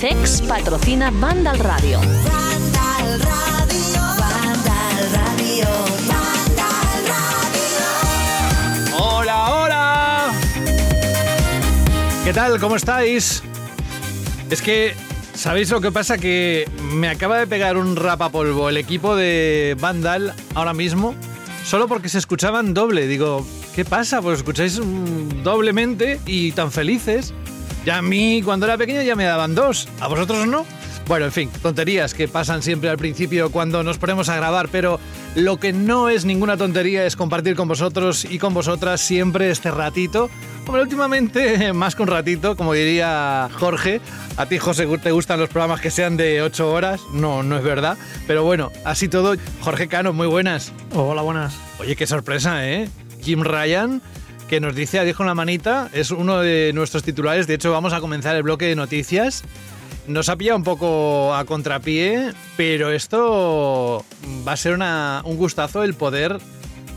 CEX patrocina Vandal Radio. Vandal Radio, Vandal Radio, Vandal Radio. Hola, hola. ¿Qué tal? ¿Cómo estáis? Es que, ¿sabéis lo que pasa? Que me acaba de pegar un rapapolvo el equipo de Vandal ahora mismo, solo porque se escuchaban doble. Digo, ¿qué pasa? Pues escucháis mm, doblemente y tan felices. Ya a mí, cuando era pequeño, ya me daban dos. ¿A vosotros no? Bueno, en fin, tonterías que pasan siempre al principio cuando nos ponemos a grabar, pero lo que no es ninguna tontería es compartir con vosotros y con vosotras siempre este ratito. Hombre, últimamente más que un ratito, como diría Jorge. A ti, José, te gustan los programas que sean de 8 horas. No, no es verdad. Pero bueno, así todo. Jorge Cano, muy buenas. Hola, buenas. Oye, qué sorpresa, ¿eh? Jim Ryan, que nos dice adiós con la manita, es uno de nuestros titulares. De hecho, vamos a comenzar el bloque de noticias. Nos ha pillado un poco a contrapié, pero esto va a ser un gustazo el poder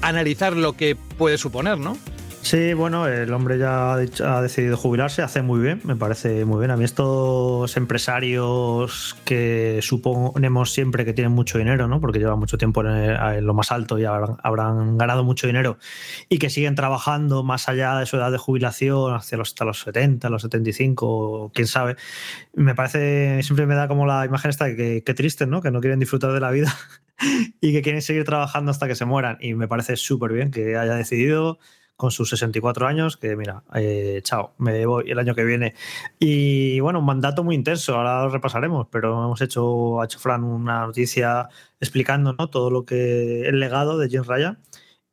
analizar lo que puede suponer, ¿no? Sí, bueno, el hombre ya ha, dicho- ha decidido jubilarse, hace muy bien, me parece muy bien. A mí estos empresarios que suponemos siempre que tienen mucho dinero, ¿no? Porque llevan mucho tiempo en, el- en lo más alto y habrán, habrán ganado mucho dinero y que siguen trabajando más allá de su edad de jubilación, hacia los, hasta los 70, los 75, quién sabe. Me parece, siempre me da como la imagen esta de que, que triste, ¿no? Que no quieren disfrutar de la vida y que quieren seguir trabajando hasta que se mueran. Y me parece súper bien que haya decidido con sus 64 años que, mira, eh, chao, me voy el año que viene. Y bueno, un mandato muy intenso, ahora lo repasaremos, pero hemos hecho, ha hecho Fran una noticia explicando todo lo que el legado de Jim Ryan.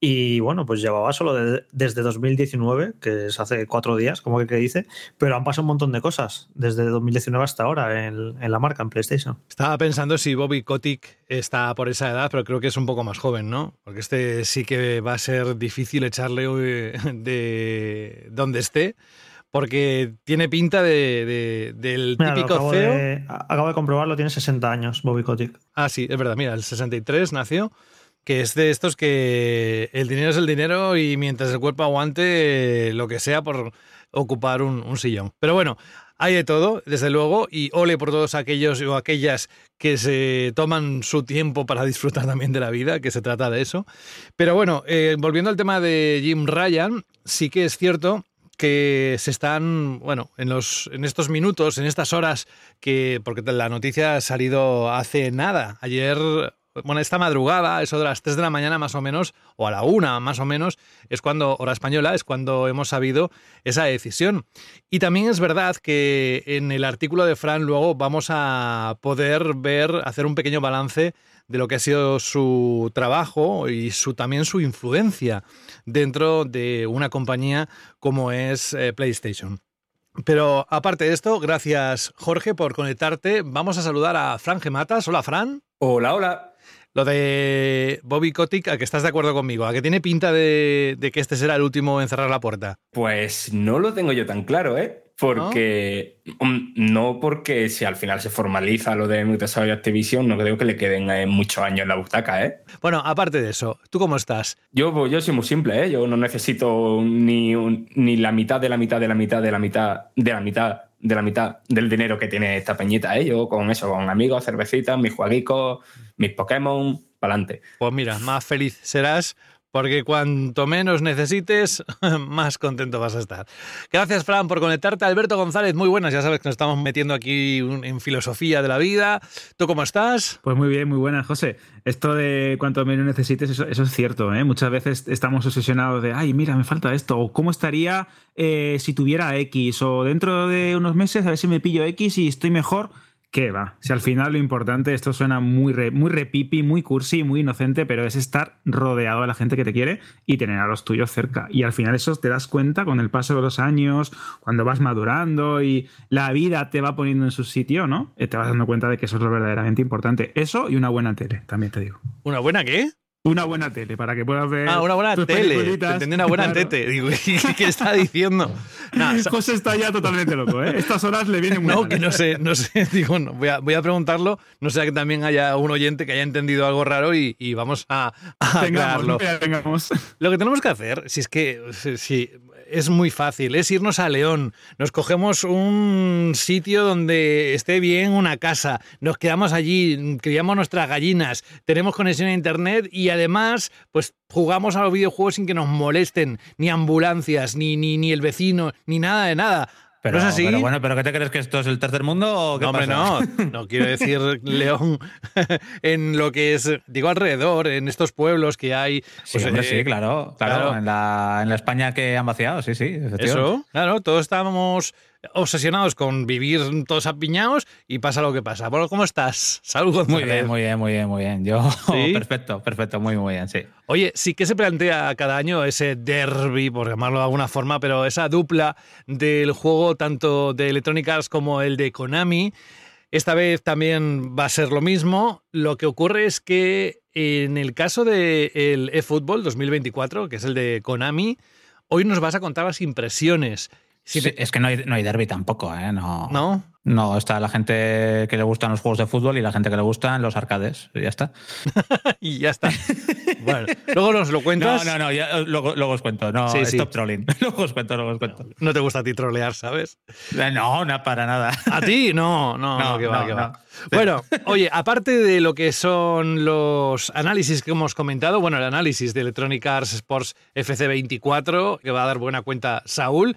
Y bueno, pues llevaba solo de- desde 2019, que es hace cuatro días, como que, que dice, pero han pasado un montón de cosas desde 2019 hasta ahora en, en la marca, en PlayStation. Estaba pensando si Bobby Kotick está por esa edad, pero creo que es un poco más joven, ¿no? Porque este sí que va a ser difícil echarle de donde esté, porque tiene pinta de, de- del Mira, típico acabo, CEO. de, acabo de comprobarlo, tiene 60 años, Bobby Kotick. Ah, sí, es verdad, mira, el 63 nació, que es de estos que el dinero es el dinero y mientras el cuerpo aguante lo que sea por ocupar un, un sillón. Pero bueno, hay de todo, desde luego, y ole por todos aquellos o aquellas que se toman su tiempo para disfrutar también de la vida, que se trata de eso. Pero bueno, eh, volviendo al tema de Jim Ryan, sí que es cierto que se están, bueno, en, los, en estos minutos, en estas horas, que porque la noticia ha salido hace nada, ayer, bueno, esta madrugada, eso de las 3 de la mañana más o menos, o a la 1 más o menos, es cuando, hora española, es cuando hemos sabido esa decisión. Y también es verdad que en el artículo de Fran luego vamos a poder ver, hacer un pequeño balance de lo que ha sido su trabajo y su, también su influencia dentro de una compañía como es eh, PlayStation. Pero aparte de esto, gracias Jorge por conectarte. Vamos a saludar a Fran Gematas. Hola Fran. Hola, hola. Lo de Bobby Kotick, a que estás de acuerdo conmigo, a que tiene pinta de, de que este será el último en cerrar la puerta. Pues no lo tengo yo tan claro, ¿eh? Porque mm, no, porque si al final se formaliza lo de Microsoft y Activision, no creo que le queden eh, muchos años en la butaca, ¿eh? Bueno, aparte de eso, ¿tú cómo estás? Yo, yo soy muy simple, ¿eh? Yo no necesito ni, un- ni la mitad de la mitad de la mitad de la mitad de la mitad de la mitad del dinero que tiene esta peñita, ¿eh? Yo con eso, con amigos, cervecitas, mis jueguicos, mis Pokémon, pa'lante. Pues mira, más feliz serás porque cuanto menos necesites, más contento vas a estar. Gracias, Fran, por conectarte. Alberto González, muy buenas. Ya sabes que nos estamos metiendo aquí en filosofía de la vida. ¿Tú cómo estás? Pues muy bien, muy buena, José. Esto de cuanto menos necesites, eso, eso es cierto. ¿eh? Muchas veces estamos obsesionados de, ay, mira, me falta esto, o cómo estaría eh, si tuviera X, o dentro de unos meses a ver si me pillo X y estoy mejor ¿Qué va? Si al final lo importante, esto suena muy, re- muy repipi, muy cursi, muy inocente, pero es estar rodeado de la gente que te quiere y tener a los tuyos cerca. Y al final eso te das cuenta con el paso de los años, cuando vas madurando y la vida te va poniendo en su sitio, ¿no? Eh, Te vas dando cuenta de que eso es lo verdaderamente importante. Eso y una buena tele, también te digo. ¿Una buena qué? Una buena tele, para que puedas ver. Ah, una buena tus tele. Te una buena Claro. tete. Digo, ¿qué está diciendo? Nah, José está ya totalmente loco, ¿eh? Estas horas le vienen muy no, mal, que no sé, no sé. Digo, no, voy, a, voy a preguntarlo. No sea que también haya un oyente que haya entendido algo raro y, y vamos a, a Tengamos, aclararlo. tengamos. Lo que tenemos que hacer, si es que si- es muy fácil, es irnos a León, nos cogemos un sitio donde esté bien una casa, nos quedamos allí, criamos nuestras gallinas, tenemos conexión a internet y además, pues jugamos a los videojuegos sin que nos molesten ni ambulancias, ni, ni, ni el vecino, ni nada de nada. Pero, ¿No es así? pero bueno, ¿pero qué te crees que esto es el tercer mundo o qué No, hombre, pasa? no. No quiero decir León en lo que es, digo, alrededor, en estos pueblos que hay. Sí, pues, hombre, eh, sí, claro, claro. claro. En, la, en la España que han vaciado, sí, sí. Eso, claro, todos estábamos obsesionados con vivir todos apiñados y pasa lo que pasa. Bueno, ¿cómo estás? Salud, Muy bien, muy bien, muy bien, muy bien. Yo, ¿Sí? perfecto, perfecto, muy, muy bien, sí. Oye, sí que se plantea cada año ese derby, por llamarlo de alguna forma, pero esa dupla del juego tanto de Electronic Arts como el de Konami. Esta vez también va a ser lo mismo. Lo que ocurre es que en el caso del eFootball 2024, que es el de Konami, hoy nos vas a contar las impresiones. Sí, es que no hay, no hay derby tampoco, ¿eh? No, ¿No? No, está la gente que le gustan los juegos de fútbol y la gente que le gustan los arcades. Y ya está. y ya está. bueno, luego nos lo No, cuentas. no, no, ya, eh, luego, luego os cuento. No, Sí, sí. stop trolling. luego os cuento, luego os cuento. No te gusta a ti trolear, ¿sabes? Eh, No, no, para nada. ¿A ti? No, no, no, No, que va, no, que no. va. Bueno, oye, aparte de lo que son los análisis que hemos comentado, bueno, el análisis de Electronic Arts Sports FC24, que va a dar buena cuenta Saúl,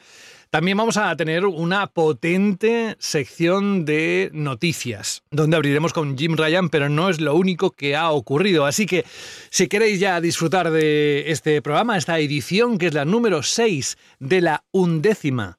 también vamos a tener una potente sección de noticias, donde abriremos con Jim Ryan, pero no es lo único que ha ocurrido. Así que si queréis ya disfrutar de este programa, esta edición, que es la número 6 de la undécima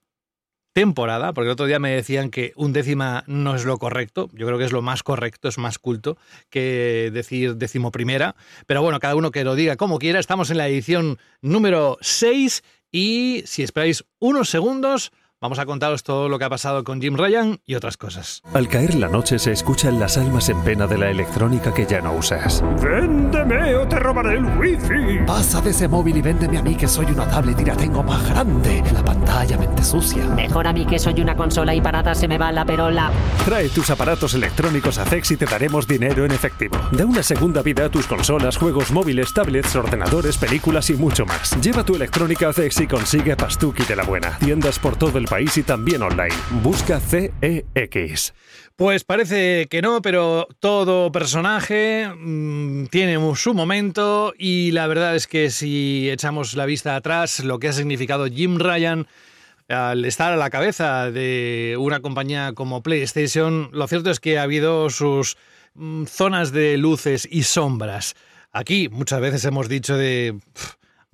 temporada, porque el otro día me decían que undécima no es lo correcto, yo creo que es lo más correcto, es más culto que decir decimoprimera, pero bueno, cada uno que lo diga como quiera, estamos en la edición número 6 y si esperáis unos segundos, vamos a contaros todo lo que ha pasado con Jim Ryan y otras cosas. Al caer la noche se escuchan las almas en pena de la electrónica que ya no usas. ¡Véndeme o te robaré el wifi! Pasa de ese móvil y véndeme a mí que soy una tablet y la tengo más grande. La pantalla mente sucia. Mejor a mí que soy una consola y para nada se me va la perola. Trae tus aparatos electrónicos a CEX y te daremos dinero en efectivo. Da una segunda vida a tus consolas, juegos móviles, tablets, ordenadores, películas y mucho más. Lleva tu electrónica a CEX y consigue Pastuki de la buena. Tiendas por todo el país y también online. Busca CEX. Pues parece que no, pero todo personaje mm, tiene su momento y la verdad es que si echamos la vista atrás, lo que ha significado Jim Ryan al estar a la cabeza de una compañía como PlayStation, lo cierto es que ha habido sus mm, zonas de luces y sombras. Aquí muchas veces hemos dicho de...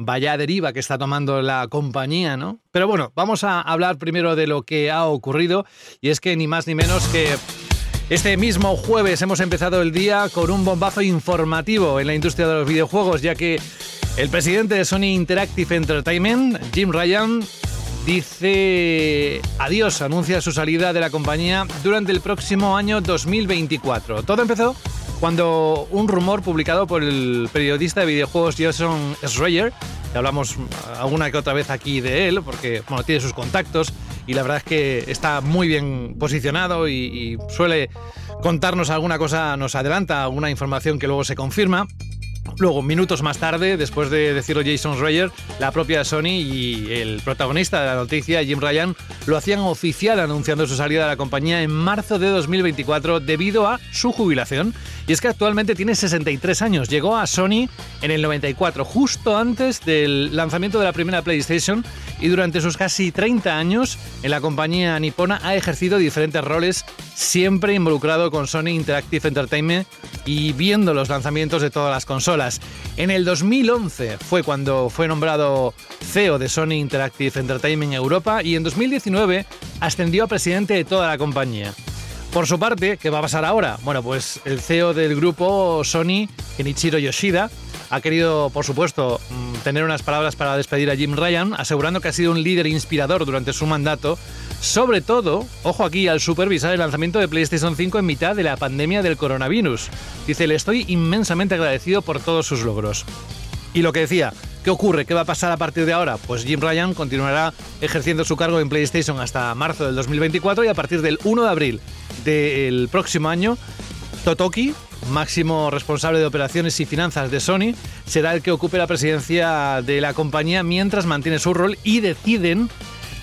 Vaya deriva que está tomando la compañía, ¿no? Pero bueno, vamos a hablar primero de lo que ha ocurrido y es que ni más ni menos que este mismo jueves hemos empezado el día con un bombazo informativo en la industria de los videojuegos, ya que el presidente de Sony Interactive Entertainment, Jim Ryan, dice adiós, anuncia su salida de la compañía durante el próximo año 2024. Todo empezó cuando un rumor publicado por el periodista de videojuegos Jason Schreier, que hablamos alguna que otra vez aquí de él, porque bueno, tiene sus contactos y la verdad es que está muy bien posicionado y, y suele contarnos alguna cosa, nos adelanta alguna información que luego se confirma. Luego, minutos más tarde, después de decirlo Jason Schreier, la propia Sony y el protagonista de la noticia, Jim Ryan, lo hacían oficial anunciando su salida de la compañía en marzo de 2024 debido a su jubilación. Y es que actualmente tiene 63 años. Llegó a Sony en el 94, justo antes del lanzamiento de la primera PlayStation, y durante sus casi 30 años en la compañía nipona ha ejercido diferentes roles, siempre involucrado con Sony Interactive Entertainment y viendo los lanzamientos de todas las consolas. En el 2011 fue cuando fue nombrado CEO de Sony Interactive Entertainment Europa y en 2019 ascendió a presidente de toda la compañía. Por su parte, ¿qué va a pasar ahora? Bueno, pues el CEO del grupo Sony, Kenichiro Yoshida, ha querido, por supuesto, mm, tener unas palabras para despedir a Jim Ryan, asegurando que ha sido un líder inspirador durante su mandato, sobre todo, ojo aquí, al supervisar el lanzamiento de PlayStation 5 en mitad de la pandemia del coronavirus. Dice, le estoy inmensamente agradecido por todos sus logros. Y lo que decía, ¿qué ocurre? ¿Qué va a pasar a partir de ahora? Pues Jim Ryan continuará ejerciendo su cargo en PlayStation hasta marzo del 2024 y a partir del 1 de abril del próximo año, Totoki, máximo responsable de operaciones y finanzas de Sony, será el que ocupe la presidencia de la compañía mientras mantiene su rol y deciden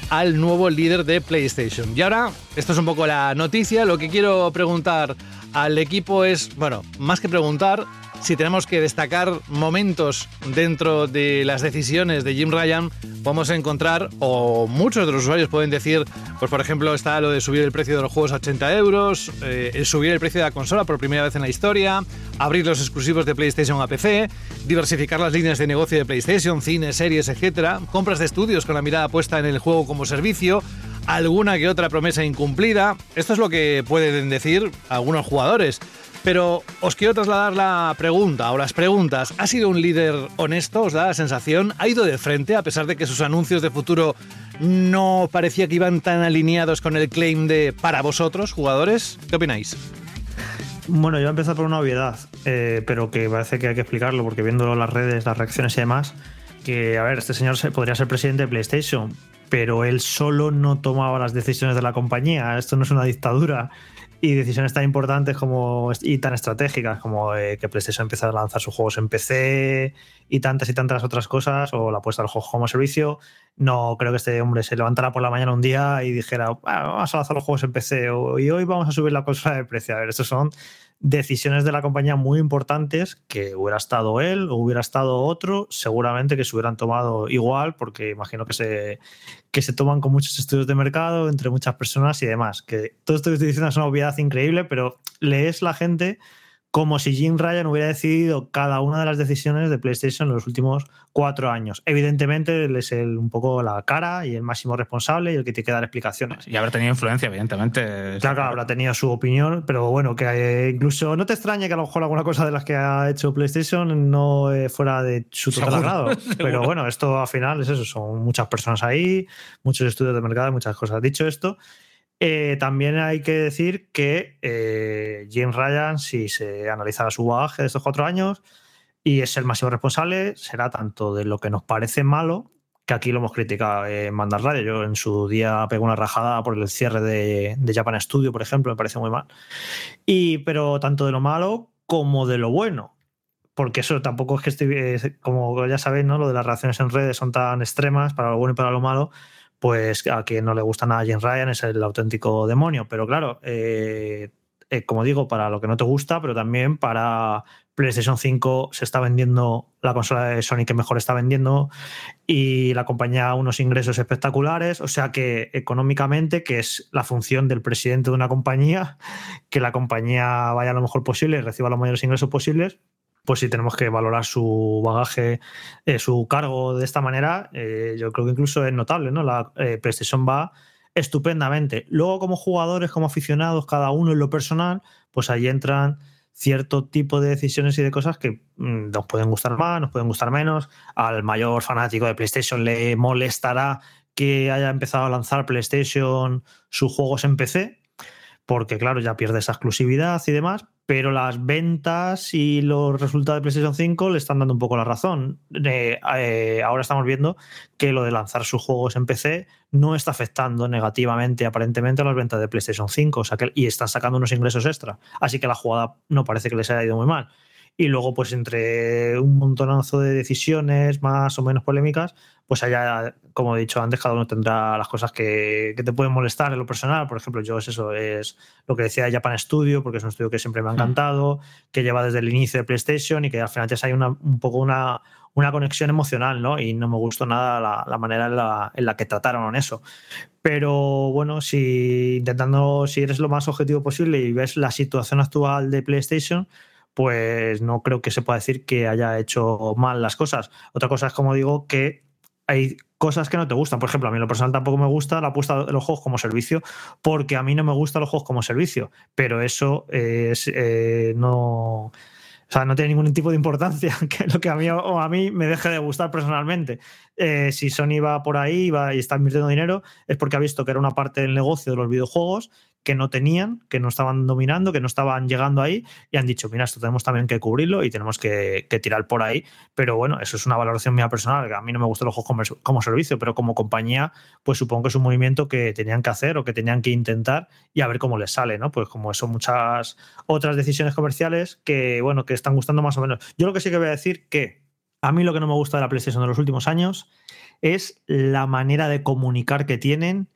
al nuevo líder de PlayStation. Y ahora, esto es un poco la noticia, lo que quiero preguntar al equipo es, bueno, más que preguntar, si tenemos que destacar momentos dentro de las decisiones de Jim Ryan, vamos a encontrar, o muchos de los usuarios pueden decir, pues por ejemplo está lo de subir el precio de los juegos a 80 euros, eh, el subir el precio de la consola por primera vez en la historia, abrir los exclusivos de PlayStation a PC, diversificar las líneas de negocio de PlayStation, cines, series, etcétera, compras de estudios con la mirada puesta en el juego como servicio, alguna que otra promesa incumplida. Esto es lo que pueden decir algunos jugadores. Pero os quiero trasladar la pregunta o las preguntas. ¿Ha sido un líder honesto? ¿Os da la sensación? ¿Ha ido de frente a pesar de que sus anuncios de futuro no parecía que iban tan alineados con el claim de para vosotros, jugadores? ¿Qué opináis? Bueno, yo voy a empezar por una obviedad, eh, pero que parece que hay que explicarlo, porque viendo las redes, las reacciones y demás, que, a ver, este señor se- podría ser presidente de PlayStation, pero él solo no tomaba las decisiones de la compañía. Esto no es una dictadura. Y decisiones tan importantes como y tan estratégicas como eh, que PlayStation empiece a lanzar sus juegos en PC y tantas y tantas otras cosas, o la apuesta al juego como servicio, no creo que este hombre se levantara por la mañana un día y dijera, "Ah, vamos a lanzar los juegos en PC o, y hoy vamos a subir la consola de precio. A ver, estos son decisiones de la compañía muy importantes que hubiera estado él o hubiera estado otro, seguramente que se hubieran tomado igual, porque imagino que se, que se toman con muchos estudios de mercado entre muchas personas y demás. Que todo esto que estoy diciendo es una obviedad increíble, pero lees la gente como si Jim Ryan hubiera decidido cada una de las decisiones de PlayStation en los últimos cuatro años. Evidentemente, él es el, un poco la cara y el máximo responsable y el que tiene que dar explicaciones. Y haber tenido influencia, evidentemente. Claro, claro, habrá tenido su opinión, pero bueno, que eh, incluso no te extrañe que a lo mejor alguna cosa de las que ha hecho PlayStation no eh, fuera de su total agrado. Pero bueno, esto al final es eso, son muchas personas ahí, muchos estudios de mercado, muchas cosas. Dicho esto, eh, también hay que decir que eh, Jim Ryan, si se analizara su bagaje de estos cuatro años, y es el máximo responsable, será tanto de lo que nos parece malo, que aquí lo hemos criticado en Mandar Radio. Yo en su día pegó una rajada por el cierre de, de Japan Studio, por ejemplo, me parece muy mal. Y, pero tanto de lo malo como de lo bueno. Porque eso tampoco es que estoy, eh, como ya sabéis, ¿no? Lo de las reacciones en redes son tan extremas para lo bueno y para lo malo, pues a quien no le gusta nada Jim Ryan es el auténtico demonio. Pero claro, eh, eh, como digo, para lo que no te gusta, pero también para PlayStation 5 se está vendiendo la consola de Sony que mejor está vendiendo y la compañía unos ingresos espectaculares. O sea que económicamente, que es la función del presidente de una compañía, que la compañía vaya lo mejor posible y reciba los mayores ingresos posibles, pues si tenemos que valorar su bagaje, eh, su cargo de esta manera, eh, yo creo que incluso es notable, ¿no? La eh, PlayStation va estupendamente. Luego, como jugadores, como aficionados, cada uno en lo personal, pues ahí entran cierto tipo de decisiones y de cosas que mm, nos pueden gustar más, nos pueden gustar menos. Al mayor fanático de PlayStation le molestará que haya empezado a lanzar PlayStation sus juegos en PC, porque claro, ya pierde esa exclusividad y demás, pero las ventas y los resultados de PlayStation 5 le están dando un poco la razón. Eh, eh, ahora estamos viendo que lo de lanzar sus juegos en PC no está afectando negativamente aparentemente a las ventas de PlayStation 5, o sea que, y están sacando unos ingresos extra. Así que la jugada no parece que les haya ido muy mal. Y luego, pues entre un montonazo de decisiones más o menos polémicas, pues allá, como he dicho antes, cada uno tendrá las cosas que, que te pueden molestar en lo personal. Por ejemplo, yo es eso, es lo que decía de Japan Studio, porque es un estudio que siempre me ha encantado, que lleva desde el inicio de PlayStation y que al final ya hay una, un poco una, una conexión emocional, ¿no? Y no me gustó nada la, la manera en la, en la que trataron eso. Pero bueno, si intentando, si eres lo más objetivo posible y ves la situación actual de PlayStation, pues no creo que se pueda decir que haya hecho mal las cosas. Otra cosa es, como digo, que hay cosas que no te gustan. Por ejemplo, a mí en lo personal tampoco me gusta la apuesta de los juegos como servicio, porque a mí no me gustan los juegos como servicio, pero eso es, eh, no... O sea, no tiene ningún tipo de importancia que lo que a mí o a mí me deje de gustar personalmente. Eh, si Sony va por ahí va y está invirtiendo dinero, es porque ha visto que era una parte del negocio de los videojuegos que no tenían, que no estaban dominando, que no estaban llegando ahí y han dicho, mira, esto tenemos también que cubrirlo y tenemos que, tirar por ahí. Pero bueno, eso es una valoración mía personal, que a mí no me gustan los juegos como, como servicio, pero como compañía, pues supongo que es un movimiento que tenían que hacer o que tenían que intentar y a ver cómo les sale, ¿no? Pues como son muchas otras decisiones comerciales que, bueno, que están gustando más o menos. Yo lo que sí que voy a decir que a mí lo que no me gusta de la PlayStation de los últimos años es la manera de comunicar que tienen,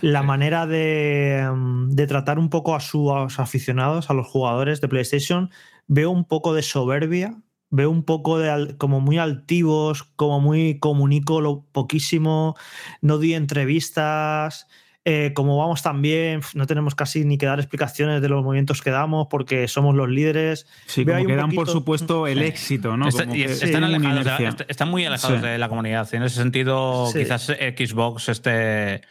la manera de, mm, de tratar un poco a sus aficionados, a los jugadores de PlayStation. Veo un poco de soberbia, veo un poco de como muy altivos, como muy comunico lo poquísimo, no di entrevistas. eh, como vamos tan bien, no tenemos casi ni que dar explicaciones de los movimientos que damos porque somos los líderes. Sí, Veo como que dan por supuesto el Sí. éxito, ¿no? Está- Como y que- es- sí, están, alejados, están muy alejados Sí. de la comunidad. En ese sentido, Sí. quizás Xbox esté,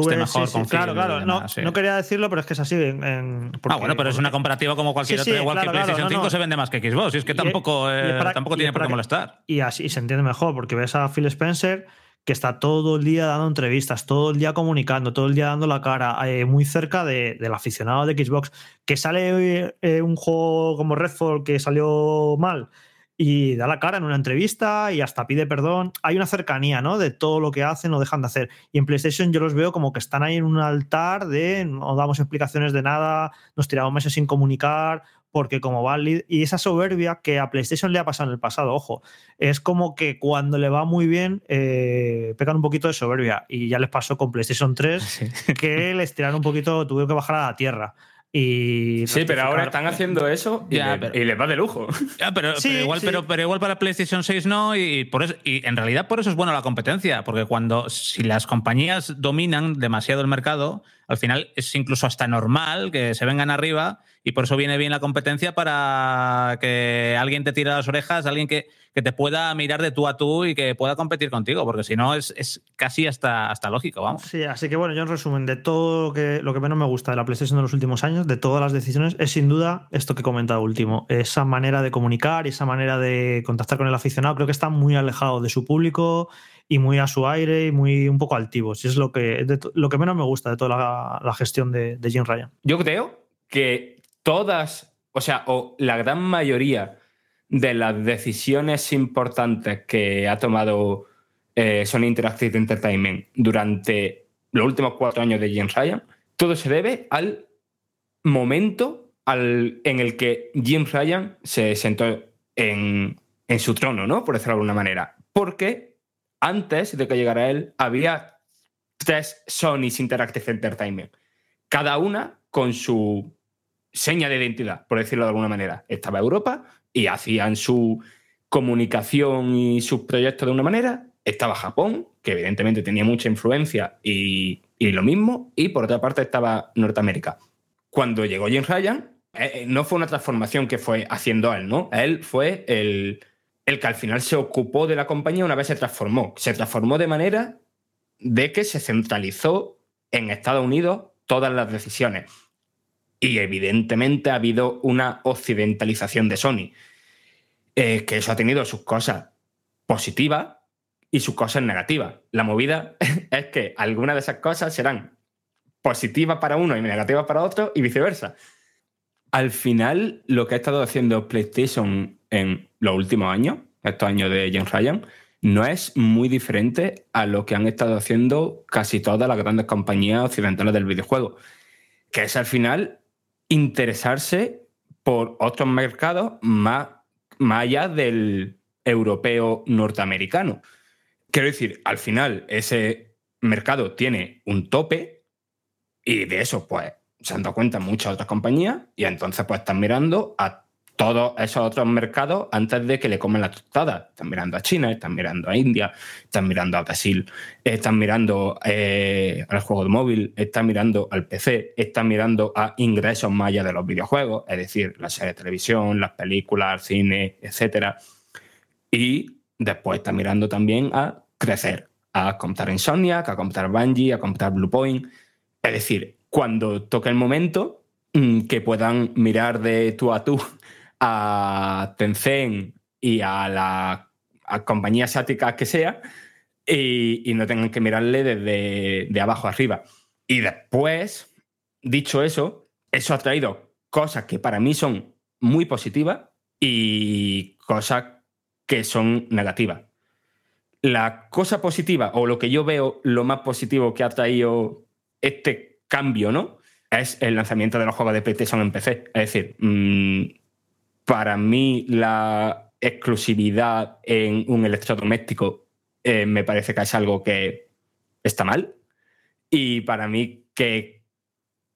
esté mejor sí, claro, claro. No, demás, sí. no quería decirlo, pero es que es así. en- en- Ah, bueno, pero es una comparativa como cualquier otra. Igual claro, que claro, PlayStation no, 5 no. se vende más que Xbox. Y es que Y- tampoco, eh, para- tampoco tiene por qué molestar. Y así se entiende mejor, porque ves a Phil Spencer que está todo el día dando entrevistas, todo el día comunicando, todo el día dando la cara, eh, muy cerca de- del aficionado de Xbox. Que sale eh, un juego como Redfall que salió mal y da la cara en una entrevista y hasta pide perdón. Hay una cercanía, ¿no? De todo lo que hacen o dejan de hacer. Y en PlayStation yo los veo como que están ahí en un altar de no damos explicaciones de nada, nos tiramos meses sin comunicar, porque como va el lead- y esa soberbia que a PlayStation le ha pasado en el pasado, ojo, es como que cuando le va muy bien eh, pecan un poquito de soberbia y ya les pasó con PlayStation 3 que les tiraron un poquito, tuvieron que bajar a la tierra. Y Sí, pero ahora están haciendo eso y, Ya, le- pero- y les va de lujo. Ya, pero, Sí, pero igual, sí. pero, pero igual para PlayStation 6 no, y, por eso, y en realidad por eso es buena la competencia, porque cuando si las compañías dominan demasiado el mercado, al final es incluso hasta normal que se vengan arriba y por eso viene bien la competencia para que alguien te tire las orejas, alguien que, que te pueda mirar de tú a tú y que pueda competir contigo, porque si no es, es casi hasta, hasta lógico, vamos. Sí, así que bueno, yo en resumen, de todo lo que, lo que menos me gusta de la PlayStation de los últimos años, de todas las decisiones, es sin duda esto que he comentado último. Esa manera de comunicar y esa manera de contactar con el aficionado, creo que está muy alejado de su público y muy a su aire y muy un poco altivos. Y es lo que, lo que menos me gusta de toda la, gestión de, de Jim Ryan. Yo creo que todas, o sea, o la gran mayoría de las decisiones importantes que ha tomado eh, Sony Interactive Entertainment durante los últimos cuatro años de Jim Ryan, todo se debe al momento al- en el que Jim Ryan se sentó en, en su trono, ¿no? Por decirlo de alguna manera. Porque antes de que llegara él, había tres Sony's Interactive Entertainment. Cada una con su seña de identidad, por decirlo de alguna manera. Estaba Europa y hacían su comunicación y sus proyectos de una manera. Estaba Japón, que evidentemente tenía mucha influencia y, lo mismo. Y por otra parte estaba Norteamérica. Cuando llegó Jim Ryan, eh, eh, no fue una transformación que fue haciendo él, ¿no? Él fue el, el que al final se ocupó de la compañía una vez se transformó. Se transformó de manera de que se centralizó en Estados Unidos todas las decisiones. Y evidentemente ha habido una occidentalización de Sony. Eh, que eso ha tenido sus cosas positivas y sus cosas negativas. La movida es que algunas de esas cosas serán positivas para uno y negativas para otro y viceversa. Al final, lo que ha estado haciendo PlayStation en los últimos años, estos años de Jim Ryan, no es muy diferente a lo que han estado haciendo casi todas las grandes compañías occidentales del videojuego, que es al final interesarse por otros mercados más, más allá del europeo norteamericano. Quiero decir, al final ese mercado tiene un tope y de eso pues se han dado cuenta muchas otras compañías y entonces pues están mirando a todos esos otros mercados antes de que le coman la tostada. Están mirando a China, están mirando a India, están mirando a Brasil, están mirando eh, al juego de móvil, están mirando al PC, están mirando a ingresos más allá de los videojuegos, es decir, las series de televisión, las películas, el cine, etc. Y después están mirando también a crecer. a comprar Insomniac, a comprar Bungie, a comprar Bluepoint. Es decir, cuando toque el momento, mm, que puedan mirar de tú a tú a Tencent y a la a compañía asiática que sea y, y no tengan que mirarle desde de abajo arriba. Y después, dicho eso, eso ha traído cosas que para mí son muy positivas y cosas que son negativas. La cosa positiva, o lo que yo veo lo más positivo que ha traído este cambio, ¿no? Es el lanzamiento de los juegos de PlayStation en PC. Es decir, mm, para mí la exclusividad en un electrodoméstico eh, me parece que es algo que está mal. Y para mí que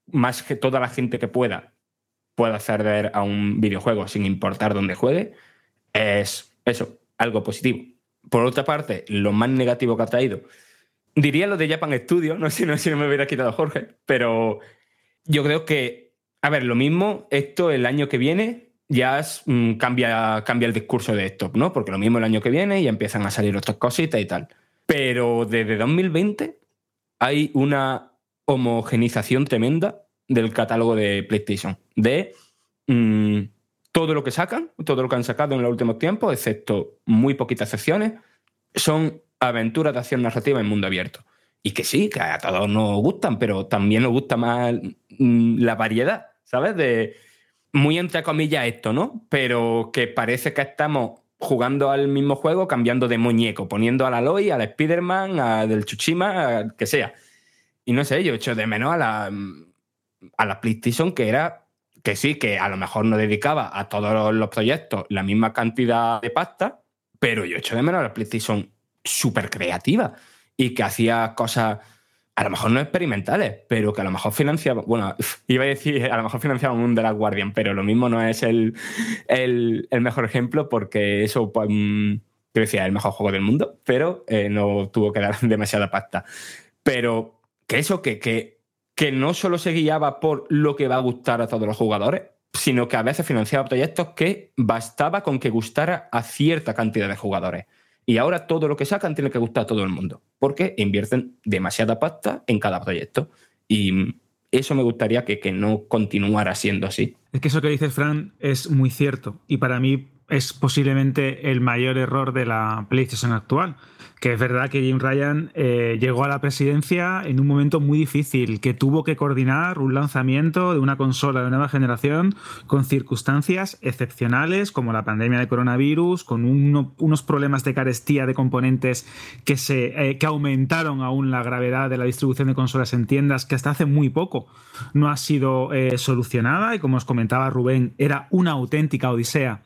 más que toda la gente que pueda pueda acceder a un videojuego sin importar dónde juegue, es eso, algo positivo. Por otra parte, lo más negativo que ha traído, diría lo de Japan Studio, no sé no, si no me hubiera quitado Jorge, pero yo creo que, a ver, lo mismo, esto el año que viene ya mm, cambia, cambia el discurso de esto, ¿no? Porque lo mismo el año que viene ya empiezan a salir otras cositas y tal. Pero desde 2020 hay una homogenización tremenda del catálogo de PlayStation. De mm, todo lo que sacan, todo lo que han sacado en los últimos tiempos, excepto muy poquitas excepciones, son aventuras de acción narrativa en mundo abierto. Y que sí, que a todos nos gustan, pero también nos gusta más mm, la variedad, ¿sabes? De muy entre comillas esto, ¿no? Pero que parece que estamos jugando al mismo juego, cambiando de muñeco, poniendo al Aloy, al Spider-Man, al del Chuchima, al que sea. Y no sé, yo echo de menos a la, a la PlayStation que era que sí, que a lo mejor no dedicaba a todos los proyectos la misma cantidad de pasta, pero yo echo de menos a la PlayStation súper creativa y que hacía cosas, a lo mejor no experimentales, pero que a lo mejor financiaba, bueno, iba a decir, a lo mejor financiaba un The Last Guardian, pero lo mismo no es el, el, mejor ejemplo porque eso, pues, mm, decía, el mejor juego del mundo, pero eh, no tuvo que dar demasiada pasta. Pero que eso, que, que, que no solo se guiaba por lo que va a gustar a todos los jugadores, sino que a veces financiaba proyectos que bastaba con que gustara a cierta cantidad de jugadores. Y ahora todo lo que sacan tiene que gustar a todo el mundo, porque invierten demasiada pasta en cada proyecto. Y eso me gustaría que, que no continuara siendo así. Es que eso que dices, Fran, es muy cierto. Y para mí es posiblemente el mayor error de la PlayStation actual. Que es verdad que Jim Ryan eh, llegó a la presidencia en un momento muy difícil, que tuvo que coordinar un lanzamiento de una consola de nueva generación con circunstancias excepcionales, como la pandemia de coronavirus, con uno- unos problemas de carestía de componentes que, se, eh, que aumentaron aún la gravedad de la distribución de consolas en tiendas, que hasta hace muy poco no ha sido eh, solucionada. Y como os comentaba Rubén, era una auténtica odisea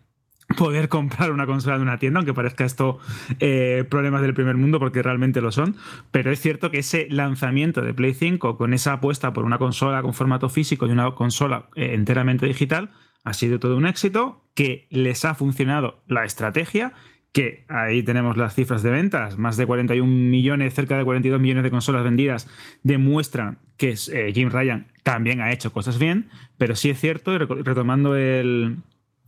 poder comprar una consola de una tienda, aunque parezca esto eh, problemas del primer mundo, porque realmente lo son. Pero es cierto que ese lanzamiento de Play 5 con esa apuesta por una consola con formato físico y una consola eh, enteramente digital ha sido todo un éxito, que les ha funcionado la estrategia que ahí tenemos las cifras de ventas, más de 41 millones, cerca de 42 millones de consolas vendidas, demuestran que eh, Jim Ryan también ha hecho cosas bien, pero sí es cierto, retomando el,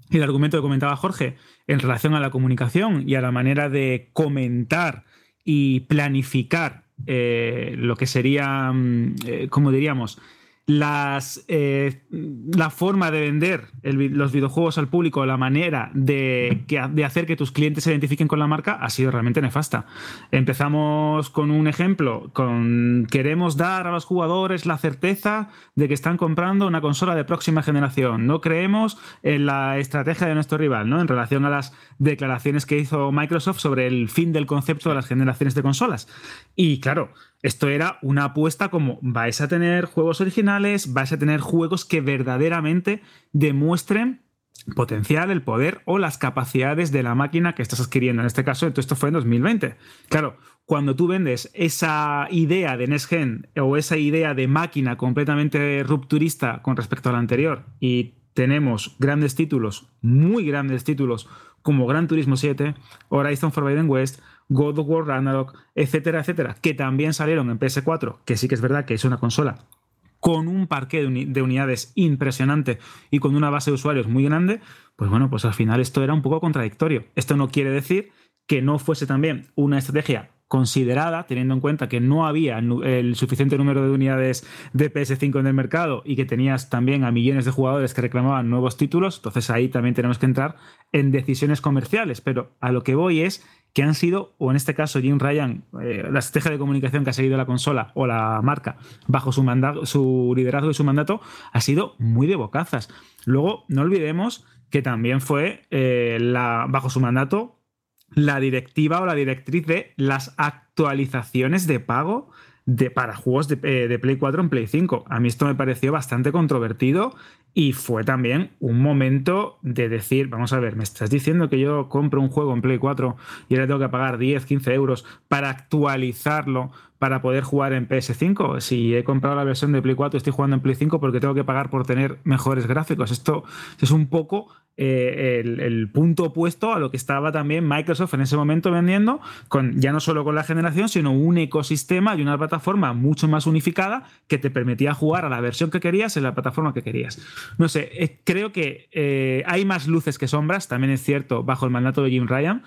el argumento que comentaba Jorge en relación a la comunicación y a la manera de comentar y planificar eh, lo que sería, mm, eh, como diríamos, las, eh, la forma de vender los videojuegos al público, la manera de, que- de hacer que tus clientes se identifiquen con la marca ha sido realmente nefasta. Empezamos con un ejemplo, con queremos dar a los jugadores la certeza de que están comprando una consola de próxima generación. No creemos en la estrategia de nuestro rival, ¿no? En relación a las declaraciones que hizo Microsoft sobre el fin del concepto de las generaciones de consolas. Y claro, esto era una apuesta como vais a tener juegos originales, vais a tener juegos que verdaderamente demuestren potencial, el poder o las capacidades de la máquina que estás adquiriendo. En este caso, esto fue en 2020. Claro, cuando tú vendes esa idea de Next Gen o esa idea de máquina completamente rupturista con respecto a la anterior y tenemos grandes títulos, muy grandes títulos, como Gran Turismo 7, Horizon Forbidden West, God of War Ragnarok, etcétera, etcétera, que también salieron en PS4, que sí que es verdad que es una consola con un parque de, de unidades impresionante y con una base de usuarios muy grande, pues bueno, pues al final esto era un poco contradictorio. Esto no quiere decir que no fuese también una estrategia considerada, teniendo en cuenta que no había el suficiente número de unidades de PS5 en el mercado y que tenías también a millones de jugadores que reclamaban nuevos títulos, entonces ahí también tenemos que entrar en decisiones comerciales. Pero a lo que voy es que han sido, o en este caso Jim Ryan, eh, la estrategia de comunicación que ha seguido la consola o la marca bajo su, su liderazgo y su mandato ha sido muy de bocazas. Luego, no olvidemos que también fue eh, bajo su mandato la directiva o la directriz de las actualizaciones de pago de, para juegos de, eh, de Play 4 en Play 5. A mí esto me pareció bastante controvertido y fue también un momento de decir, vamos a ver, me estás diciendo que yo compro un juego en Play 4 y ahora tengo que pagar 10, 15 euros para actualizarlo para poder jugar en PS5. Si he comprado la versión de Play 4 y estoy jugando en Play 5 porque tengo que pagar por tener mejores gráficos. Esto es un poco eh, el, punto opuesto a lo que estaba también Microsoft en ese momento vendiendo, con, ya no solo con la generación, sino un ecosistema y una plataforma mucho más unificada que te permitía jugar a la versión que querías en la plataforma que querías. No sé, eh, creo que eh, hay más luces que sombras, también es cierto, bajo el mandato de Jim Ryan,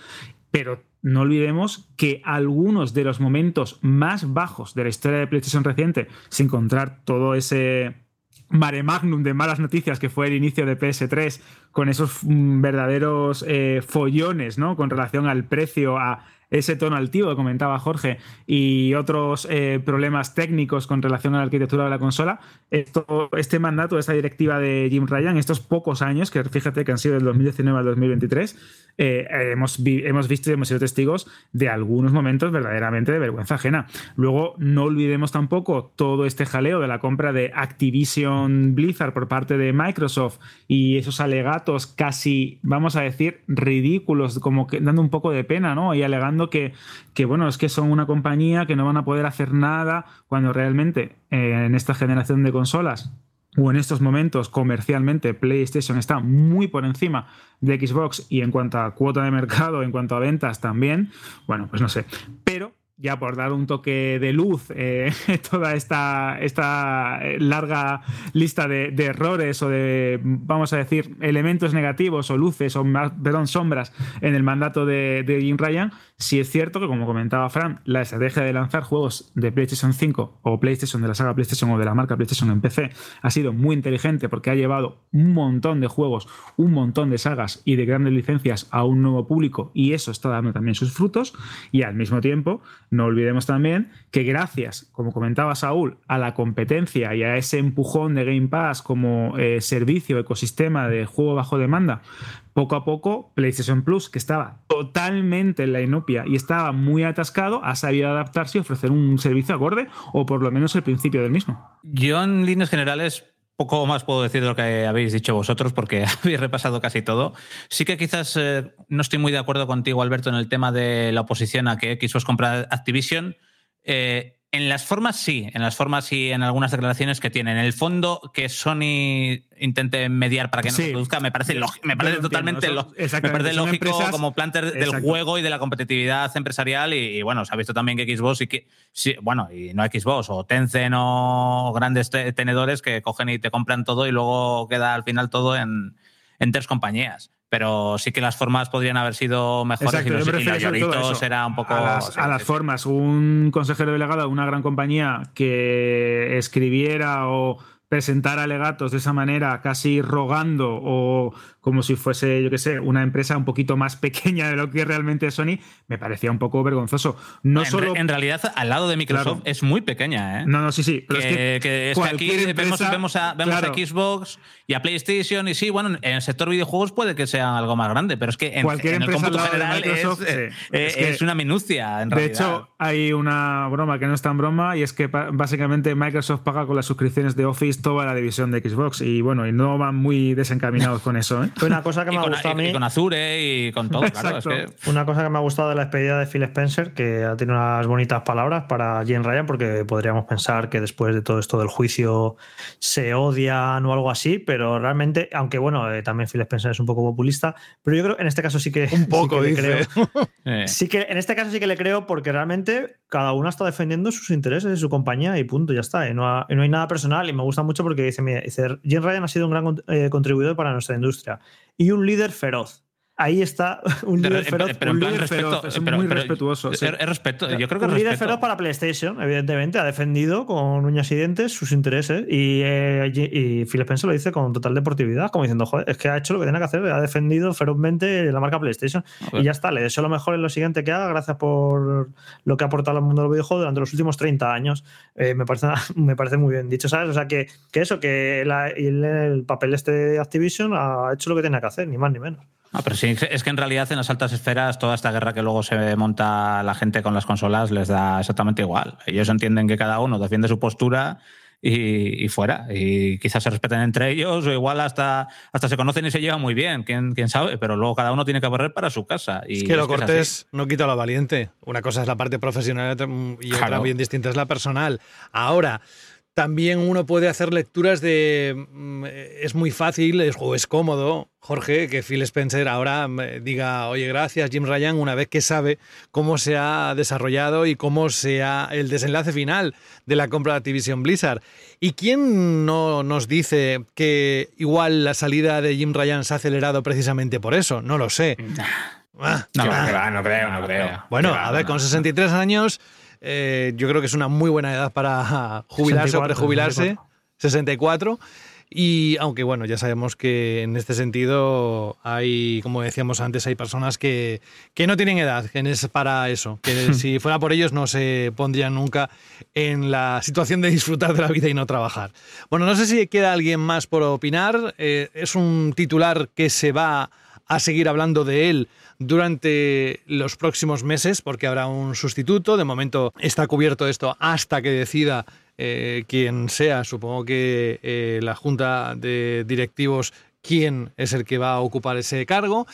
pero no olvidemos que algunos de los momentos más bajos de la historia de PlayStation reciente, sin encontrar todo ese mare magnum de malas noticias que fue el inicio de PS3, con esos mm, verdaderos eh, follones, ¿no? Con relación al precio, a ese tono altivo que comentaba Jorge y otros eh, problemas técnicos con relación a la arquitectura de la consola, esto, este mandato, esta directiva de Jim Ryan, estos pocos años, que fíjate que han sido del 2019 al 2023, eh, hemos, hemos visto y hemos sido testigos de algunos momentos verdaderamente de vergüenza ajena. Luego, no olvidemos tampoco todo este jaleo de la compra de Activision Blizzard por parte de Microsoft y esos alegatos casi, vamos a decir, ridículos, como que dando un poco de pena, ¿no? Y alegando que, que bueno, es que son una compañía que no van a poder hacer nada cuando realmente eh, en esta generación de consolas o en estos momentos comercialmente PlayStation está muy por encima de Xbox y en cuanto a cuota de mercado, en cuanto a ventas también, bueno, pues no sé. Pero ya por dar un toque de luz eh, toda esta, esta larga lista de, errores o de, vamos a decir, elementos negativos o luces o perdón, sombras en el mandato de, Jim Ryan, sí es cierto que, como comentaba Fran, la estrategia de lanzar juegos de PlayStation 5 o PlayStation de la saga PlayStation o de la marca PlayStation en PC ha sido muy inteligente porque ha llevado un montón de juegos, un montón de sagas y de grandes licencias a un nuevo público y eso está dando también sus frutos y al mismo tiempo no olvidemos también que gracias, como comentaba Saúl, a la competencia y a ese empujón de Game Pass como eh, servicio, ecosistema de juego bajo demanda, poco a poco PlayStation Plus, que estaba totalmente en la inopia y estaba muy atascado, ha sabido adaptarse y ofrecer un servicio acorde o por lo menos el principio del mismo. Yo en líneas generales poco más puedo decir de lo que habéis dicho vosotros porque habéis repasado casi todo. Sí que quizás eh, no estoy muy de acuerdo contigo, Alberto, en el tema de la oposición a que Xbox comprar Activision. Eh, en las formas sí, en las formas y en algunas declaraciones que tienen. En el fondo, que Sony intente mediar para que no Sí. se produzca, me parece, me parece totalmente eso- me parece lógico empresas- como planter del Exacto. juego y de la competitividad empresarial. Y, y bueno, se ha visto también que Xbox y que, sí, bueno, y no Xbox, o Tencent o grandes te- tenedores que cogen y te compran todo y luego queda al final todo en, en tres compañías. Pero sí que las formas podrían haber sido mejores Exacto, y los, y los lloritos era un poco. a las, sí, a las sí, sí. formas. Un consejero delegado de una gran compañía que escribiera o presentara alegatos de esa manera, casi rogando o como si fuese, yo qué sé, una empresa un poquito más pequeña de lo que realmente es Sony, me parecía un poco vergonzoso. No en, solo. re- en realidad, al lado de Microsoft Claro. es muy pequeña, ¿eh? no, no, sí, sí. Pero que, es que, que es que aquí vemos, vemos a, vemos a. Xbox y a PlayStation y sí, bueno, en el sector videojuegos puede que sea algo más grande, pero es que en, Cualquier en el empresa cómputo de general es, Microsoft, eh, eh, Es una minucia, en De realidad. hecho, hay una broma que no es tan broma y es que básicamente Microsoft paga con las suscripciones de Office toda la división de Xbox y bueno, y no van muy desencaminados con eso. ¿eh? Una cosa que y, me ha gustado a y- y mí. con Azure y con todo, claro. Es Exacto. que, Una cosa que me ha gustado de la despedida de Phil Spencer, que ha tenido unas bonitas palabras para Jim Ryan, porque podríamos pensar que después de todo esto del juicio se odian o algo así, pero realmente, aunque bueno, eh, también Phil Spencer es un poco populista, pero yo creo que en este caso sí que. Un poco, sí que le creo. eh, Sí que en este caso sí que le creo porque realmente cada uno está defendiendo sus intereses de su compañía y punto, ya está. Y no, ha- y no hay nada personal y me gusta mucho porque dice, mira, dice, Jim Ryan ha sido un gran con- eh, contribuidor para nuestra industria y un líder feroz. Ahí está un líder feroz. pero un líder respeto, feroz. es pero- muy respetuoso, es- sí. es respeto, yo creo que un líder feroz para PlayStation, evidentemente, ha defendido con uñas y dientes sus intereses y, eh, y Phil Spencer lo dice con total deportividad, como diciendo, joder, es que ha hecho lo que tenía que hacer, ha defendido ferozmente la marca PlayStation y ya está, le deseo lo mejor en lo siguiente que haga, gracias por lo que ha aportado al mundo del videojuego durante los últimos 30 años, Eh, me, parece, me parece muy bien dicho, ¿sabes? O sea, que, que eso, que la- el, el papel este de Activision ha hecho lo que tenía que hacer, ni más ni menos. Ah, pero sí, es que en realidad en las altas esferas toda esta guerra que luego se monta la gente con las consolas les da exactamente igual. Ellos entienden que cada uno defiende su postura y, y fuera. Y quizás se respeten entre ellos o igual hasta, hasta se conocen y se llevan muy bien, quién, quién sabe, pero luego cada uno tiene que correr para su casa. Y Es que lo es cortés no quita lo valiente. Una cosa es la parte profesional y otra- y otra Claro. bien distinta es la personal. Ahora, también uno puede hacer lecturas de. mm, Es muy fácil es- o es cómodo, Jorge, que Phil Spencer ahora mm, diga, oye, gracias, Jim Ryan, una vez que sabe cómo se ha desarrollado y cómo sea el desenlace final de la compra de Activision Blizzard. ¿Y quién no nos dice que igual la salida de Jim Ryan se ha acelerado precisamente por eso? No lo sé. Ah, No, ah. no creo, no creo. Bueno, a ver, con 63 años, eh, yo creo que es una muy buena edad para jubilarse o 64, prejubilarse. 64. Y aunque bueno, ya sabemos que en este sentido hay, como decíamos antes, hay personas que, que no tienen edad que es para eso, que si fuera por ellos no se pondrían nunca en la situación de disfrutar de la vida y no trabajar. Bueno, no sé si queda alguien más por opinar. eh, es un titular que se va a seguir hablando de él durante los próximos meses, porque habrá un sustituto. De momento está cubierto esto hasta que decida eh, quien sea. Supongo que eh, la junta de directivos, quién es el que va a ocupar ese cargo.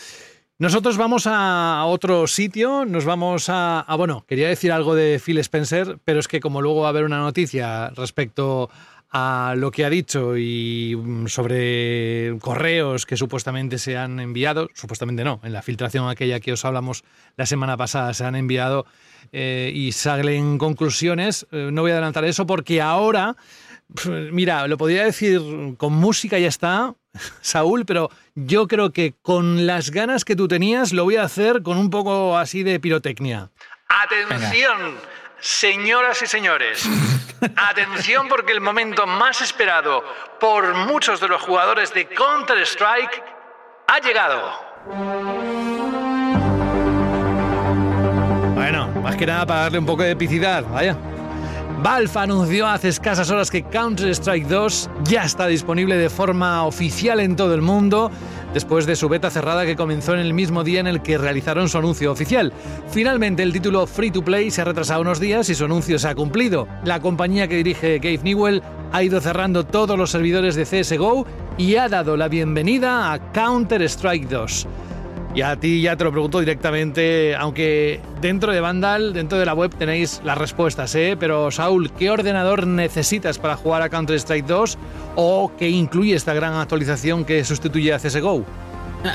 Nosotros vamos a otro sitio, nos vamos a, a- Bueno, quería decir algo de Phil Spencer, pero es que como luego va a haber una noticia respecto a lo que ha dicho y mm, sobre correos que supuestamente se han enviado, supuestamente no, en la filtración aquella que os hablamos la semana pasada se han enviado eh, y salen conclusiones, eh, no voy a adelantar eso porque ahora, mira, lo podría decir con música ya está, Saúl, pero yo creo que con las ganas que tú tenías lo voy a hacer con un poco así de pirotecnia. Atención, señoras y señores. Atención porque el momento más esperado por muchos de los jugadores de Counter-Strike ha llegado. Bueno, más que nada para darle un poco de epicidad, vaya. Valve anunció hace escasas horas que Counter-Strike 2 ya está disponible de forma oficial en todo el mundo, después de su beta cerrada que comenzó en el mismo día en el que realizaron su anuncio oficial. Finalmente, el título Free to Play se ha retrasado unos días y su anuncio se ha cumplido. La compañía que dirige Gabe Newell ha ido cerrando todos los servidores de CSGO y ha dado la bienvenida a Counter-Strike 2. Y a ti ya te lo pregunto directamente, aunque dentro de Vandal, dentro de la web tenéis las respuestas, ¿eh? Pero Saúl, ¿qué ordenador necesitas para jugar a Counter-Strike 2 o qué incluye esta gran actualización que sustituye a CSGO?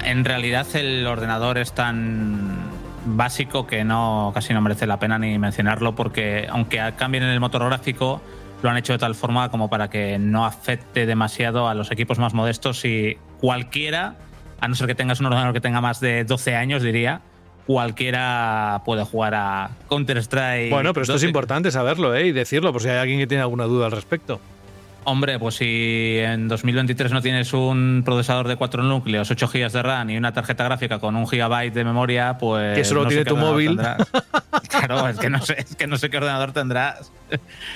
En realidad el ordenador es tan básico que no casi no merece la pena ni mencionarlo porque aunque cambien el motor gráfico lo han hecho de tal forma como para que no afecte demasiado a los equipos más modestos y cualquiera, a no ser que tengas un ordenador que tenga más de 12 años diría, cualquiera puede jugar a Counter-Strike. Bueno, pero esto es 12. importante saberlo, ¿eh? Y decirlo, por si hay alguien que tiene alguna duda al respecto. Hombre, pues si en 2023 no tienes un procesador de 4 núcleos, 8 GB de RAM y una tarjeta gráfica con un GB de memoria, pues. Que solo no tiene tu móvil. Claro, es que, no sé, es que no sé qué ordenador tendrás.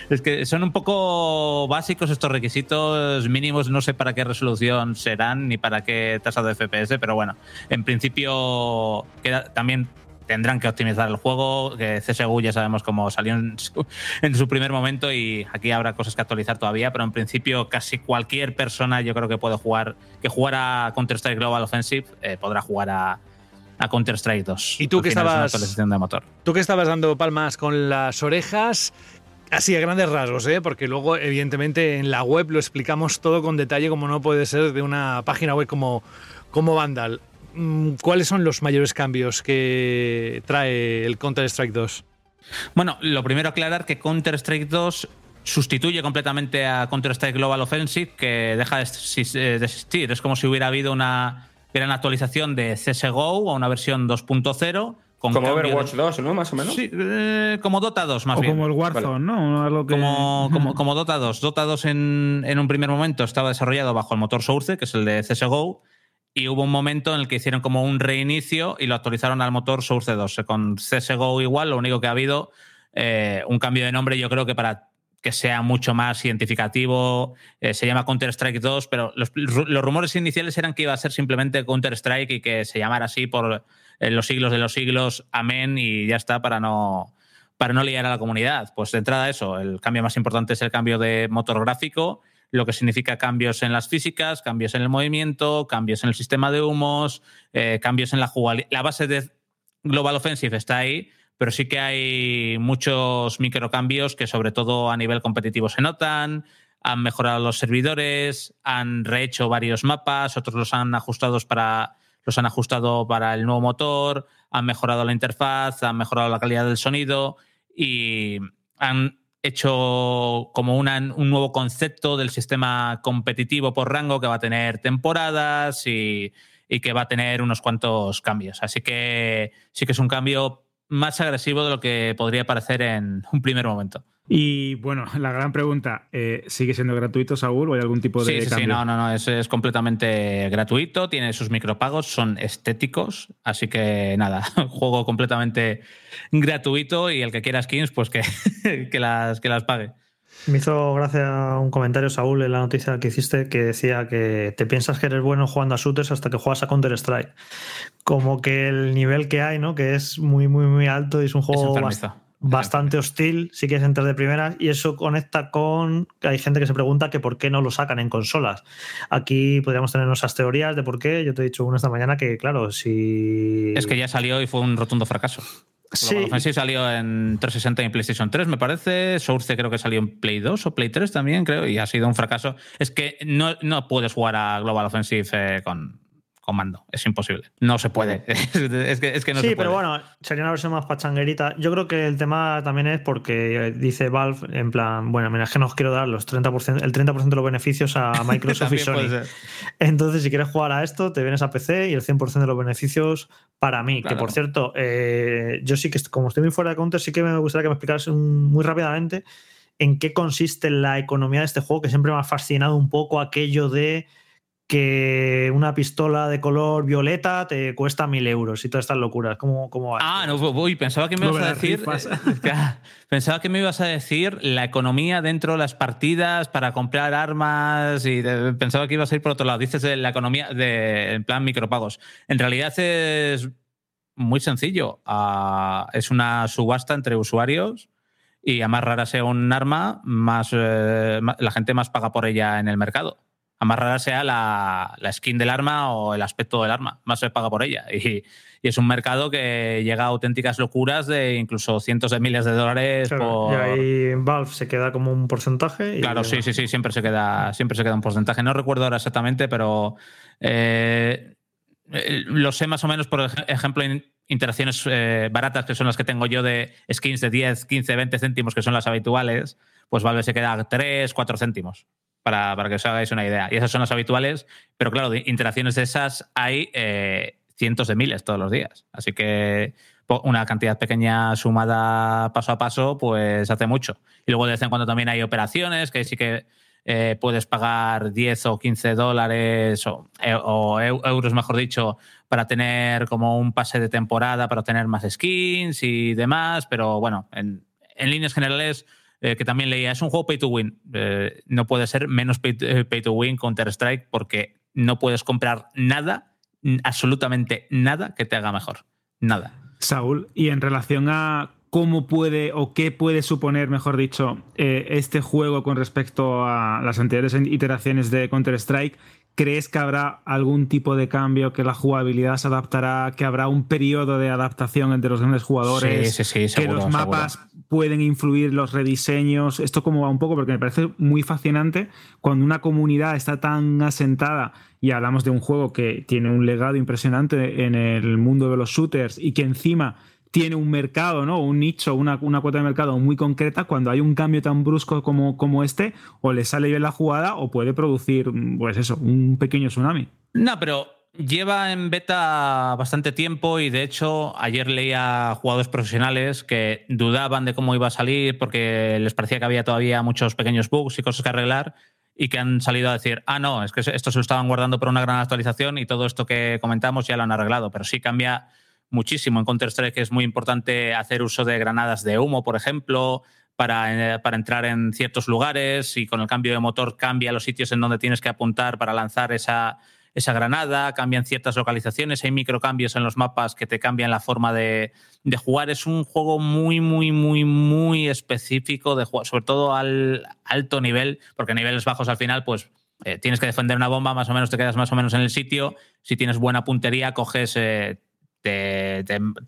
Es que son un poco básicos estos requisitos mínimos, no sé para qué resolución serán ni para qué tasa de FPS, pero bueno, en principio queda- también tendrán que optimizar el juego, que CSGO ya sabemos cómo salió en su, en su primer momento y aquí habrá cosas que actualizar todavía, pero en principio casi cualquier persona yo creo que puede jugar, que jugara a Counter-Strike Global Offensive eh, podrá jugar a, a Counter-Strike 2. ¿Y tú que es estabas- actualización de motor. Tú que estabas dando palmas con las orejas, así a grandes rasgos, ¿eh? porque luego, evidentemente, en la web lo explicamos todo con detalle, como no puede ser de una página web como, como Vandal. Mm, ¿Cuáles son los mayores cambios que trae el Counter-Strike 2? Bueno, lo primero aclarar que Counter-Strike 2 sustituye completamente a Counter-Strike Global Offensive, que deja de eh, de existir. Es como si hubiera habido una era una actualización de CSGO a una versión 2.0. Con Como cambio de- Overwatch 2, ¿no? Más o menos. Sí, eh, como Dota 2, más o bien. como el Warzone, ¿no? Algo que- Como, como, como Dota 2. Dota 2 en, en un primer momento estaba desarrollado bajo el motor Source, que es el de CSGO, y hubo un momento en el que hicieron como un reinicio y lo actualizaron al motor Source 2. Con CSGO igual, lo único que ha habido, eh, un cambio de nombre, yo creo que para que sea mucho más identificativo, eh, se llama Counter-Strike 2, pero los, rumores iniciales eran que iba a ser simplemente Counter-Strike y que se llamara así por eh, los siglos de los siglos, amén, y ya está, para no, para no liar a la comunidad. Pues de entrada eso, el cambio más importante es el cambio de motor gráfico, lo que significa cambios en las físicas, cambios en el movimiento, cambios en el sistema de humos, eh, cambios en la jugabilidad. La base de Global Offensive está ahí, pero sí que hay muchos microcambios que sobre todo a nivel competitivo se notan. Han mejorado los servidores, han rehecho varios mapas, otros los han ajustado para los han ajustado para el nuevo motor, han mejorado la interfaz, han mejorado la calidad del sonido y han hecho como un nuevo concepto del sistema competitivo por rango que va a tener temporadas y, y que va a tener unos cuantos cambios. Así que sí que es un cambio más agresivo de lo que podría parecer en un primer momento. Y bueno, la gran pregunta, eh, ¿sigue siendo gratuito, Saúl, o hay algún tipo de Sí, sí, no, no, no, es, es completamente gratuito, tiene sus micropagos, son estéticos, así que nada, juego completamente gratuito y el que quiera skins, pues que, que, las, que las pague. Me hizo gracia un comentario, Saúl, en la noticia que hiciste que decía que te piensas que eres bueno jugando a shooters hasta que juegas a Counter-Strike. Como que el nivel que hay, ¿no? Que es muy, muy, muy alto y es un juego enfermizo. Bast- bastante hostil si quieres entrar de primeras y eso conecta con que hay gente que se pregunta que por qué no lo sacan en consolas. Aquí podríamos tener nuestras teorías de por qué. Yo te he dicho una esta mañana que, claro, si... Es que ya salió y fue un rotundo fracaso. Sí. Global Offensive salió en 360 y en PlayStation 3, me parece. Source creo que salió en Play 2 o Play 3 también, creo, y ha sido un fracaso. Es que no, no puedes jugar a Global Offensive eh, con, con mando. Es imposible. No se puede. es, que, es que no sí, se puede. pero bueno, sería una versión más pachanguerita. Yo creo que el tema también es porque eh, dice Valve, en plan, bueno, mira, es que no os quiero dar los 30%, el 30% de los beneficios a Microsoft y Sony. Entonces, si quieres jugar a esto, te vienes a PC y el 100% de los beneficios para mí. Que por cierto, eh, yo sí que, como estoy muy fuera de Counter, sí que me gustaría que me explicaras muy rápidamente en qué consiste la economía de este juego, que siempre me ha fascinado un poco aquello de que una pistola de color violeta te cuesta mil euros y todas estas locuras. ¿Cómo, cómo va? Ah, no, uy, pensaba que me ibas a decir. eh, pensaba que me ibas a decir la economía dentro de las partidas para comprar armas y de- pensaba que ibas a ir por otro lado. Dices de la economía de, en plan micropagos. En realidad es muy sencillo. Ah, es una subasta entre usuarios y a más rara sea un arma, más eh, la gente más paga por ella en el mercado. A más rara sea la, la skin del arma o el aspecto del arma, más se paga por ella. Y, y es un mercado que llega a auténticas locuras de incluso cientos de miles de dólares Claro, por. Y ahí Valve se queda como un porcentaje. y Claro, sí, sí, sí, siempre se queda, siempre se queda un porcentaje. No recuerdo ahora exactamente, pero eh, eh, lo sé más o menos, por ej- ejemplo, en interacciones eh, baratas, que son las que tengo yo de skins de 10, 15, 20 céntimos, que son las habituales, pues Valve se queda 3, 4 céntimos. Para, para que os hagáis una idea. Y esas son las habituales, pero claro, de interacciones de esas hay eh, cientos de miles todos los días. Así que una cantidad pequeña sumada paso a paso, pues hace mucho. Y luego de vez en cuando también hay operaciones que sí que eh, puedes pagar 10 o 15 dólares o, eh, o eu- euros, mejor dicho, para tener como un pase de temporada, para obtener más skins y demás. Pero bueno, en, en líneas generales, eh, que también leía, es un juego pay to win. Eh, no puede ser menos pay to, eh, pay to win Counter-Strike porque no puedes comprar nada, absolutamente nada que te haga mejor. Nada. Saúl, y en relación a cómo puede o qué puede suponer, mejor dicho, eh, este juego con respecto a las anteriores iteraciones de Counter-Strike, ¿crees que habrá algún tipo de cambio, que la jugabilidad se adaptará, que habrá un periodo de adaptación entre los grandes jugadores, Sí, sí, sí, que seguro, los mapas pueden influir los rediseños? Esto cómo va un poco, porque me parece muy fascinante cuando una comunidad está tan asentada y hablamos de un juego que tiene un legado impresionante en el mundo de los shooters y que encima tiene un mercado, ¿no? Un nicho, una, una cuota de mercado muy concreta, cuando hay un cambio tan brusco como, como este, o le sale bien la jugada o puede producir, pues eso, un pequeño tsunami. No, pero lleva en beta bastante tiempo y de hecho ayer leía jugadores profesionales que dudaban de cómo iba a salir porque les parecía que había todavía muchos pequeños bugs y cosas que arreglar y que han salido a decir, ah, no, es que esto se lo estaban guardando para una gran actualización y todo esto que comentamos ya lo han arreglado, pero sí cambia muchísimo. En Counter-Strike es muy importante hacer uso de granadas de humo, por ejemplo, para, eh, para, entrar en ciertos lugares y con el cambio de motor cambia los sitios en donde tienes que apuntar para lanzar esa, esa granada, cambian ciertas localizaciones, hay microcambios en los mapas que te cambian la forma de, de jugar. Es un juego muy, muy, muy, muy específico de jugar, sobre todo al alto nivel, porque a niveles bajos al final, pues eh, tienes que defender una bomba, más o menos te quedas más o menos en el sitio. Si tienes buena puntería, coges, eh, te,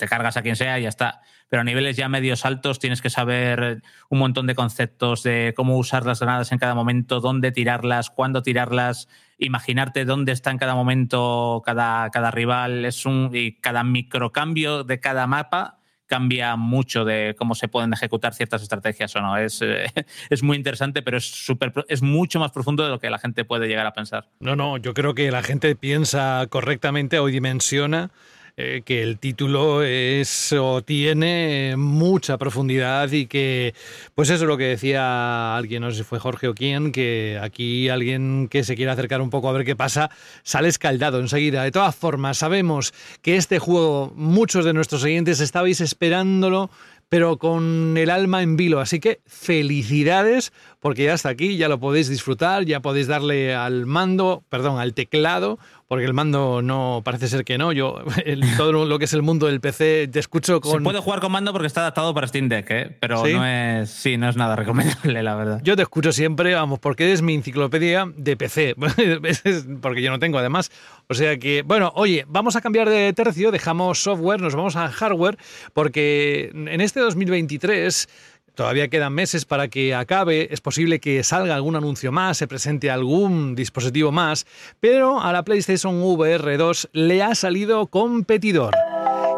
cargas a quien sea y ya está. Pero a niveles ya medios altos tienes que saber un montón de conceptos de cómo usar las granadas en cada momento, dónde tirarlas, cuándo tirarlas, imaginarte dónde está en cada momento cada, cada rival. Es un, y cada microcambio de cada mapa cambia mucho de cómo se pueden ejecutar ciertas estrategias o no. Es, eh, es muy interesante, pero es, super, es mucho más profundo de lo que la gente puede llegar a pensar. No, no, yo creo que la gente piensa correctamente o dimensiona eh, que el título es o tiene mucha profundidad y que, pues eso es lo que decía alguien, no sé si fue Jorge o quién, que aquí alguien que se quiere acercar un poco a ver qué pasa, sale escaldado enseguida. De todas formas, sabemos que este juego, muchos de nuestros oyentes estabais esperándolo pero con el alma en vilo. Así que felicidades, porque ya está aquí, ya lo podéis disfrutar, ya podéis darle al mando, perdón, al teclado, porque el mando no parece ser que no. Yo, el, todo lo que es el mundo del PC, te escucho con. Se puede jugar con mando porque está adaptado para Steam Deck, ¿eh? pero ¿Sí? no es. Sí, no es nada recomendable, la verdad. Yo te escucho siempre, vamos, porque eres mi enciclopedia de PC. porque yo no tengo, además. O sea que, bueno, oye, vamos a cambiar de tercio, dejamos software, nos vamos a hardware, porque en este 2023 Todavía quedan meses para que acabe, es posible que salga algún anuncio más, se presente algún dispositivo más, pero a la PlayStation VR 2 le ha salido competidor.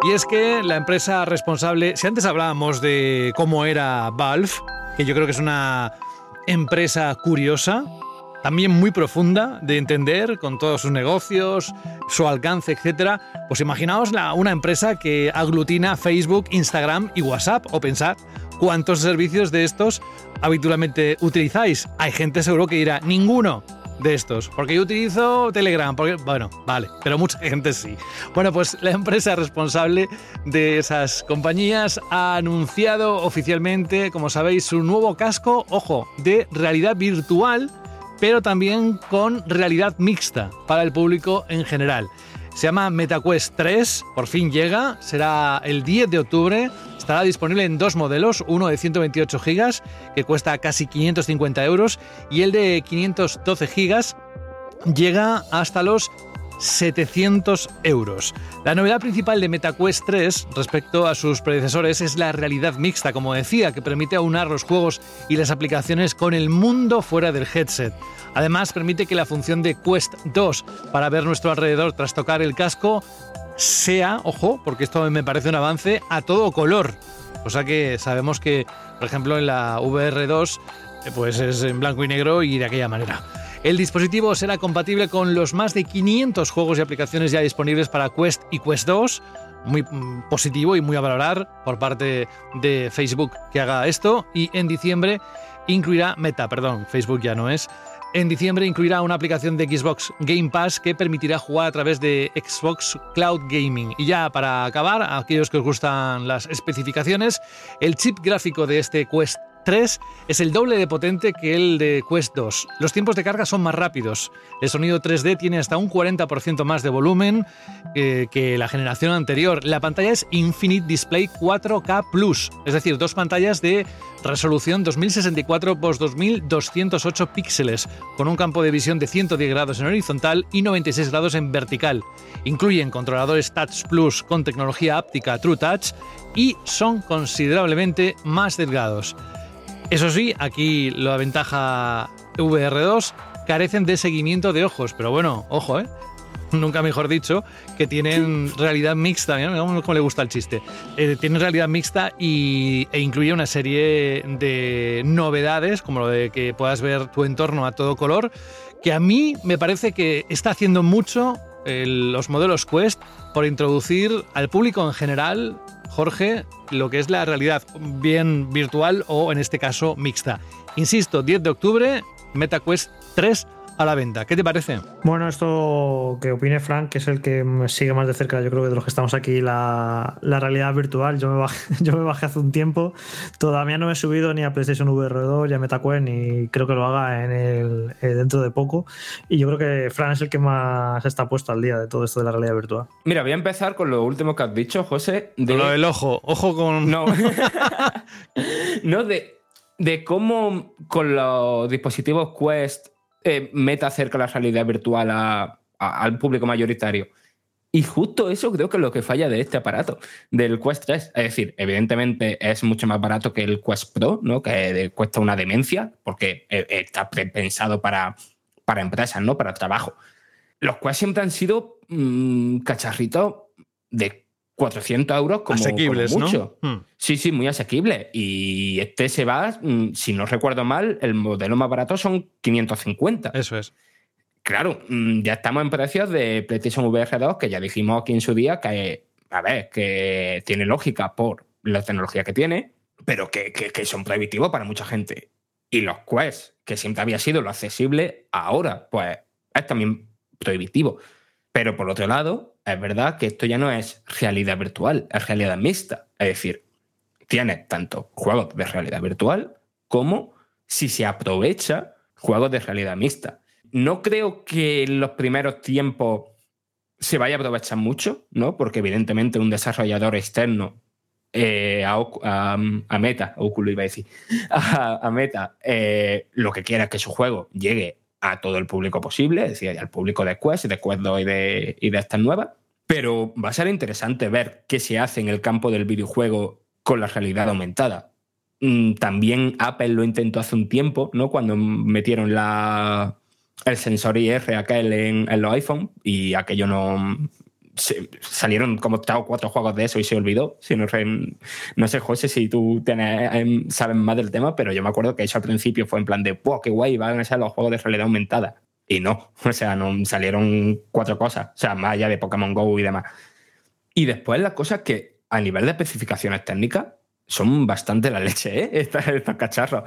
Y es que la empresa responsable, si antes hablábamos de cómo era Valve, que yo creo que es una empresa curiosa, también muy profunda de entender con todos sus negocios, su alcance, etcétera. Pues imaginaos la, una empresa que aglutina Facebook, Instagram y WhatsApp, o pensad cuántos servicios de estos habitualmente utilizáis. Hay gente seguro que dirá, ninguno de estos, porque yo utilizo Telegram, porque, bueno, vale, pero mucha gente sí. Bueno, pues la empresa responsable de esas compañías ha anunciado oficialmente, como sabéis, su nuevo casco, ojo, de realidad virtual, pero también con realidad mixta para el público en general. Se llama MetaQuest 3, por fin llega, será el 10 de octubre, estará disponible en dos modelos, uno de 128 GB, que cuesta casi 550 euros, y el de 512 GB llega hasta los 700 euros. La novedad principal de MetaQuest 3 respecto a sus predecesores es la realidad mixta, como decía, que permite aunar los juegos y las aplicaciones con el mundo fuera del headset. Además, permite que la función de Quest 2 para ver nuestro alrededor tras tocar el casco sea, ojo, porque esto me parece un avance, a todo color. O sea que sabemos que, por ejemplo, en la VR2 pues es en blanco y negro y de aquella manera. El dispositivo será compatible con los más de 500 juegos y aplicaciones ya disponibles para Quest y Quest 2. Muy mm, positivo y muy a valorar por parte de Facebook que haga esto. Y en diciembre incluirá Meta, perdón, Facebook ya no es. En diciembre incluirá una aplicación de Xbox Game Pass que permitirá jugar a través de Xbox Cloud Gaming. Y ya para acabar, a aquellos que os gustan las especificaciones, el chip gráfico de este Quest 3 es el doble de potente que el de Quest 2. Los tiempos de carga son más rápidos. El sonido 3D tiene hasta un 40% más de volumen eh, que la generación anterior. La pantalla es Infinite Display 4K Plus, es decir, dos pantallas de resolución 2064 x 2208 píxeles, con un campo de visión de 110 grados en horizontal y 96 grados en vertical. Incluyen controladores Touch Plus con tecnología áptica True Touch y son considerablemente más delgados. Eso sí, aquí la ventaja VR2 carecen de seguimiento de ojos, pero bueno, ojo, ¿eh? Nunca mejor dicho, que tienen realidad mixta, ¿no? cómo le gusta el chiste. Eh, tienen realidad mixta y, e incluye una serie de novedades, como lo de que puedas ver tu entorno a todo color, que a mí me parece que está haciendo mucho el- los modelos Quest por introducir al público en general, Jorge, lo que es la realidad, bien virtual o en este caso mixta. Insisto, 10 de octubre, MetaQuest 3 a la venta. ¿Qué te parece? Bueno, esto que opine Frank, que es el que me sigue más de cerca, yo creo que de los que estamos aquí, la, la realidad virtual. Yo me, bajé, yo me bajé hace un tiempo, todavía no me he subido ni a PlayStation VR 2 ni a MetaQuest, ni creo que lo haga en el, eh, dentro de poco. Y yo creo que Frank es el que más está puesto al día de todo esto de la realidad virtual. Mira, voy a empezar con lo último que has dicho, José. De... Lo del ojo, ojo con... No. no, de, de cómo con los dispositivos Quest eh, Meta acerca la realidad virtual al público mayoritario. Y justo eso creo que es lo que falla de este aparato, del Quest 3. Es decir, evidentemente es mucho más barato que el Quest Pro, ¿no? que cuesta una demencia, porque eh, está pensado para, para empresas, ¿no? para trabajo. Los Quest siempre han sido mm, cacharritos de 400 euros como, como Asequibles, mucho. ¿no? Hmm. Sí, sí, muy asequible. Y este se va, mm, si no recuerdo mal, el modelo más barato son 550. Eso es. Claro, mm, ya estamos en precios de PlayStation VR 2, que ya dijimos aquí en su día que, a ver, que tiene lógica por la tecnología que tiene, pero que, que- que son prohibitivos para mucha gente. Y los Quest, que siempre había sido lo accesible, ahora, pues es también prohibitivo. Pero por otro lado, es verdad que esto ya no es realidad virtual, es realidad mixta. Es decir, tienes tanto juegos de realidad virtual como, si se aprovecha, juegos de realidad mixta. No creo que en los primeros tiempos se vaya a aprovechar mucho, ¿no? Porque evidentemente un desarrollador externo eh, a, Meta, Oculus iba a decir, a, a Meta, eh, lo que quiera es que su juego llegue a todo el público posible, es decir, al público de Quest, de Quest 2 y de, y de estas nuevas. Pero va a ser interesante ver qué se hace en el campo del videojuego con la realidad aumentada. Mm, También Apple lo intentó hace un tiempo, ¿no? Cuando metieron la, el sensor IR aquel en, en los iPhone y aquello no. Se- salieron como tres o cuatro juegos de eso y se olvidó. Si no, no sé, José, si tú tienes, em, sabes más del tema, pero yo me acuerdo que eso al principio fue en plan de, ¡wow, qué guay! Van a ser los juegos de realidad aumentada. Y no, o sea, no salieron cuatro cosas, o sea, más allá de Pokémon Go y demás. Y después las cosas que a nivel de especificaciones técnicas son bastante la leche, ¿eh? Estos, estos cacharros.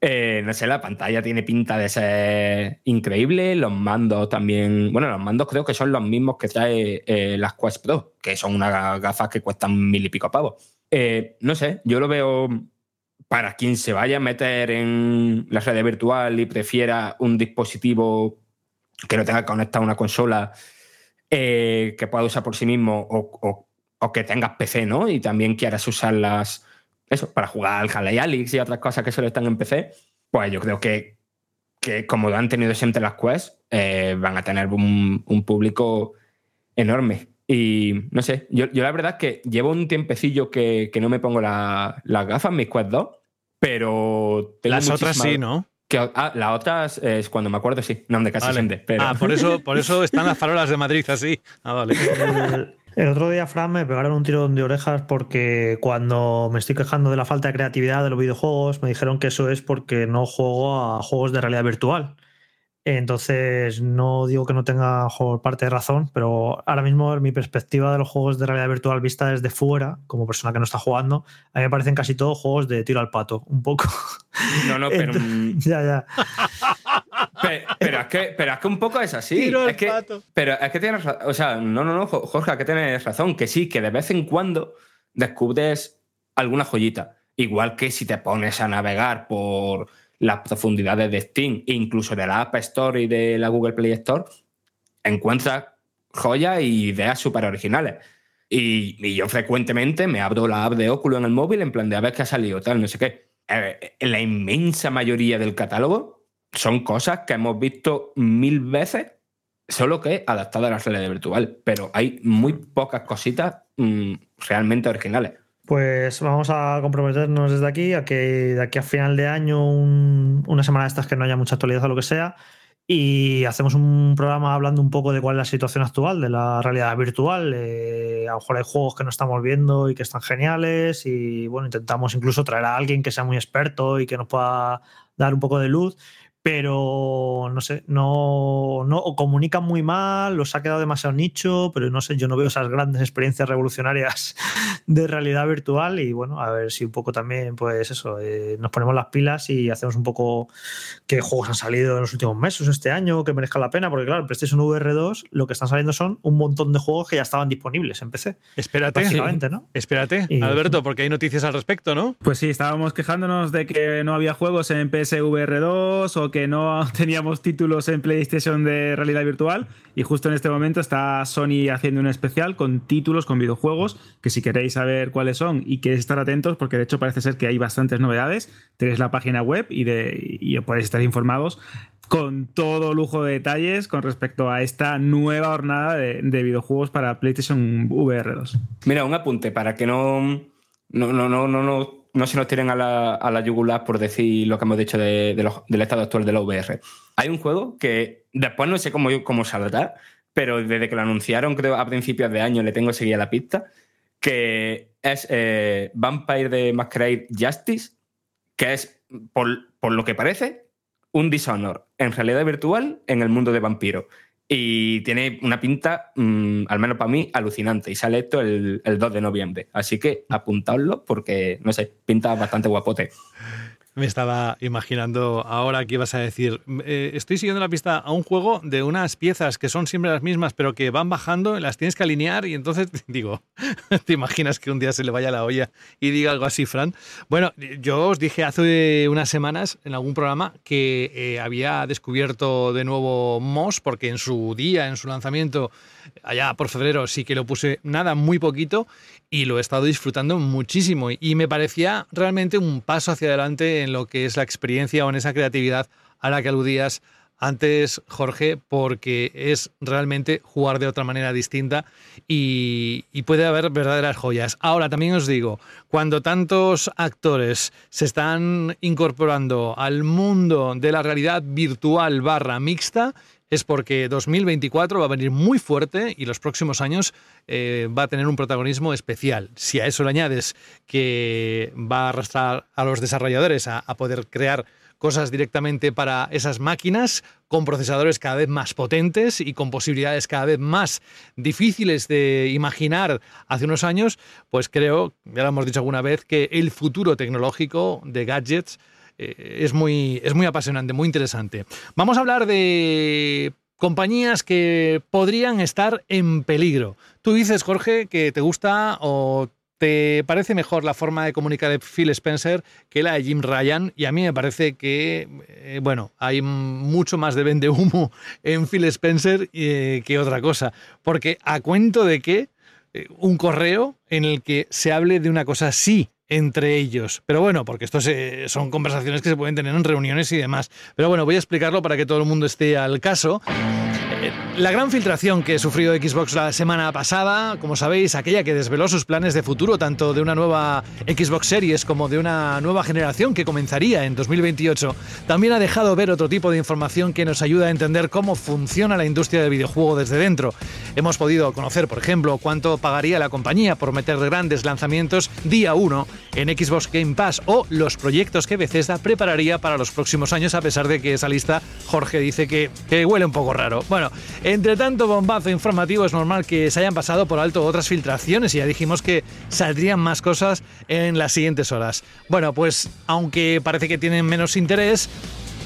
Eh, no sé, la pantalla tiene pinta de ser increíble, los mandos también... Bueno, los mandos creo que son los mismos que trae eh, las Quest Pro, que son unas gafas que cuestan mil y pico pavos. Eh, no sé, yo lo veo para quien se vaya a meter en la red virtual y prefiera un dispositivo que no tenga conectado a una consola que pueda usar por sí mismo o, o- o que tengas PC, ¿no? Y también quieras usarlas, eso, para jugar al Half-Life Alyx y otras cosas que solo están en PC, pues yo creo que, que como lo han tenido siempre las Quest, eh, van a tener un, un público enorme. Y no sé, yo, yo la verdad es que llevo un tiempecillo que, que no me pongo la- las gafas, mis Quest 2, pero tengo Las otras sí, ¿no? que, ah, las otras es cuando me acuerdo, sí. No, de casi Vale. siempre. Pero... Ah, por eso, por eso están las farolas de Madrid así. Ah, vale. El, otro día, Fran, me pegaron un tirón de orejas porque cuando me estoy quejando de la falta de creatividad de los videojuegos, me dijeron que eso es porque no juego a juegos de realidad virtual. Entonces, no digo que no tenga parte de razón, pero ahora mismo mi perspectiva de los juegos de realidad virtual vista desde fuera, como persona que no está jugando, a mí me parecen casi todos juegos de tiro al pato, un poco. No, no, pero. mm, ya, ya. Pe- Pero, es que, pero es que un poco es así. Tiro es que, pato. Pero es que tienes razón. O sea, no, no, no, Jo- Jorge, que tienes razón. Que sí, que de vez en cuando descubres alguna joyita. Igual que si te pones a navegar por las profundidades de Steam, e incluso de la App Store y de la Google Play Store, encuentras joyas y ideas súper originales. Y, y yo frecuentemente me abro la app de Oculus en el móvil en plan de a ver qué ha salido, tal, no sé qué. Eh, en la inmensa mayoría del catálogo son cosas que hemos visto mil veces, solo que adaptadas a la realidad virtual. Pero hay muy pocas cositas mm, realmente originales. Pues vamos a comprometernos desde aquí a que de aquí a final de año, un- una semana de estas que no haya mucha actualidad o lo que sea, y hacemos un programa hablando un poco de cuál es la situación actual de la realidad virtual. Eh, a lo mejor hay juegos que no estamos viendo y que están geniales, y bueno, intentamos incluso traer a alguien que sea muy experto y que nos pueda dar un poco de luz. Pero no sé, no, no o comunican muy mal, los ha quedado demasiado nicho, pero no sé, yo no veo esas grandes experiencias revolucionarias de realidad virtual y bueno, a ver si un poco también, pues eso, eh, nos ponemos las pilas y hacemos un poco qué juegos han salido en los últimos meses, este año, que merezcan la pena, porque claro, el PlayStation VR 2 lo que están saliendo son un montón de juegos que ya estaban disponibles en PC. Espérate, Básicamente, ¿no? espérate, Y- Alberto, porque hay noticias al respecto, ¿no? Pues sí, estábamos quejándonos de que no había juegos en PSVR 2 o que no teníamos títulos en PlayStation de realidad virtual. Y justo en este momento está Sony haciendo un especial con títulos, con videojuegos, que si queréis saber cuáles son y queréis estar atentos, porque de hecho parece ser que hay bastantes novedades, tenéis la página web y, de, y podéis estar informados con todo lujo de detalles con respecto a esta nueva jornada de, de videojuegos para PlayStation VR 2. Mira, un apunte para que no, no, no, no, no, no, se nos tiren a la, a la yugular por decir lo que hemos dicho del estado actual de la VR. Hay un juego que después no sé cómo, cómo saldrá, pero desde que lo anunciaron, creo a principios de año, le tengo seguida la pista, que es eh, Vampire de Masquerade Justice, que es, por, por lo que parece, un Dishonor en realidad virtual en el mundo de vampiro. Y tiene una pinta, mm, al menos para mí, alucinante. Y sale esto el, el 2 de noviembre. Así que apuntadlo porque, no sé, pinta bastante guapote. Me estaba imaginando ahora que ibas a decir, eh, estoy siguiendo la pista a un juego de unas piezas que son siempre las mismas, pero que van bajando, las tienes que alinear y entonces digo, ¿te imaginas que un día se le vaya la olla y diga algo así, Fran? Bueno, yo os dije hace unas semanas en algún programa que eh, había descubierto de nuevo Moss, porque en su día, en su lanzamiento, allá por febrero, sí que lo puse nada, muy poquito, y lo he estado disfrutando muchísimo. Y me parecía realmente un paso hacia adelante en lo que es la experiencia o en esa creatividad a la que aludías antes, Jorge, porque es realmente jugar de otra manera distinta y, puede haber verdaderas joyas. Ahora, también os digo, cuando tantos actores se están incorporando al mundo de la realidad virtual barra mixta, es porque 2024 va a venir muy fuerte y los próximos años eh, va a tener un protagonismo especial. Si a eso le añades que va a arrastrar a los desarrolladores a, a poder crear cosas directamente para esas máquinas con procesadores cada vez más potentes y con posibilidades cada vez más difíciles de imaginar hace unos años, pues creo, ya lo hemos dicho alguna vez, que el futuro tecnológico de gadgets eh, es, muy, es muy apasionante, muy interesante. Vamos a hablar de compañías que podrían estar en peligro. Tú dices, Jorge, que te gusta o te parece mejor la forma de comunicar de Phil Spencer que la de Jim Ryan y a mí me parece que, eh, bueno, hay mucho más de vende humo en Phil Spencer eh, que otra cosa. Porque a cuento de que un correo en el que se hable de una cosa así entre ellos. Pero bueno, porque esto se- son conversaciones que se pueden tener en reuniones y demás. Pero bueno, voy a explicarlo para que todo el mundo esté al caso. La gran filtración que sufrió Xbox la semana pasada, como sabéis, aquella que desveló sus planes de futuro, tanto de una nueva Xbox Series como de una nueva generación que comenzaría en 2028, también ha dejado ver otro tipo de información que nos ayuda a entender cómo funciona la industria del videojuego desde dentro. Hemos podido conocer, por ejemplo, cuánto pagaría la compañía por meter grandes lanzamientos día 1 en Xbox Game Pass o los proyectos que Bethesda prepararía para los próximos años, a pesar de que esa lista Jorge dice que, que huele un poco raro. Bueno, entre tanto bombazo informativo es normal que se hayan pasado por alto otras filtraciones y ya dijimos que saldrían más cosas en las siguientes horas. Bueno, pues aunque parece que tienen menos interés,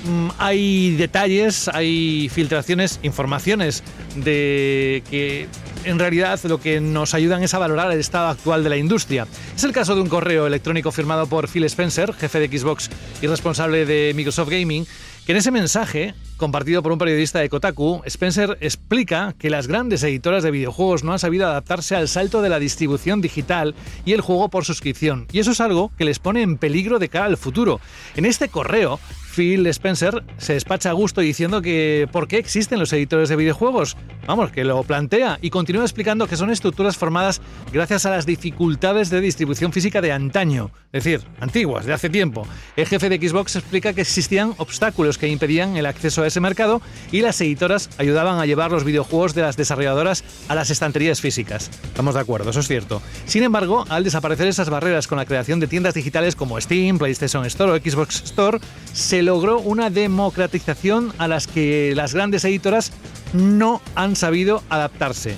mm, hay detalles, hay filtraciones, informaciones de que en realidad lo que nos ayudan es a valorar el estado actual de la industria. Es el caso de un correo electrónico firmado por Phil Spencer, jefe de Xbox y responsable de Microsoft Gaming, en ese mensaje, compartido por un periodista de Kotaku, Spencer explica que las grandes editoras de videojuegos no han sabido adaptarse al salto de la distribución digital y el juego por suscripción, y eso es algo que les pone en peligro de cara al futuro. En este correo, Phil Spencer se despacha a gusto diciendo que por qué existen los editores de videojuegos. Vamos, que lo plantea y continúa explicando que son estructuras formadas gracias a las dificultades de distribución física de antaño, es decir, antiguas, de hace tiempo. El jefe de Xbox explica que existían obstáculos que impedían el acceso a ese mercado y las editoras ayudaban a llevar los videojuegos de las desarrolladoras a las estanterías físicas. Estamos de acuerdo, eso es cierto. Sin embargo, al desaparecer esas barreras con la creación de tiendas digitales como Steam, PlayStation Store o Xbox Store, se logró una democratización a las que las grandes editoras no han sabido adaptarse.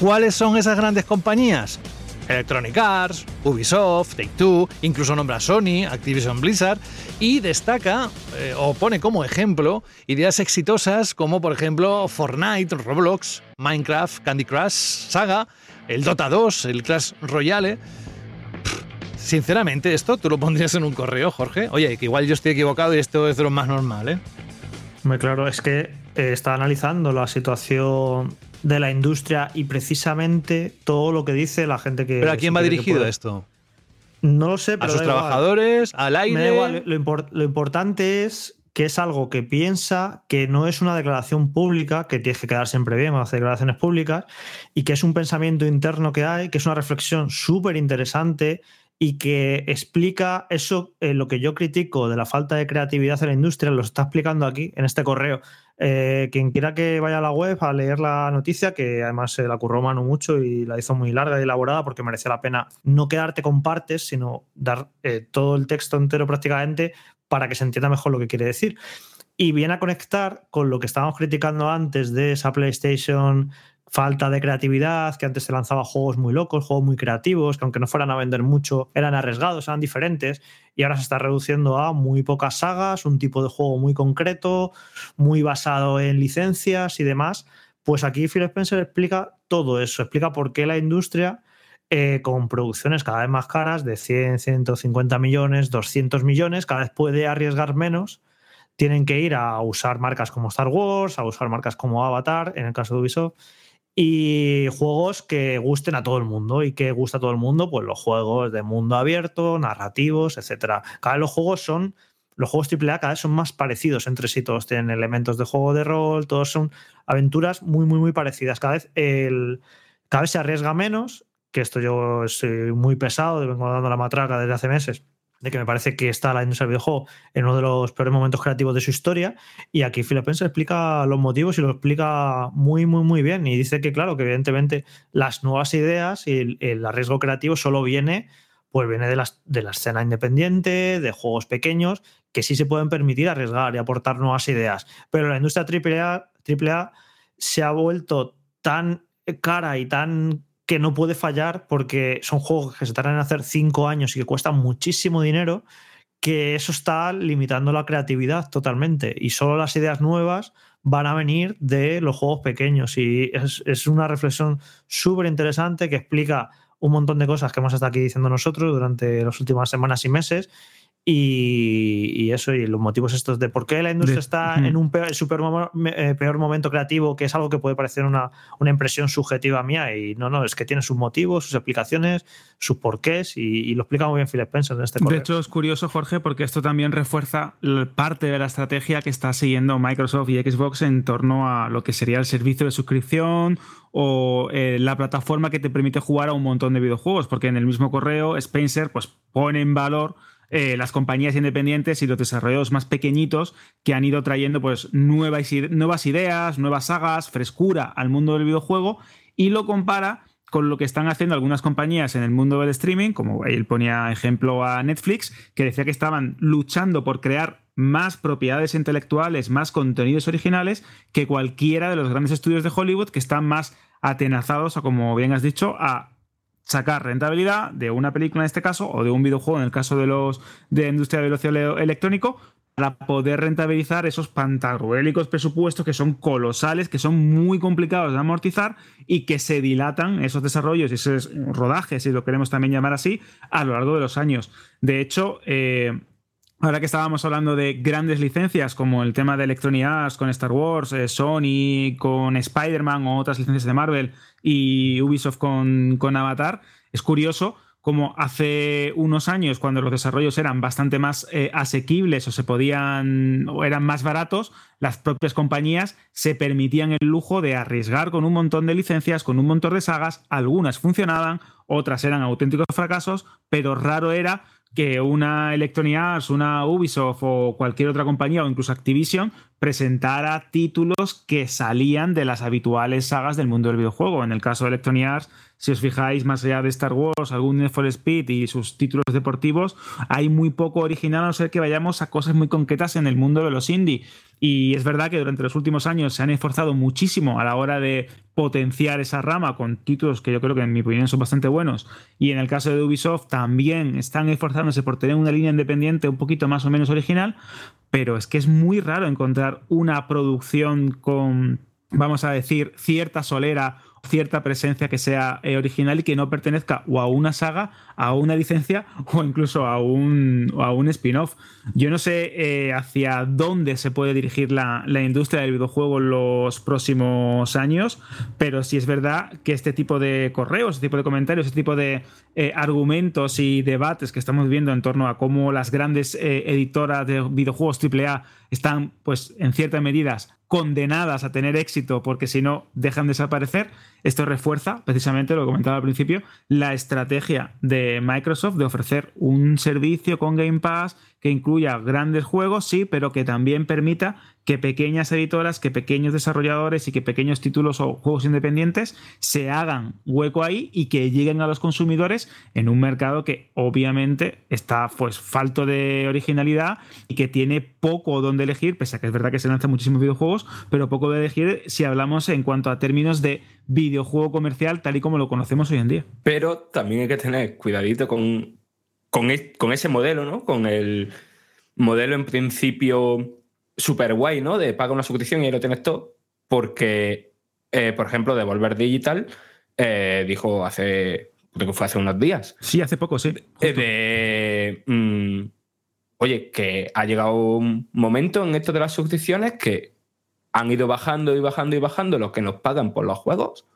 ¿Cuáles son esas grandes compañías? Electronic Arts, Ubisoft, Take-Two, incluso nombra Sony, Activision Blizzard y destaca eh, o pone como ejemplo ideas exitosas como por ejemplo Fortnite, Roblox, Minecraft, Candy Crush, Saga, el Dota 2, el Clash Royale. Sinceramente, esto tú lo pondrías en un correo, Jorge. Oye, que igual yo estoy equivocado y esto es de lo más normal, ¿eh? Muy claro, es que eh, está analizando la situación de la industria y precisamente todo lo que dice la gente que. ¿Pero a quién va dirigido esto? No lo sé, ¿A pero sus da igual. trabajadores? ¿Al aire? Me da igual, lo, lo importante es que es algo que piensa, que no es una declaración pública, que tienes que quedar siempre bien con hacer declaraciones públicas, y que es un pensamiento interno que hay, que es una reflexión súper interesante y que explica eso, eh, lo que yo critico de la falta de creatividad en la industria, lo está explicando aquí en este correo. Eh, quien quiera que vaya a la web a leer la noticia, que además se la curró Manu mucho y la hizo muy larga y elaborada porque merecía la pena no quedarte con partes, sino dar eh, todo el texto entero prácticamente para que se entienda mejor lo que quiere decir. Y viene a conectar con lo que estábamos criticando antes de esa PlayStation falta de creatividad, que antes se lanzaba juegos muy locos, juegos muy creativos, que aunque no fueran a vender mucho, eran arriesgados, eran diferentes, y ahora se está reduciendo a muy pocas sagas, un tipo de juego muy concreto, muy basado en licencias y demás. Pues aquí Phil Spencer explica todo eso, explica por qué la industria, eh, con producciones cada vez más caras, de 100, 150 millones, 200 millones, cada vez puede arriesgar menos tienen que ir a usar marcas como Star Wars, a usar marcas como Avatar, en el caso de Ubisoft, y juegos que gusten a todo el mundo. ¿Y que gusta a todo el mundo? Pues los juegos de mundo abierto, narrativos, etcétera. Cada vez los juegos son. Los juegos AAA cada vez son más parecidos entre sí, todos tienen elementos de juego de rol, todos son aventuras muy, muy, muy parecidas. Cada vez, el, cada vez se arriesga menos, que esto yo soy muy pesado, vengo dando la matraca desde hace meses, de que me parece que está la industria del videojuego en uno de los peores momentos creativos de su historia. Y aquí Phil Spencer explica los motivos y lo explica muy, muy, muy bien. Y dice que, claro, que evidentemente las nuevas ideas y el, arriesgo creativo solo viene, pues viene de, las, de la escena independiente, de juegos pequeños, que sí se pueden permitir arriesgar y aportar nuevas ideas. Pero la industria AAA, AAA se ha vuelto tan cara y tan que no puede fallar porque son juegos que se tardan en hacer cinco años y que cuestan muchísimo dinero, que eso está limitando la creatividad totalmente. Y solo las ideas nuevas van a venir de los juegos pequeños. Y es, es una reflexión súper interesante que explica un montón de cosas que hemos estado aquí diciendo nosotros durante las últimas semanas y meses. Y, y eso, y los motivos estos de por qué la industria De- está en un peor, super eh, peor momento creativo, que es algo que puede parecer una, una impresión subjetiva mía. Y no, no, es que tiene sus motivos, sus explicaciones, sus porqués, y, y lo explica muy bien Phil Spencer en este De correo. hecho, es curioso, Jorge, porque esto también refuerza parte de la estrategia que está siguiendo Microsoft y Xbox en torno a lo que sería el servicio de suscripción o eh, la plataforma que te permite jugar a un montón de videojuegos, porque en el mismo correo Spencer pues, pone en valor eh, las compañías independientes y los desarrollos más pequeñitos que han ido trayendo pues, nuevas, ide- nuevas ideas, nuevas sagas, frescura al mundo del videojuego y lo compara con lo que están haciendo algunas compañías en el mundo del streaming, como él ponía ejemplo a Netflix, que decía que estaban luchando por crear más propiedades intelectuales, más contenidos originales que cualquiera de los grandes estudios de Hollywood que están más atenazados, a, como bien has dicho, a sacar rentabilidad de una película en este caso o de un videojuego en el caso de los de la industria del ocio le- electrónico para poder rentabilizar esos pantagruélicos presupuestos que son colosales, que son muy complicados de amortizar y que se dilatan esos desarrollos y esos rodajes, si lo queremos también llamar así, a lo largo de los años. De hecho, eh, Ahora que estábamos hablando de grandes licencias, como el tema de Electronic Arts con Star Wars, eh, Sony con Spider-Man o otras licencias de Marvel y Ubisoft con, con Avatar, es curioso como hace unos años, cuando los desarrollos eran bastante más eh, asequibles o se podían o eran más baratos, las propias compañías se permitían el lujo de arriesgar con un montón de licencias, con un montón de sagas, algunas funcionaban, otras eran auténticos fracasos, pero raro era que una Electronic Arts, una Ubisoft o cualquier otra compañía o incluso Activision presentara títulos que salían de las habituales sagas del mundo del videojuego. En el caso de Electronic Arts, si os fijáis más allá de Star Wars, algún Need for Speed y sus títulos deportivos, hay muy poco original a no ser que vayamos a cosas muy concretas en el mundo de los indie. Y es verdad que durante los últimos años se han esforzado muchísimo a la hora de potenciar esa rama con títulos que yo creo que en mi opinión son bastante buenos. Y en el caso de Ubisoft también están esforzándose por tener una línea independiente un poquito más o menos original, pero es que es muy raro encontrar una producción con, vamos a decir, cierta solera cierta presencia que sea eh, original y que no pertenezca o a una saga, a una licencia o incluso a un, a un spin-off. Yo no sé eh, hacia dónde se puede dirigir la, la industria del videojuego en los próximos años, pero sí es verdad que este tipo de correos, este tipo de comentarios, este tipo de eh, argumentos y debates que estamos viendo en torno a cómo las grandes editoras de videojuegos AAA están, pues, en ciertas medidas condenadas a tener éxito porque si no dejan de desaparecer, esto refuerza precisamente lo comentaba al principio, la estrategia de Microsoft de ofrecer un servicio con Game Pass que incluya grandes juegos, sí, pero que también permita que pequeñas editoras, que pequeños desarrolladores y que pequeños títulos o juegos independientes se hagan hueco ahí y que lleguen a los consumidores en un mercado que obviamente está pues falto de originalidad y que tiene poco donde elegir, pese a que es verdad que se lanzan muchísimos videojuegos, pero poco de elegir si hablamos en cuanto a términos de videojuego comercial tal y como lo conocemos hoy en día. Pero también hay que tener cuidadito con, con, e- con ese modelo, ¿no? Con el modelo en principio super guay, ¿no? De paga una suscripción y ahí lo tienes todo. Porque, eh, por ejemplo, Devolver Digital eh, dijo hace. Creo que fue hace unos días. Sí, hace poco, sí. eh, de. mm, oye, que ha llegado un momento en esto de las suscripciones que han ido bajando y bajando y bajando los que nos pagan por los juegos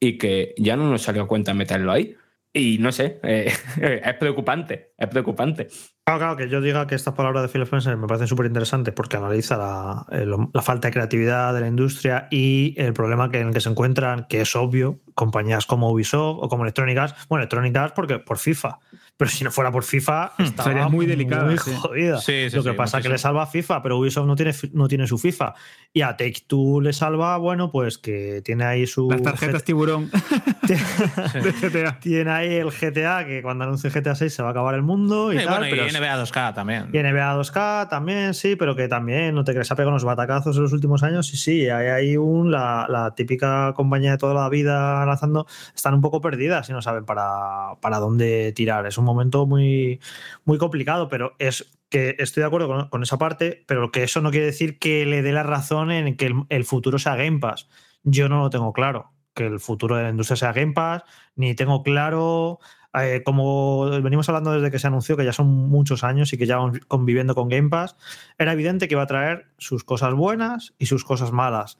y que ya no nos salió cuenta meterlo ahí. Y no sé, eh, es preocupante, es preocupante. Claro, claro, que yo diga que estas palabras de Phil Spencer me parecen súper interesantes porque analiza la, eh, la falta de creatividad de la industria y el problema en el que se encuentran, que es obvio, compañías como Ubisoft o como Electronic Arts. Bueno, Electronic Arts porque por FIFA, pero si no fuera por FIFA, estaba sería muy delicada, muy sí. jodida. Sí, sí, lo que pasa es que le salva a FIFA, pero Ubisoft no tiene, no tiene su FIFA. Y a Take Two le salva, bueno, pues que tiene ahí su. Las tarjetas tiburón de GTA. Tiene ahí el GTA, que cuando anuncie GTA 6 se va a acabar el mundo y tal. bueno, pero y NBA 2K también. y NBA 2K también, sí, pero que también, no te crees, ha pegado unos batacazos en los últimos años. Sí, sí, hay ahí un, la, la típica compañía de toda la vida lanzando, están un poco perdidas y no saben para, para dónde tirar. Es un momento muy, muy complicado, pero es que estoy de acuerdo con, esa parte, pero que eso no quiere decir que le dé la razón en que el, el futuro sea Game Pass. Yo no lo tengo claro, que el futuro de la industria sea Game Pass, ni tengo claro eh, como venimos hablando desde que se anunció, que ya son muchos años y que ya vamos conviviendo con Game Pass, era evidente que iba a traer sus cosas buenas y sus cosas malas.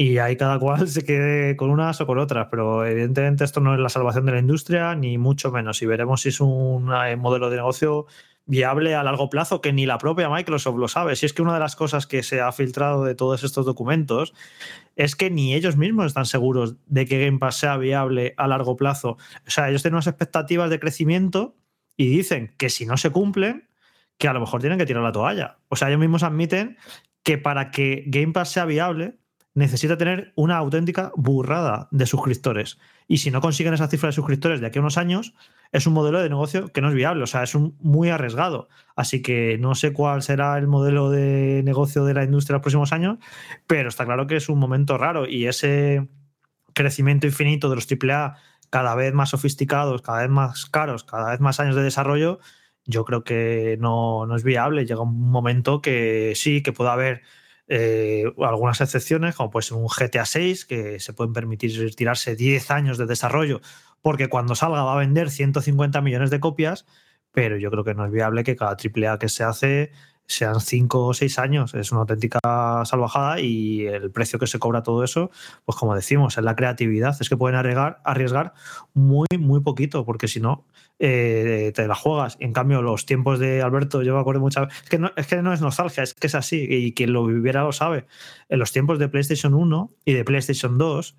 Y ahí cada cual se quede con unas o con otras, pero evidentemente esto no es la salvación de la industria, ni mucho menos. Y veremos si es un eh, modelo de negocio viable a largo plazo, que ni la propia Microsoft lo sabe. Si es que una de las cosas que se ha filtrado de todos estos documentos es que ni ellos mismos están seguros de que Game Pass sea viable a largo plazo. O sea, ellos tienen unas expectativas de crecimiento y dicen que si no se cumplen, que a lo mejor tienen que tirar la toalla. O sea, ellos mismos admiten que para que Game Pass sea viable, necesita tener una auténtica burrada de suscriptores. Y si no consiguen esa cifra de suscriptores de aquí a unos años, es un modelo de negocio que no es viable, o sea, es un muy arriesgado. Así que no sé cuál será el modelo de negocio de la industria en los próximos años, pero está claro que es un momento raro y ese crecimiento infinito de los AAA cada vez más sofisticados, cada vez más caros, cada vez más años de desarrollo, yo creo que no, no es viable. Llega un momento que sí, que puede haber eh, algunas excepciones, como puede ser un GTA 6, que se pueden permitir tirarse 10 años de desarrollo, porque cuando salga va a vender 150 millones de copias, pero yo creo que no es viable que cada AAA que se hace sean 5 o 6 años. Es una auténtica salvajada y el precio que se cobra todo eso, pues como decimos, es la creatividad. Es que pueden arriesgar, arriesgar muy, muy poquito, porque si no, eh, te la juegas. En cambio, los tiempos de Alberto, yo me acuerdo muchas veces. Es que, no, es que no es nostalgia, es que es así. Y quien lo viviera lo sabe. En los tiempos de PlayStation 1 y de PlayStation 2,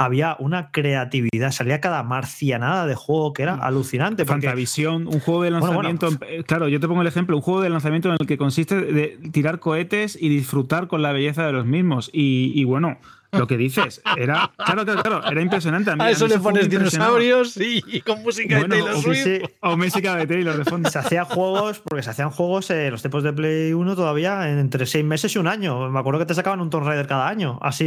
había una creatividad, salía cada marcianada de juego que era alucinante. porque- Fantavisión, un juego de Bueno, bueno. lanzamiento. eh, Claro, yo te pongo el ejemplo: un juego de lanzamiento en el que consiste de tirar cohetes y disfrutar con la belleza de los mismos. Y, y bueno, lo que dices, era. Claro, claro, claro, era impresionante. A, mí- A a eso mí le pones dinosaurios y, y con música Bueno, de Taylor o, Swift. sí. o música de Taylor de fondo. Se hacían juegos, porque se hacían juegos en los tiempos de Play 1 todavía entre seis meses y un año. Me acuerdo que te sacaban un Tomb Raider cada año, así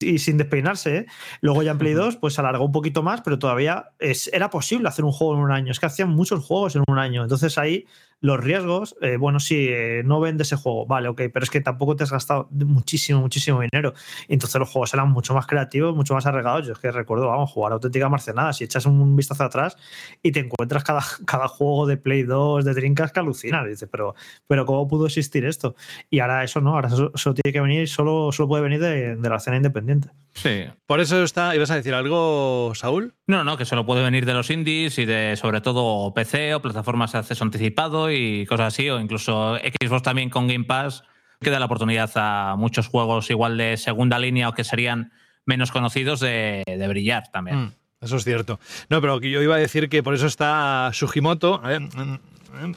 y, y sin despeinarse. ¿eh? Luego ya en Play 2 pues se alargó un poquito más, pero todavía es, era posible hacer un juego en un año. Es que hacían muchos juegos en un año. Entonces ahí los riesgos, eh, bueno, sí, eh, no vende ese juego, vale, ok, pero es que tampoco te has gastado muchísimo, muchísimo dinero. Entonces los juegos eran mucho más creativos, mucho más arreglados. Yo es que recuerdo, vamos, jugar auténtica marcenada. Si echas un vistazo atrás y te encuentras cada, cada juego de Play 2, de Dreamcast que alucinas. Dices, pero, pero ¿cómo pudo existir esto? Y ahora eso no, ahora eso, eso tiene que venir, solo, solo puede venir de, de la escena independiente. Sí. Por eso está. ¿Ibas a decir algo, Saúl? No, no, que solo puede venir de los indies y de sobre todo PC o plataformas de acceso anticipado y cosas así, o incluso Xbox también con Game Pass, que da la oportunidad a muchos juegos igual de segunda línea o que serían menos conocidos de, de brillar también. Mm, eso es cierto. No, pero yo iba a decir que por eso está Sugimoto. a ver, mm, mm,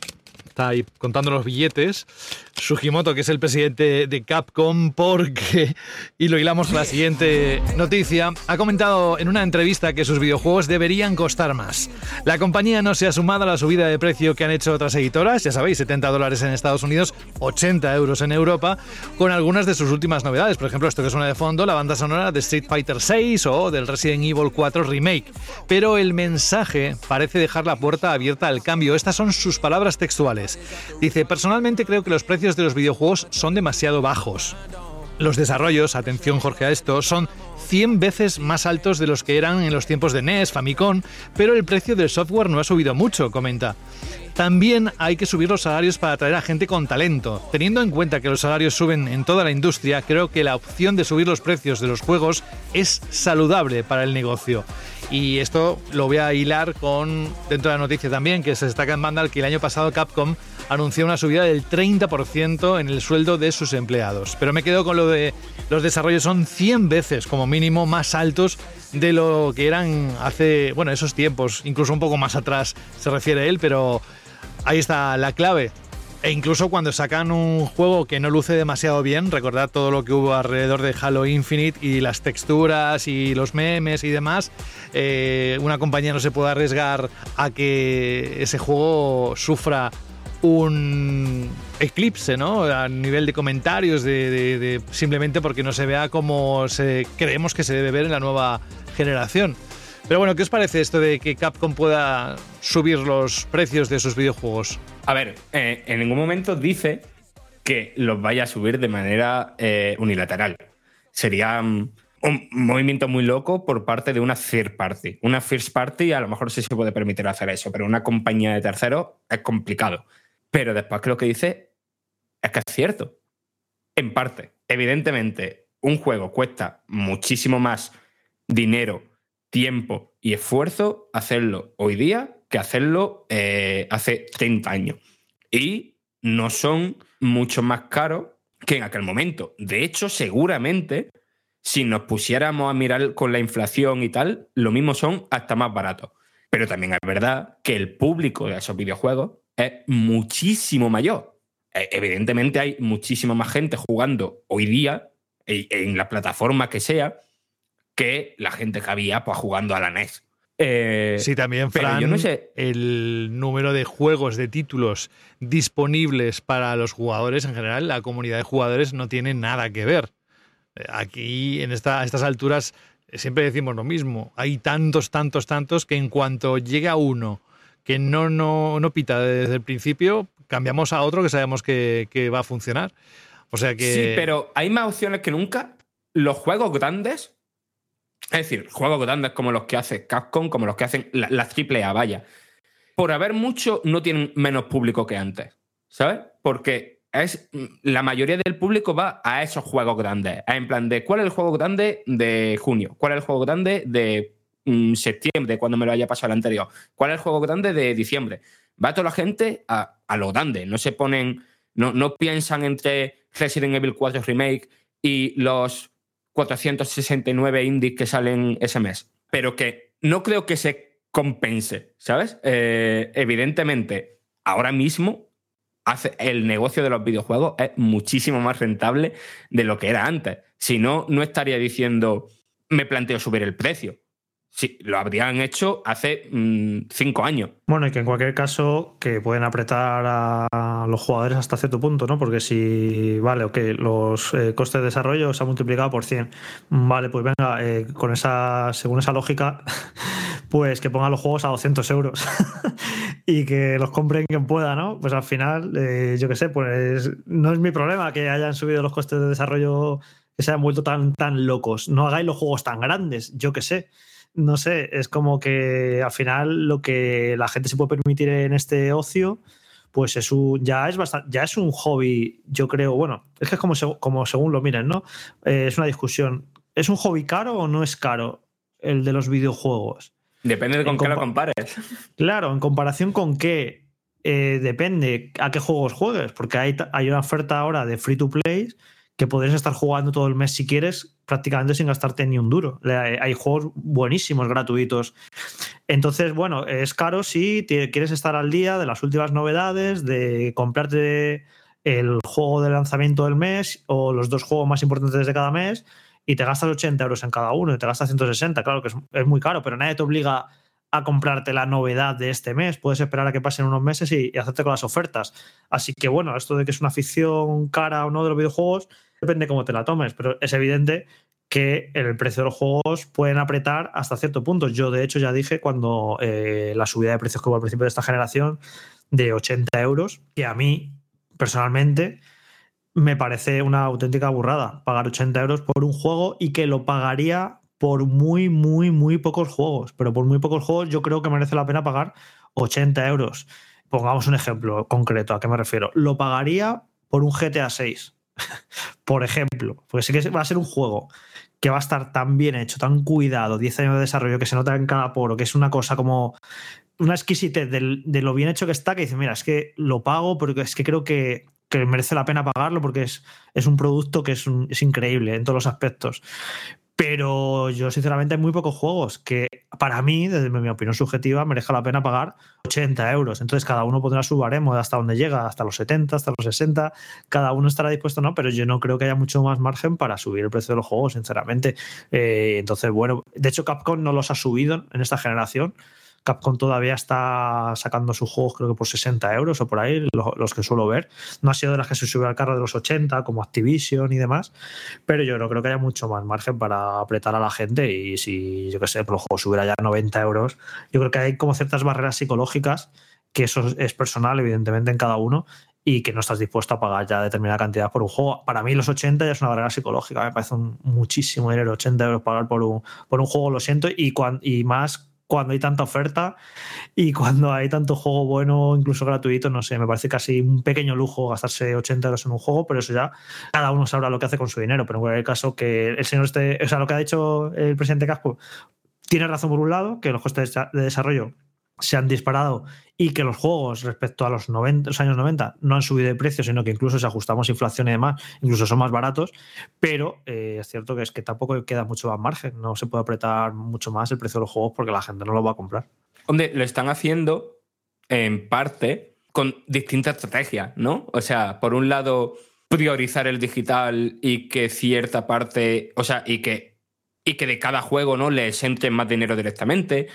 Está ahí contando los billetes. Sugimoto, que es el presidente de Capcom, porque, y lo hilamos con la siguiente noticia, ha comentado en una entrevista que sus videojuegos deberían costar más. La compañía no se ha sumado a la subida de precio que han hecho otras editoras, ya sabéis, 70 dólares en Estados Unidos, 80 euros en Europa, con algunas de sus últimas novedades. Por ejemplo, esto que suena de fondo, la banda sonora de Street Fighter VI o del Resident Evil 4 Remake. Pero el mensaje parece dejar la puerta abierta al cambio. Estas son sus palabras textuales. Dice, personalmente creo que los precios de los videojuegos son demasiado bajos. Los desarrollos, atención Jorge a esto, son 100 veces más altos de los que eran en los tiempos de NES, Famicom, pero el precio del software no ha subido mucho, comenta. También hay que subir los salarios para atraer a gente con talento. Teniendo en cuenta que los salarios suben en toda la industria, creo que la opción de subir los precios de los juegos es saludable para el negocio. Y esto lo voy a hilar con dentro de la noticia también, que se destaca en Vandal que el año pasado Capcom anunció una subida del 30% en el sueldo de sus empleados. Pero me quedo con lo de los desarrollos son 100 veces como mínimo más altos de lo que eran hace, bueno, esos tiempos, incluso un poco más atrás se refiere él, pero ahí está la clave. E incluso cuando sacan un juego que no luce demasiado bien, recordad todo lo que hubo alrededor de Halo Infinite y las texturas y los memes y demás, eh, una compañía no se puede arriesgar a que ese juego sufra un eclipse, ¿no? A nivel de comentarios, de, simplemente porque no se vea como se, creemos que se debe ver en la nueva generación. Pero bueno, ¿qué os parece esto de que Capcom pueda subir los precios de sus videojuegos? A ver, eh, en ningún momento dice que los vaya a subir de manera eh, unilateral. Sería mm, un movimiento muy loco por parte de una third party. Una first party a lo mejor sí se puede permitir hacer eso, pero una compañía de terceros es complicado. Pero después que lo que dice es que es cierto. En parte, evidentemente, un juego cuesta muchísimo más dinero, tiempo y esfuerzo hacerlo hoy día que hacerlo eh, hace 30 años. Y no son mucho más caros que en aquel momento. De hecho, seguramente, si nos pusiéramos a mirar con la inflación y tal, lo mismo son hasta más baratos. Pero también es verdad que el público de esos videojuegos es muchísimo mayor. Eh, Evidentemente hay muchísima más gente jugando hoy día e- en la plataforma que sea que la gente que había pues, jugando a la NES. Eh, Sí, también, Fran, yo no sé. el número de juegos, de títulos disponibles para los jugadores en general, la comunidad de jugadores no tiene nada que ver. Eh, Aquí, en esta, a estas alturas, eh, siempre decimos lo mismo. Hay tantos, tantos, tantos que en cuanto llega uno que no, no, no pita desde el principio, cambiamos a otro que sabemos que, que va a funcionar. O sea que... Sí, pero hay más opciones que nunca. Los juegos grandes, es decir, juegos grandes como los que hace Capcom, como los que hacen la- las triple A, vaya, por haber mucho, no tienen menos público que antes, ¿sabes? Porque es, la mayoría del público va a esos juegos grandes. En plan de, ¿cuál es el juego grande de junio? ¿Cuál es el juego grande de mm, septiembre, cuando me lo haya pasado el anterior? ¿Cuál es el juego grande de diciembre? Va toda la gente a, a lo grande, no se ponen, no, no piensan entre Resident Evil 4 Remake y los 469 indies que salen ese mes. Pero que no creo que se compense, ¿sabes? Eh, evidentemente, ahora mismo hace, el negocio de los videojuegos es muchísimo más rentable de lo que era antes. Si no, no estaría diciendo, me planteo subir el precio. Sí, lo habrían hecho hace mm, cinco años. Bueno, y que en cualquier caso que pueden apretar a los jugadores hasta cierto punto, ¿no? Porque si, vale, ok, los eh, costes de desarrollo se han multiplicado por 100. Vale, pues venga, eh, con esa, según esa lógica, pues que pongan los juegos a 200 euros y que los compren quien pueda, ¿no? Pues al final, eh, yo qué sé, pues no es mi problema que hayan subido los costes de desarrollo que se hayan vuelto tan, tan locos. No hagáis los juegos tan grandes, yo qué sé no sé, es como que al final lo que la gente se puede permitir en este ocio, pues es un, ya es bastante, ya es un hobby, yo creo, bueno, es que es como, como según lo miren, ¿no? Eh, es una discusión. ¿Es un hobby caro o no es caro el de los videojuegos? Depende de con qué lo compa- compares. Claro, en comparación con qué, eh, depende a qué juegos juegues, porque hay, hay una oferta ahora de free to play que podrías estar jugando todo el mes si quieres, prácticamente sin gastarte ni un duro. Hay, juegos buenísimos, gratuitos. Entonces, bueno, es caro si quieres estar al día de las últimas novedades, de comprarte el juego de lanzamiento del mes o los dos juegos más importantes de cada mes y te gastas 80 euros en cada uno y te gastas 160. Claro que es, es muy caro, pero nadie te obliga a comprarte la novedad de este mes. Puedes esperar a que pasen unos meses y, y hacerte con las ofertas. Así que bueno, esto de que es una afición cara o no de los videojuegos, depende cómo te la tomes, pero es evidente que el precio de los juegos pueden apretar hasta cierto punto. Yo, de hecho, ya dije cuando eh, la subida de precios que hubo al principio de esta generación de 80 euros, que a mí, personalmente, me parece una auténtica burrada pagar 80 euros por un juego y que lo pagaría por muy, muy, muy pocos juegos. Pero por muy pocos juegos yo creo que merece la pena pagar 80 euros. Pongamos un ejemplo concreto, ¿a qué me refiero? Lo pagaría por un GTA 6, por ejemplo, porque sé que va a ser un juego que va a estar tan bien hecho, tan cuidado, 10 años de desarrollo, que se nota en cada poro, que es una cosa como una exquisitez del- de lo bien hecho que está, que dice, mira, es que lo pago porque es que creo que, que merece la pena pagarlo porque es, es un producto que es, un- es increíble en todos los aspectos. Pero yo, sinceramente, hay muy pocos juegos que, para mí, desde mi opinión subjetiva, merezca la pena pagar 80 euros. Entonces, cada uno pondrá su baremo de hasta dónde llega, hasta los 70, hasta los 60. Cada uno estará dispuesto, ¿no? Pero yo no creo que haya mucho más margen para subir el precio de los juegos, sinceramente. Eh, entonces, bueno, de hecho, Capcom no los ha subido en esta generación. Capcom todavía está sacando sus juegos, creo que por 60 euros o por ahí, lo- los, que suelo ver. No ha sido de las que se sube al carro de los 80, como Activision y demás. Pero yo no creo que haya mucho más margen para apretar a la gente. Y si, yo qué sé, por los juegos subiera ya 90 euros, yo creo que hay como ciertas barreras psicológicas, que eso es personal, evidentemente, en cada uno. Y que no estás dispuesto a pagar ya determinada cantidad por un juego. Para mí, los 80 ya es una barrera psicológica. Me parece un- muchísimo dinero, 80 euros pagar por un, por un juego, lo siento. Y, cuan- y más cuando hay tanta oferta y cuando hay tanto juego bueno, incluso gratuito, no sé, me parece casi un pequeño lujo gastarse 80 euros en un juego, pero eso ya cada uno sabrá lo que hace con su dinero. Pero en cualquier caso, que el señor este, o sea, lo que ha dicho el presidente Casco, tiene razón por un lado, que los costes de desarrollo se han disparado y que los juegos respecto a los, 90, los años 90 no han subido de precio, sino que incluso si ajustamos inflación y demás, incluso son más baratos, pero eh, es cierto que es que tampoco queda mucho más margen, no se puede apretar mucho más el precio de los juegos porque la gente no lo va a comprar. Hombre, lo están haciendo en parte con distintas estrategias, ¿no? O sea, por un lado, priorizar el digital y que cierta parte, o sea, y que, y que de cada juego, ¿no? Les entre más dinero directamente,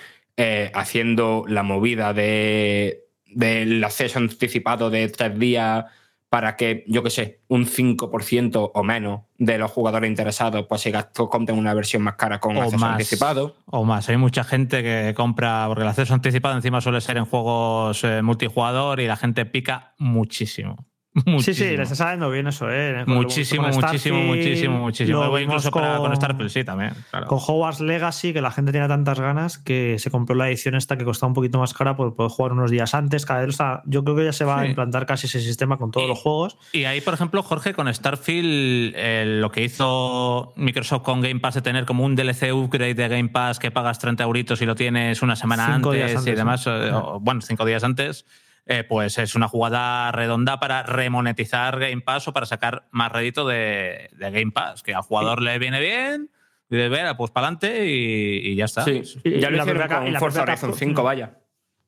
eh, haciendo la movida de del acceso anticipado de tres días para que, yo qué sé, un 5% o menos de los jugadores interesados pues se gastó, compren una versión más cara con O acceso más. anticipado. O más. Hay mucha gente que compra, porque el acceso anticipado encima suele ser en juegos eh, multijugador y la gente pica muchísimo. Sí, sí, Muchísimo. le está saliendo bien eso, ¿eh? Con- Muchísimo, con muchísimo, muchísimo, muchísimo. Luego incluso para- con con- Starfield, sí, también. claro. Con Hogwarts Legacy, que la gente tiene tantas ganas que se compró la edición esta que costaba un poquito más cara por poder jugar unos días antes. Cada vez está- yo creo que ya se va a implantar casi ese sistema con todos los juegos. Y ahí, por ejemplo, Jorge, con Starfield, eh, lo que hizo Microsoft con Game Pass de tener como un DLC upgrade de Game Pass que pagas 30 euritos y lo tienes una semana antes, días antes, y demás, ¿no? o, bueno, cinco días antes, eh, pues es una jugada redonda para remonetizar Game Pass o para sacar más rédito de, de Game Pass, que al jugador le viene bien, y de ver, pues para adelante y, y ya está. Sí, Y- ya lo la hicieron y con la Forza Horizon Capcom- 5, vaya.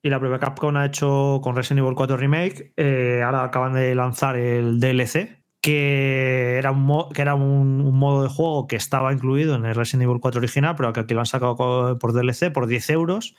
Y la propia Capcom ha hecho con Resident Evil 4 Remake, eh, ahora acaban de lanzar el DLC, que era, un, mo- que era un, un modo de juego que estaba incluido en el Resident Evil 4 original, pero que aquí lo han sacado por DLC por 10 euros.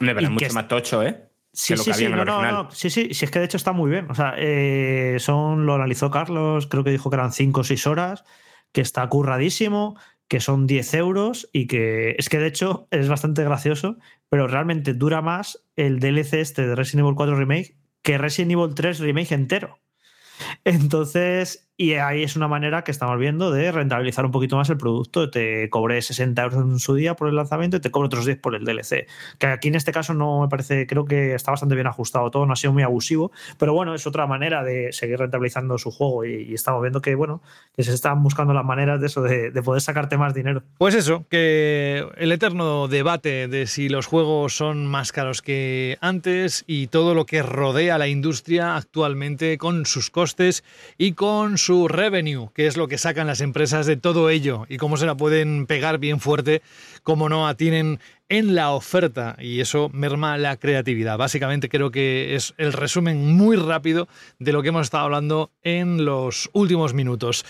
Hombre, pero es mucho más tocho, ¿eh? Sí, que lo sí, que sí, en el no, sí, sí, sí, es que de hecho está muy bien. O sea, eh, son, lo analizó Carlos, creo que dijo que eran 5 o 6 horas, que está curradísimo, que son 10 euros y que es que de hecho es bastante gracioso, pero realmente dura más el DLC este de Resident Evil 4 Remake que Resident Evil 3 Remake entero. Entonces, y ahí es una manera que estamos viendo de rentabilizar un poquito más el producto. Te cobré 60 euros en su día por el lanzamiento y te cobro otros 10 por el DLC. Que aquí en este caso no me parece, creo que está bastante bien ajustado todo, no ha sido muy abusivo, pero bueno, es otra manera de seguir rentabilizando su juego y, estamos viendo que, bueno, que se están buscando las maneras de eso, de, de poder sacarte más dinero. Pues eso, que el eterno debate de si los juegos son más caros que antes y todo lo que rodea la industria actualmente con sus costes y con su revenue, que es lo que sacan las empresas de todo ello y cómo se la pueden pegar bien fuerte, como no atienen en la oferta y eso merma la creatividad. Básicamente creo que es el resumen muy rápido de lo que hemos estado hablando en los últimos minutos.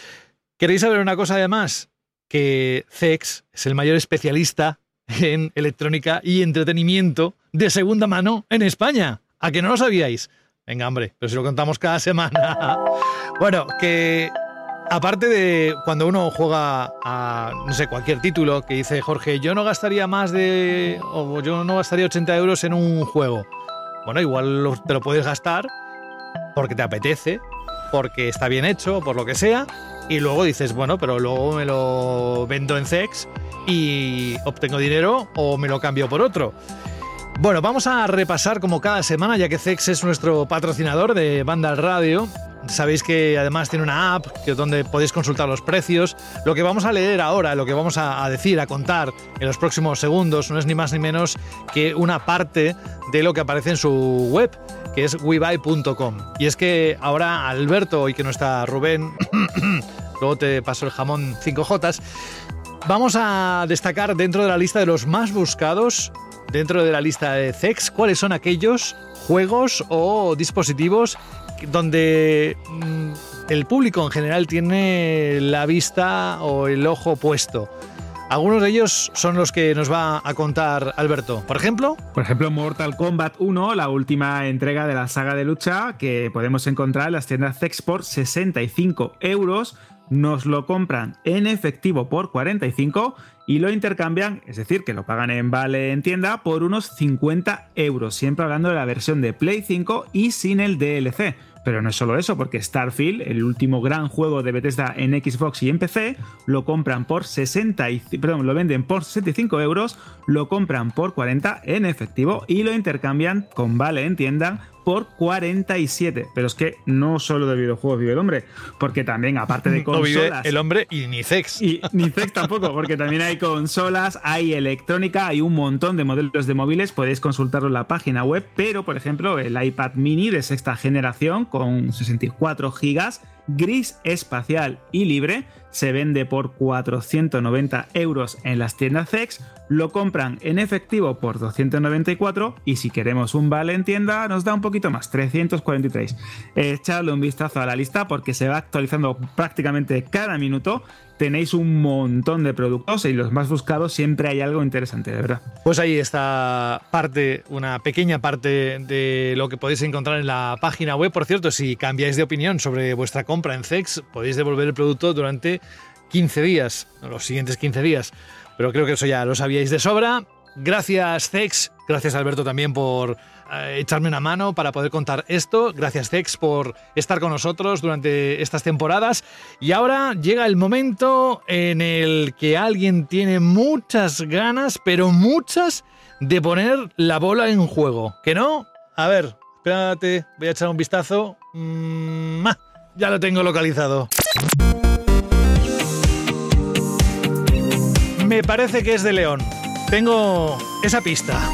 ¿Queréis saber una cosa además? que CEX es el mayor especialista en electrónica y entretenimiento de segunda mano en España. ¿A que no lo sabíais? Venga, hombre, pero si lo contamos cada semana. Bueno, que aparte de cuando uno juega a, no sé, cualquier título que dice Jorge, yo no gastaría más de, o yo no gastaría 80 euros en un juego. Bueno, igual te lo puedes gastar porque te apetece, porque está bien hecho, por lo que sea, y luego dices, bueno, pero luego me lo vendo en CEX y obtengo dinero o me lo cambio por otro. Bueno, vamos a repasar como cada semana, ya que CEX es nuestro patrocinador de Banda al Radio. Sabéis que además tiene una app que donde podéis consultar los precios. Lo que vamos a leer ahora, lo que vamos a, decir, a contar en los próximos segundos, no es ni más ni menos que una parte de lo que aparece en su web, que es webuy.com. Y es que ahora Alberto, hoy que no está Rubén, luego te paso el jamón 5J, vamos a destacar dentro de la lista de los más buscados, dentro de la lista de CEX, cuáles son aquellos juegos o dispositivos donde mm, el público en general tiene la vista o el ojo puesto. Algunos de ellos son los que nos va a contar Alberto. Por ejemplo, Por ejemplo, Mortal Kombat 1, la última entrega de la saga de lucha que podemos encontrar en las tiendas Zex por 65 euros. Nos lo compran en efectivo por 45 y lo intercambian, es decir, que lo pagan en vale en tienda por unos 50 euros. Siempre hablando de la versión de Play 5 y sin el DLC. Pero no es solo eso, porque Starfield, el último gran juego de Bethesda en Xbox y en PC, lo compran por 60 y, perdón, lo venden por 65 euros, lo compran por 40 en efectivo y lo intercambian con vale en tienda por 47. Pero es que no solo de videojuegos vive el hombre, porque también aparte de no consolas vive el hombre y ni CEX. y ni Zex tampoco, porque también hay consolas, hay electrónica, hay un montón de modelos de móviles, podéis consultarlo en la página web, pero por ejemplo el iPad mini de sexta generación con 64 gigas, gris espacial y libre, se vende por 490 euros en las tiendas Zex, lo compran en efectivo por 294 y si queremos un vale en tienda nos da un poquito más, 343. Echadle un vistazo a la lista porque se va actualizando prácticamente cada minuto. Tenéis un montón de productos y los más buscados siempre hay algo interesante, de verdad. Pues ahí está parte, una pequeña parte de lo que podéis encontrar en la página web. Por cierto, si cambiáis de opinión sobre vuestra compra en CEX, podéis devolver el producto durante 15 días, los siguientes 15 días. Pero creo que eso ya lo sabíais de sobra. Gracias, Cex. Gracias, Alberto, también por echarme una mano para poder contar esto. Gracias, Cex, por estar con nosotros durante estas temporadas. Y ahora llega el momento en el que alguien tiene muchas ganas, pero muchas, de poner la bola en juego. ¿Que no? A ver, espérate, voy a echar un vistazo. Mm, ah, ya lo tengo localizado. Me parece que es de León. Tengo esa pista.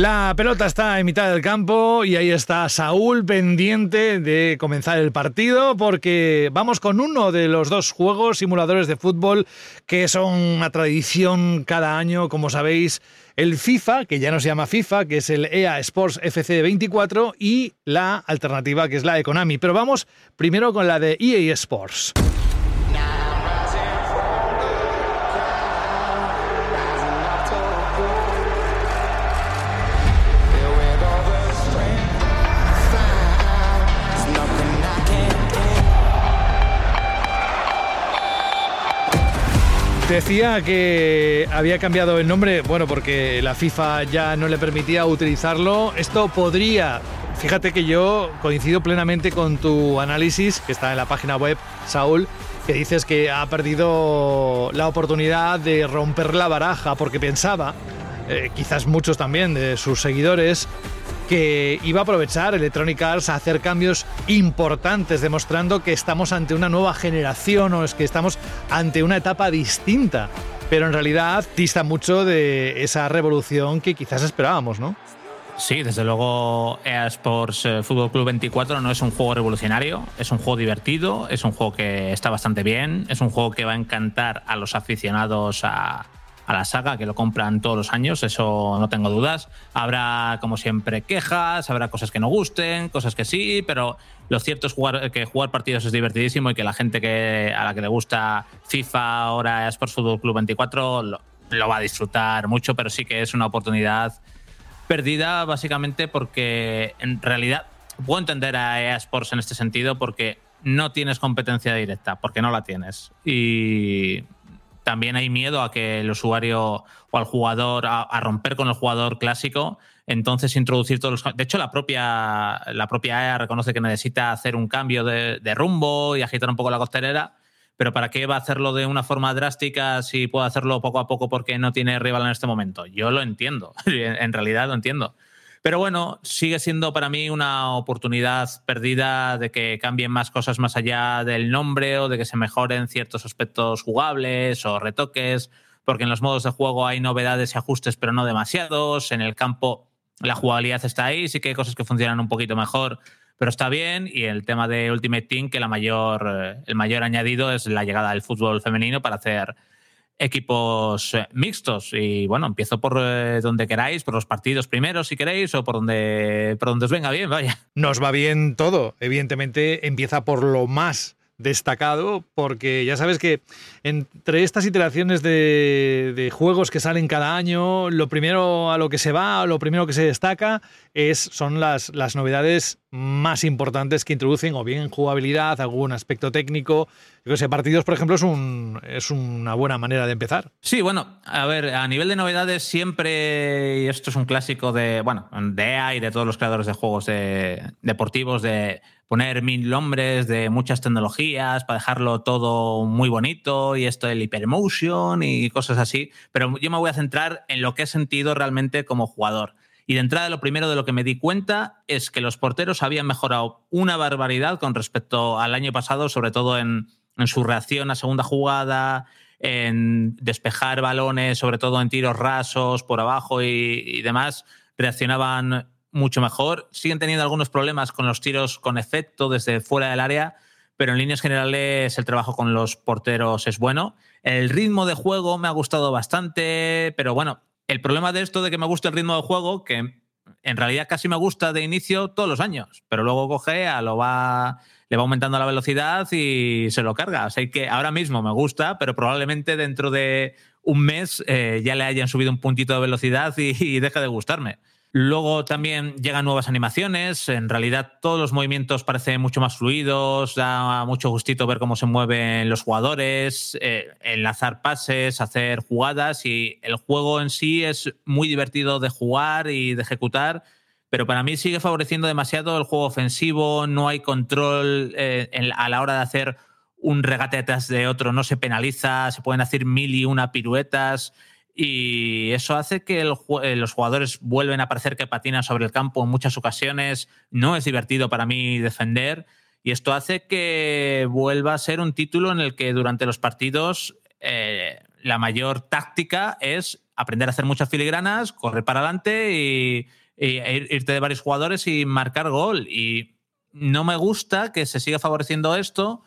La pelota está en mitad del campo y ahí está Saúl pendiente de comenzar el partido porque vamos con uno de los dos juegos simuladores de fútbol que son una tradición cada año, como sabéis, el FIFA, que ya no se llama FIFA, que es el EA Sports FC 24 y la alternativa que es la de Konami. Pero vamos primero con la de EA Sports. Decía que había cambiado el nombre, bueno, porque la FIFA ya no le permitía utilizarlo. Esto podría, fíjate que yo coincido plenamente con tu análisis, que está en la página web, Saúl, que dices que ha perdido la oportunidad de romper la baraja, porque pensaba, eh, quizás muchos también de sus seguidores, que iba a aprovechar Electronic Arts a hacer cambios importantes, demostrando que estamos ante una nueva generación o es que estamos ante una etapa distinta. Pero en realidad dista mucho de esa revolución que quizás esperábamos, ¿no? Sí, desde luego EA Sports eh, Fútbol Club 24 no es un juego revolucionario, es un juego divertido, es un juego que está bastante bien, es un juego que va a encantar a los aficionados a, a la saga, que lo compran todos los años, eso no tengo dudas. Habrá, como siempre, quejas, habrá cosas que no gusten, cosas que sí, pero lo cierto es que jugar partidos es divertidísimo y que la gente que, a la que le gusta FIFA, ahora Sports Football Club 24, lo, lo va a disfrutar mucho, pero sí que es una oportunidad perdida básicamente porque en realidad puedo entender a EA Sports en este sentido porque no tienes competencia directa, porque no la tienes. Y también hay miedo a que el usuario o al jugador, a, romper con el jugador clásico, entonces introducir todos los... De hecho, la propia, la propia EA reconoce que necesita hacer un cambio de, de rumbo y agitar un poco la costelera, pero ¿para qué va a hacerlo de una forma drástica si puede hacerlo poco a poco porque no tiene rival en este momento? Yo lo entiendo, en realidad lo entiendo. Pero bueno, sigue siendo para mí una oportunidad perdida de que cambien más cosas más allá del nombre o de que se mejoren ciertos aspectos jugables o retoques, porque en los modos de juego hay novedades y ajustes, pero no demasiados. En el campo la jugabilidad está ahí, sí que hay cosas que funcionan un poquito mejor, pero está bien. Y el tema de Ultimate Team, que la mayor, eh, el mayor añadido es la llegada del fútbol femenino para hacer equipos eh, mixtos. Y bueno, empiezo por eh, donde queráis, por los partidos primeros si queréis, o por donde, por donde os venga bien, vaya. Nos va bien todo. Evidentemente empieza por lo más destacado, porque ya sabes que entre estas iteraciones de, de, juegos que salen cada año, lo primero a lo que se va, lo primero que se destaca, es, son las, las novedades más importantes que introducen, o bien jugabilidad, algún aspecto técnico. Yo sé, partidos, por ejemplo, es, un, es una buena manera de empezar. Sí, bueno, a ver, a nivel de novedades, siempre, y esto es un clásico de, bueno, de EA y de todos los creadores de juegos de, deportivos, de poner mil nombres de muchas tecnologías para dejarlo todo muy bonito y esto del hypermotion y cosas así. Pero yo me voy a centrar en lo que he sentido realmente como jugador. Y de entrada, lo primero de lo que me di cuenta es que los porteros habían mejorado una barbaridad con respecto al año pasado, sobre todo en, en su reacción a segunda jugada, en despejar balones, sobre todo en tiros rasos por abajo y, y demás. Reaccionaban mucho mejor. Siguen teniendo algunos problemas con los tiros con efecto desde fuera del área, pero en líneas generales el trabajo con los porteros es bueno. El ritmo de juego me ha gustado bastante, pero bueno, el problema de esto de que me guste el ritmo de juego, que en realidad casi me gusta de inicio todos los años, pero luego coge, a lo va, le va aumentando la velocidad y se lo carga. Sea que ahora mismo me gusta, pero probablemente dentro de un mes eh, ya le hayan subido un puntito de velocidad y, y deje de gustarme. Luego también llegan nuevas animaciones. En realidad, todos los movimientos parecen mucho más fluidos. Da mucho gustito ver cómo se mueven los jugadores, eh, enlazar pases, hacer jugadas. Y el juego en sí es muy divertido de jugar y de ejecutar. Pero para mí sigue favoreciendo demasiado el juego ofensivo. No hay control eh, a la hora de hacer un regate detrás de otro. No se penaliza. Se pueden hacer mil y una piruetas y eso hace que el, los jugadores vuelven a parecer que patinan sobre el campo en muchas ocasiones. No es divertido para mí defender y esto hace que vuelva a ser un título en el que durante los partidos eh, la mayor táctica es aprender a hacer muchas filigranas, correr para adelante y, y e ir- irte de varios jugadores y marcar gol. Y no me gusta que se siga favoreciendo esto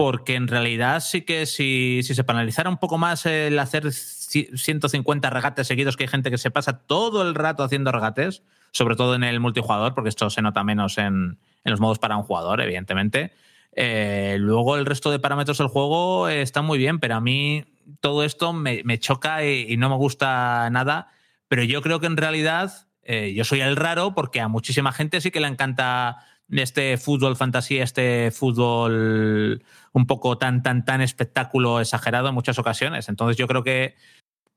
porque en realidad sí que si, se penalizara un poco más el hacer ci- 150 regates seguidos, que hay gente que se pasa todo el rato haciendo regates, sobre todo en el multijugador, porque esto se nota menos en, en los modos para un jugador, evidentemente. Eh, luego el resto de parámetros del juego están muy bien, pero a mí todo esto me, choca y, y no me gusta nada. Pero yo creo que en realidad eh, yo soy el raro porque a muchísima gente sí que le encanta este fútbol fantasía, este fútbol un poco tan, tan, tan espectáculo exagerado en muchas ocasiones. Entonces yo creo que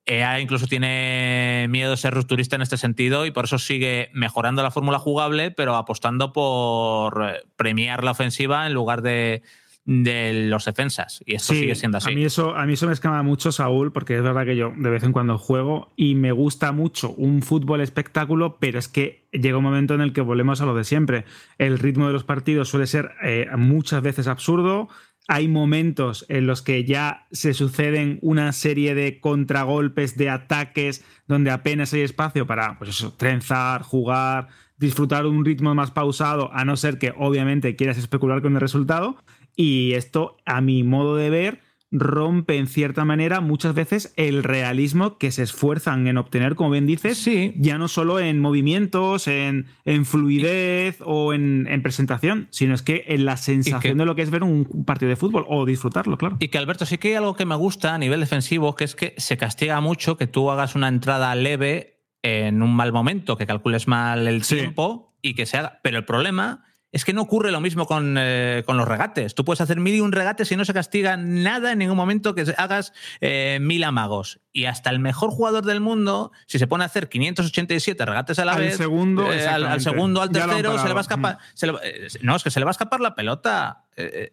EA incluso tiene miedo de ser rupturista en este sentido y por eso sigue mejorando la fórmula jugable, pero apostando por eh, premiar la ofensiva en lugar de, de los defensas. Y esto Sí, sigue siendo así. A mí, eso, a mí eso me escama mucho, Saúl, porque es verdad que yo de vez en cuando juego y me gusta mucho un fútbol espectáculo, pero es que llega un momento en el que volvemos a lo de siempre. El ritmo de los partidos suele ser eh, muchas veces absurdo. Hay momentos en los que ya se suceden una serie de contragolpes, de ataques, donde apenas hay espacio para pues eso, trenzar, jugar, disfrutar un ritmo más pausado, a no ser que obviamente quieras especular con el resultado. Y esto, a mi modo de ver, rompe en cierta manera muchas veces el realismo que se esfuerzan en obtener, como bien dices, Sí. ya no solo en movimientos, en, en fluidez o en, en presentación, sino es que en la sensación que- de lo que es ver un partido de fútbol o disfrutarlo, claro. Y que Alberto, sí que hay algo que me gusta a nivel defensivo, que es que se castiga mucho que tú hagas una entrada leve en un mal momento, que calcules mal el Sí. tiempo y que se haga. Pero el problema es que no ocurre lo mismo con, eh, con los regates. Tú puedes hacer mil y un regates y no se castiga nada en ningún momento que hagas eh, mil amagos. Y hasta el mejor jugador del mundo, si se pone a hacer 587 regates a la Al vez, segundo, eh, al, segundo, al tercero, se le va a escapar. se le va- eh, no, es que se le va a escapar la pelota.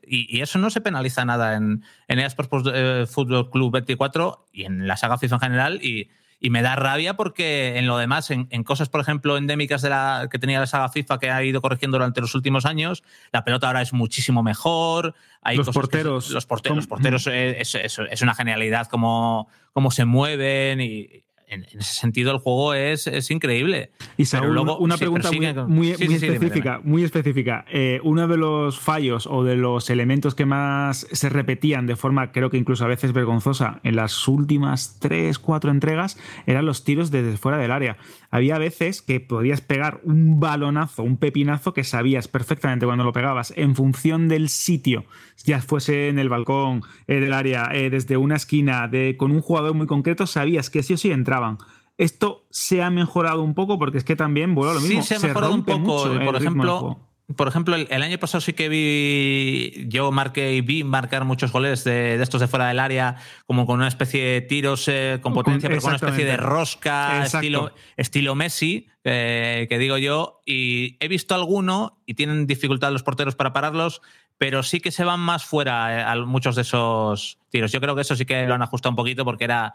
Y, y eso no se penaliza nada en, en Sports eh, Football Club 24 y en la saga FIFA en general. Y, y me da rabia porque en lo demás, en, en cosas, por ejemplo, endémicas de la, que tenía la saga FIFA que ha ido corrigiendo durante los últimos años, la pelota ahora es muchísimo mejor. Hay Los que- porteros. los porteros, los ¿Cómo? porteros eh, es, es- es una genialidad cómo, cómo se mueven y en, en ese sentido el juego es, es increíble. Y luego- una pregunta muy, muy- sí, muy sí, sí, dime, específica, muy específica. Eh, uno de los fallos o de los elementos que más se repetían de forma, creo que incluso a veces vergonzosa, en las últimas tres, cuatro entregas, eran los tiros desde fuera del área. Había veces que podías pegar un balonazo, un pepinazo que sabías perfectamente cuando lo pegabas en función del sitio, ya fuese en el balcón eh, del área, eh, desde una esquina, de, con un jugador muy concreto, sabías que sí o sí Esto se ha mejorado un poco porque es que también, bueno, lo mismo. Sí, se ha mejorado un poco. mucho el Por ejemplo, por ejemplo el, el año pasado sí que vi, yo marqué y vi marcar muchos goles de, de estos de fuera del área, como con una especie de tiros eh, con potencia, pero con una especie de rosca, estilo, estilo Messi, eh, que digo yo. Y he visto alguno y tienen dificultad los porteros para pararlos, pero sí que se van más fuera eh, a muchos de esos tiros. Yo creo que eso sí que lo han ajustado un poquito porque era,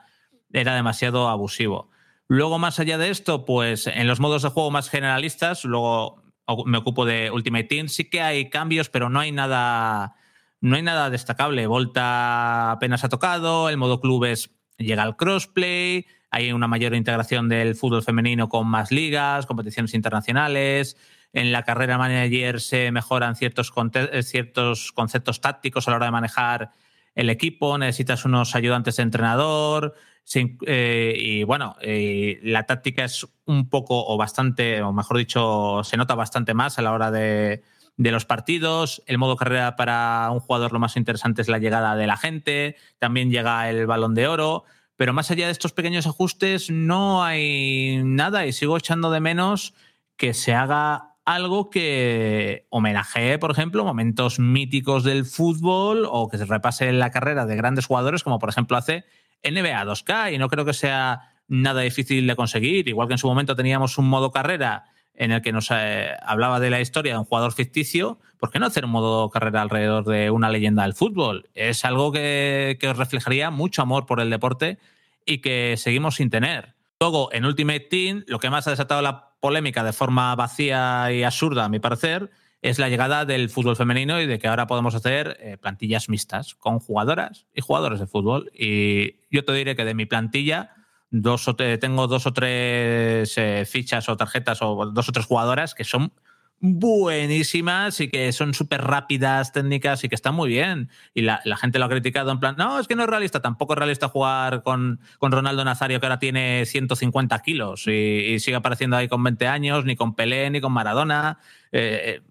era demasiado abusivo. Luego, más allá de esto, pues en los modos de juego más generalistas, luego me ocupo de Ultimate Team, sí que hay cambios, pero no hay nada, no hay nada destacable. Volta apenas ha tocado, el modo clubes llega al crossplay, hay una mayor integración del fútbol femenino con más ligas, competiciones internacionales. En la carrera manager se mejoran ciertos, eh, ciertos conceptos tácticos a la hora de manejar el equipo, necesitas unos ayudantes de entrenador. Eh, y bueno, eh, la táctica es un poco o bastante, o mejor dicho, se nota bastante más a la hora de, de los partidos. El modo carrera para un jugador lo más interesante es la llegada de la gente. También llega el balón de oro. Pero más allá de estos pequeños ajustes, no hay nada y sigo echando de menos que se haga algo que homenajee, por ejemplo, momentos míticos del fútbol o que se repase la carrera de grandes jugadores, como por ejemplo hace NBA 2K, y no creo que sea nada difícil de conseguir. Igual que en su momento teníamos un modo carrera en el que nos eh, hablaba de la historia de un jugador ficticio, ¿por qué no hacer un modo carrera alrededor de una leyenda del fútbol? Es algo que, que reflejaría mucho amor por el deporte y que seguimos sin tener. Luego, en Ultimate Team, lo que más ha desatado la polémica de forma vacía y absurda, a mi parecer, es la llegada del fútbol femenino y de que ahora podemos hacer eh, plantillas mixtas con jugadoras y jugadores de fútbol. Y yo te diré que de mi plantilla, tengo dos o tres eh, fichas o tarjetas o dos o tres jugadoras que son buenísimas y que son súper rápidas, técnicas y que están muy bien. Y la, gente lo ha criticado en plan, no, es que no es realista, tampoco es realista jugar con, con Ronaldo Nazario que ahora tiene 150 kilos y, y sigue apareciendo ahí con 20 años, ni con Pelé, ni con Maradona. Eh,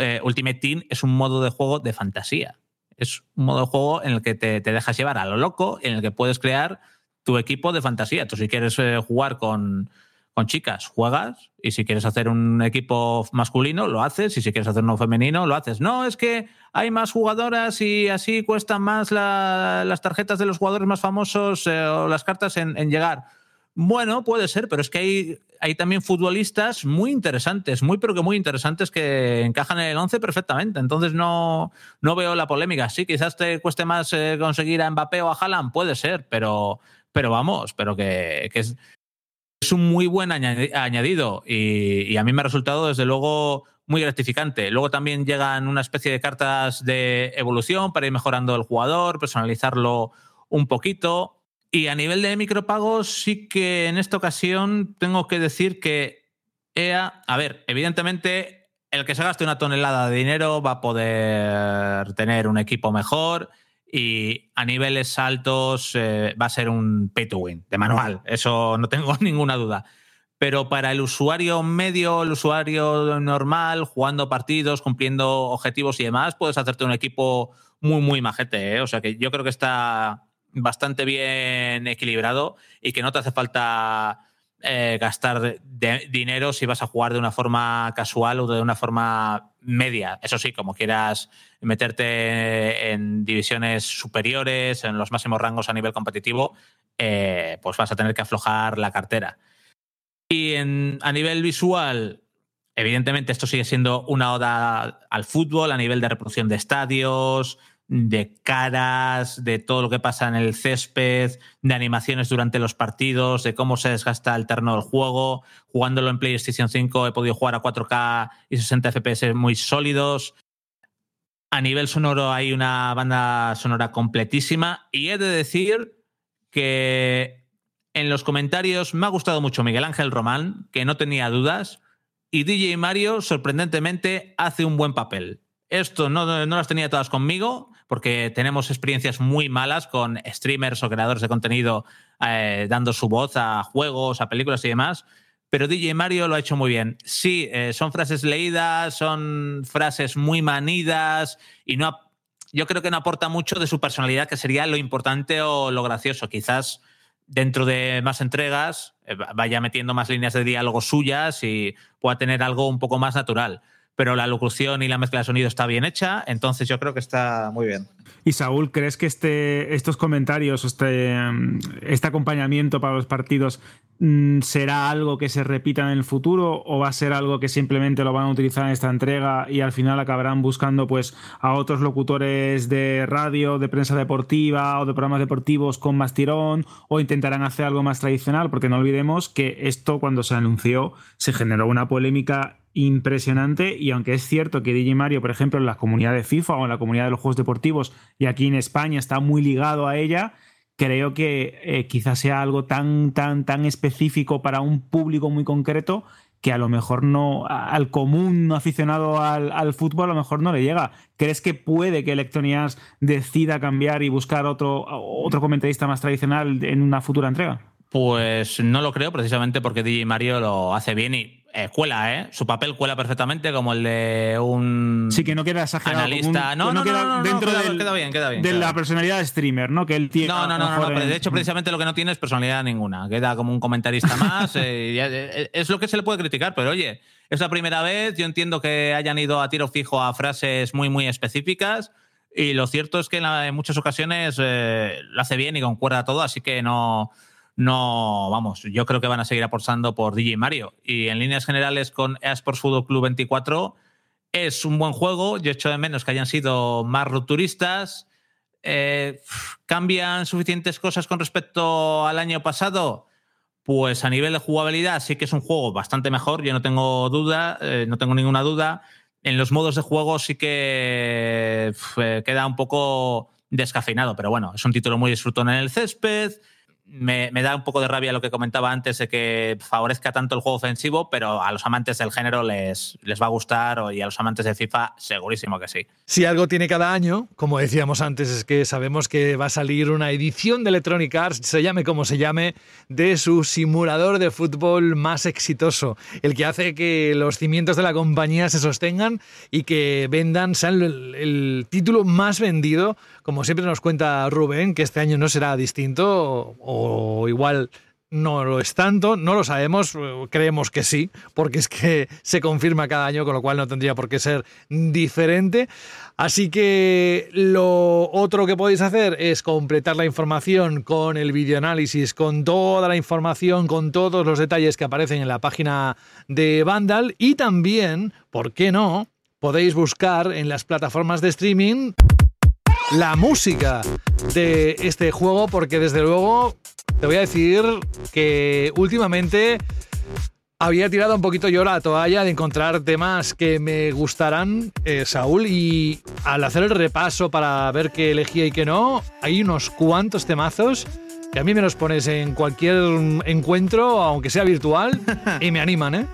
eh, Ultimate Team es un modo de juego de fantasía. Es un modo de juego en el que te, te dejas llevar a lo loco, en el que puedes crear tu equipo de fantasía. Tú si quieres eh, jugar con, con chicas, juegas. Y si quieres hacer un equipo masculino, lo haces. Y si quieres hacer uno femenino, lo haces. No, es que hay más jugadoras y así cuestan más la- las tarjetas de los jugadores más famosos eh, o las cartas en llegar. Bueno, puede ser, pero es que hay, hay también futbolistas muy interesantes, muy pero que muy interesantes que encajan en el 11 perfectamente. Entonces no, no veo la polémica. Sí, quizás te cueste más eh, conseguir a Mbappé o a Haaland, puede ser, pero, pero vamos, pero que, es, un muy buen añadi- añadido y a mí me ha resultado desde luego muy gratificante. Luego también llegan una especie de cartas de evolución para ir mejorando el jugador, personalizarlo un poquito. Y a nivel de micropagos, sí que en esta ocasión tengo que decir que EA, a ver, evidentemente el que se gaste una tonelada de dinero va a poder tener un equipo mejor y a niveles altos eh, va a ser un pay to win, de manual, eso no tengo ninguna duda. Pero para el usuario medio, el usuario normal, jugando partidos, cumpliendo objetivos y demás, puedes hacerte un equipo muy, muy majete. ¿eh? O sea que yo creo que está bastante bien equilibrado y que no te hace falta eh, gastar dinero si vas a jugar de una forma casual o de una forma media. Eso sí, como quieras meterte en divisiones superiores, en los máximos rangos a nivel competitivo, eh, pues vas a tener que aflojar la cartera. Y en- a nivel visual, evidentemente esto sigue siendo una oda al fútbol, a nivel de reproducción de estadios, de caras, de todo lo que pasa en el césped, de animaciones durante los partidos, de cómo se desgasta el terreno del juego. Jugándolo en PlayStation 5 he podido jugar a 4K y 60 FPS muy sólidos. A nivel sonoro hay una banda sonora completísima y he de decir que en los comentarios me ha gustado mucho Miguel Ángel Román, que no tenía dudas, y DJ Mario, sorprendentemente, hace un buen papel. Esto no, no las tenía todas conmigo, porque tenemos experiencias muy malas con streamers o creadores de contenido eh, dando su voz a juegos, a películas y demás. Pero DJ Mario lo ha hecho muy bien. Sí, eh, son frases leídas, son frases muy manidas y no, yo creo que no aporta mucho de su personalidad, que sería lo importante o lo gracioso. Quizás dentro de más entregas eh, va- vaya metiendo más líneas de diálogo suyas y pueda tener algo un poco más natural. Pero la locución y la mezcla de sonido está bien hecha, entonces yo creo que está muy bien. Y Saúl, ¿crees que este, estos comentarios, este, mm, este acompañamiento para los partidos mm, será algo que se repita en el futuro o va a ser algo que simplemente lo van a utilizar en esta entrega y al final acabarán buscando pues a otros locutores de radio, de prensa deportiva o de programas deportivos con más tirón o intentarán hacer algo más tradicional? Porque no olvidemos que esto cuando se anunció se generó una polémica impresionante y aunque es cierto que DJ Mario, por ejemplo, en la comunidad de FIFA o en la comunidad de los juegos deportivos y aquí en España está muy ligado a ella, creo que eh, quizás sea algo tan, tan, tan específico para un público muy concreto que a lo mejor no, al común aficionado al, al fútbol a lo mejor no le llega. ¿Crees que puede que Electronic decida cambiar y buscar otro, otro comentarista más tradicional en una futura entrega? Pues no lo creo, precisamente porque DJ Mario lo hace bien y eh, cuela, ¿eh? Su papel cuela perfectamente como el de un Sí, que no queda exagerado. analista. un- no, no, queda no, no, no, dentro queda, del- queda bien, queda bien. de queda la bien. personalidad de streamer, ¿no? Que él tiene. No, no, no, no, de hecho precisamente lo que no tiene es personalidad ninguna. Queda como un comentarista más. eh, eh, es lo que se le puede criticar, pero oye, es la primera vez. Yo entiendo que hayan ido a tiro fijo a frases muy, muy específicas. Y lo cierto es que en, la- en muchas ocasiones eh, lo hace bien y concuerda todo, así que no, no, vamos, yo creo que van a seguir apostando por DJ Mario. Y en líneas generales con eSports Fútbol Club 24 es un buen juego. Yo echo de menos que hayan sido más rupturistas. Eh, ¿Cambian suficientes cosas con respecto al año pasado? Pues a nivel de jugabilidad sí que es un juego bastante mejor, yo no tengo duda, eh, no tengo ninguna duda. En los modos de juego sí que eh, queda un poco descafeinado, pero bueno, es un título muy disfrutón en el césped. Me, da un poco de rabia lo que comentaba antes de que favorezca tanto el juego ofensivo, pero a los amantes del género les, les va a gustar y a los amantes de FIFA segurísimo que sí. Si algo tiene cada año, como decíamos antes, es que sabemos que va a salir una edición de Electronic Arts, se llame como se llame, de su simulador de fútbol más exitoso, el que hace que los cimientos de la compañía se sostengan y que vendan, sean el, título más vendido, como siempre nos cuenta Rubén, que este año no será distinto o igual no lo es tanto, no lo sabemos, eh, creemos que sí, porque es que se confirma cada año, con lo cual no tendría por qué ser diferente. Así que lo otro que podéis hacer es completar la información con el videoanálisis, con toda la información, con todos los detalles que aparecen en la página de Vandal y también, ¿por qué no? Podéis buscar en las plataformas de streaming la música de este juego, porque desde luego te voy a decir que últimamente había tirado un poquito yo la toalla de encontrar temas que me gustaran, eh, Saúl, y al hacer el repaso para ver qué elegía y qué no, hay unos cuantos temazos que a mí me los pones en cualquier encuentro, aunque sea virtual, y me animan, ¿eh?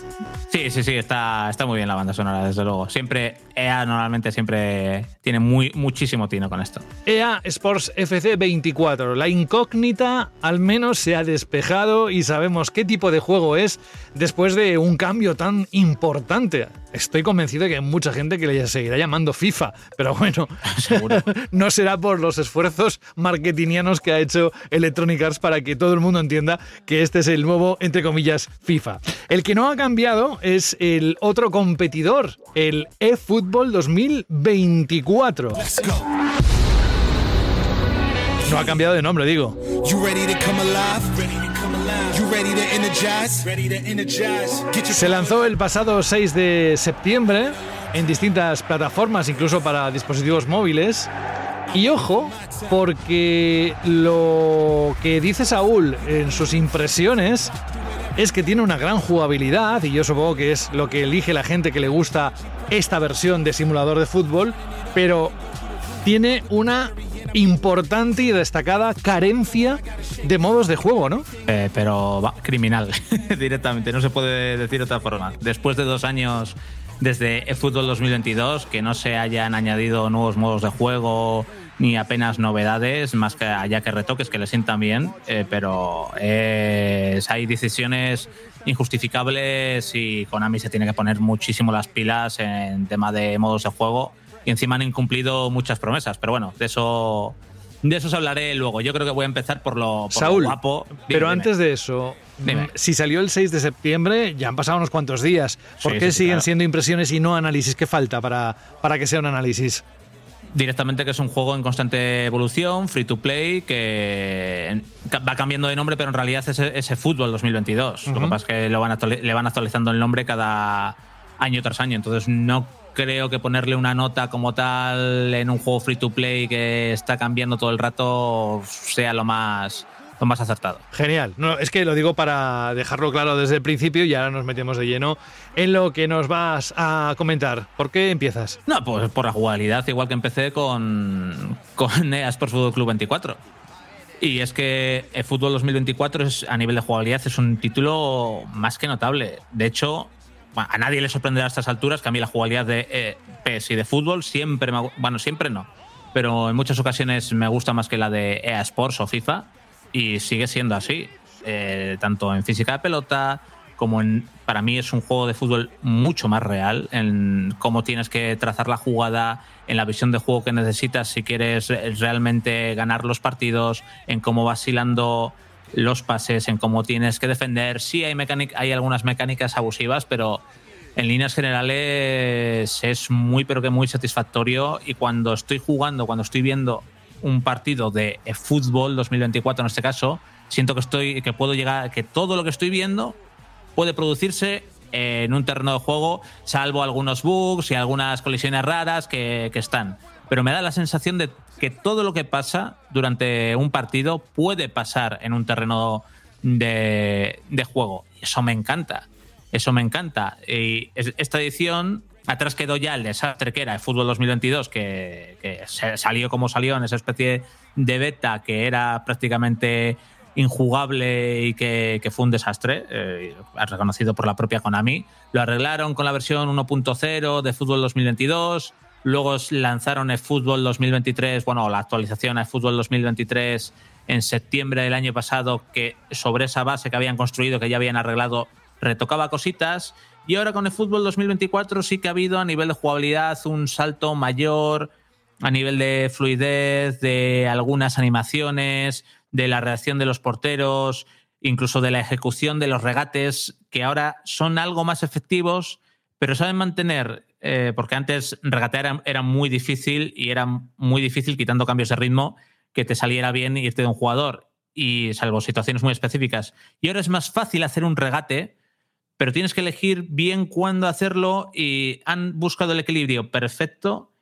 Sí, sí, sí, está, está muy bien la banda sonora, desde luego. Siempre, EA normalmente siempre tiene muy, muchísimo tino con esto. EA Sports FC 24. La incógnita al menos se ha despejado y sabemos qué tipo de juego es después de un cambio tan importante. Estoy convencido de que hay mucha gente que le seguirá llamando FIFA, pero bueno, no será por los esfuerzos marketingianos que ha hecho Electronic Arts para que todo el mundo entienda que este es el nuevo, entre comillas, FIFA. El que no ha cambiado es el otro competidor, el eFootball 2024. No ha cambiado de nombre, digo. Se lanzó el pasado 6 de septiembre en distintas plataformas, incluso para dispositivos móviles. Y ojo, porque lo que dice Saúl en sus impresiones es que tiene una gran jugabilidad, y yo supongo que es lo que elige la gente que le gusta esta versión de simulador de fútbol, pero tiene una importante y destacada carencia de modos de juego, ¿no? Eh, pero va, criminal, directamente, no se puede decir de otra forma. Después de dos años desde eFootball 2022, que no se hayan añadido nuevos modos de juego ni apenas novedades, más que allá que retoques que le sientan bien, eh, pero es- hay decisiones injustificables y Konami se tiene que poner muchísimo las pilas en tema de modos de juego y encima han incumplido muchas promesas, pero bueno, de eso de eso os hablaré luego. Yo creo que voy a empezar por lo, por lo Saúl, guapo. Dime, pero dime. antes de eso, Dime. mm, si salió el 6 de septiembre, ya han pasado unos cuantos días. ¿Por Sí, qué sí, siguen claro. siendo impresiones y no análisis? ¿Qué falta para, para que sea un análisis? directamente que es un juego en constante evolución, free to play, que va cambiando de nombre, pero en realidad es ese fútbol 2022. Lo que pasa es que lo van le van actualizando el nombre cada año tras año. Entonces no creo que ponerle una nota como tal en un juego free to play que está cambiando todo el rato sea lo más, lo más acertado. Genial. No, es que lo digo para dejarlo claro desde el principio y ahora nos metemos de lleno en lo que nos vas a comentar. ¿Por qué empiezas? No, pues por la jugabilidad, igual que empecé con, con EA Sports Fútbol Club 24. Y es que el Fútbol 2024 es, a nivel de jugabilidad es un título más que notable. De hecho, a nadie le sorprenderá a estas alturas que a mí la jugabilidad de eh, PES y de fútbol siempre me, bueno, siempre no, pero en muchas ocasiones me gusta más que la de EA Sports o FIFA y sigue siendo así. Eh, tanto en física de pelota como en para mí es un juego de fútbol mucho más real en cómo tienes que trazar la jugada, en la visión de juego que necesitas si quieres realmente ganar los partidos, en cómo vas hilando los pases, en cómo tienes que defender. Sí hay hay algunas mecánicas abusivas, pero en líneas generales es muy pero que muy satisfactorio y cuando estoy jugando, cuando estoy viendo un partido de fútbol 2024 en este caso, siento que estoy que puedo llegar que todo lo que estoy viendo puede producirse en un terreno de juego, salvo algunos bugs y algunas colisiones raras que, que están. Pero me da la sensación de que todo lo que pasa durante un partido puede pasar en un terreno de, de juego. Eso me encanta. Eso me encanta. Y es- esta edición, atrás quedó ya el desastre que era el Fútbol 2022, que, salió como salió en esa especie de beta que era prácticamente injugable y que, que fue un desastre, eh, reconocido por la propia Konami. Lo arreglaron con la versión 1.0 de Fútbol 2022. Luego lanzaron el Fútbol 2023, bueno, la actualización a Fútbol 2023 en septiembre del año pasado, que sobre esa base que habían construido, que ya habían arreglado, retocaba cositas. Y ahora con el Fútbol 2024 sí que ha habido a nivel de jugabilidad un salto mayor, a nivel de fluidez, de algunas animaciones, de la reacción de los porteros, incluso de la ejecución de los regates, que ahora son algo más efectivos, pero saben mantener, eh, porque antes regatear era, muy difícil y era muy difícil quitando cambios de ritmo que te saliera bien irte de un jugador, y salvo situaciones muy específicas. Y ahora es más fácil hacer un regate, pero tienes que elegir bien cuándo hacerlo y han buscado el equilibrio perfecto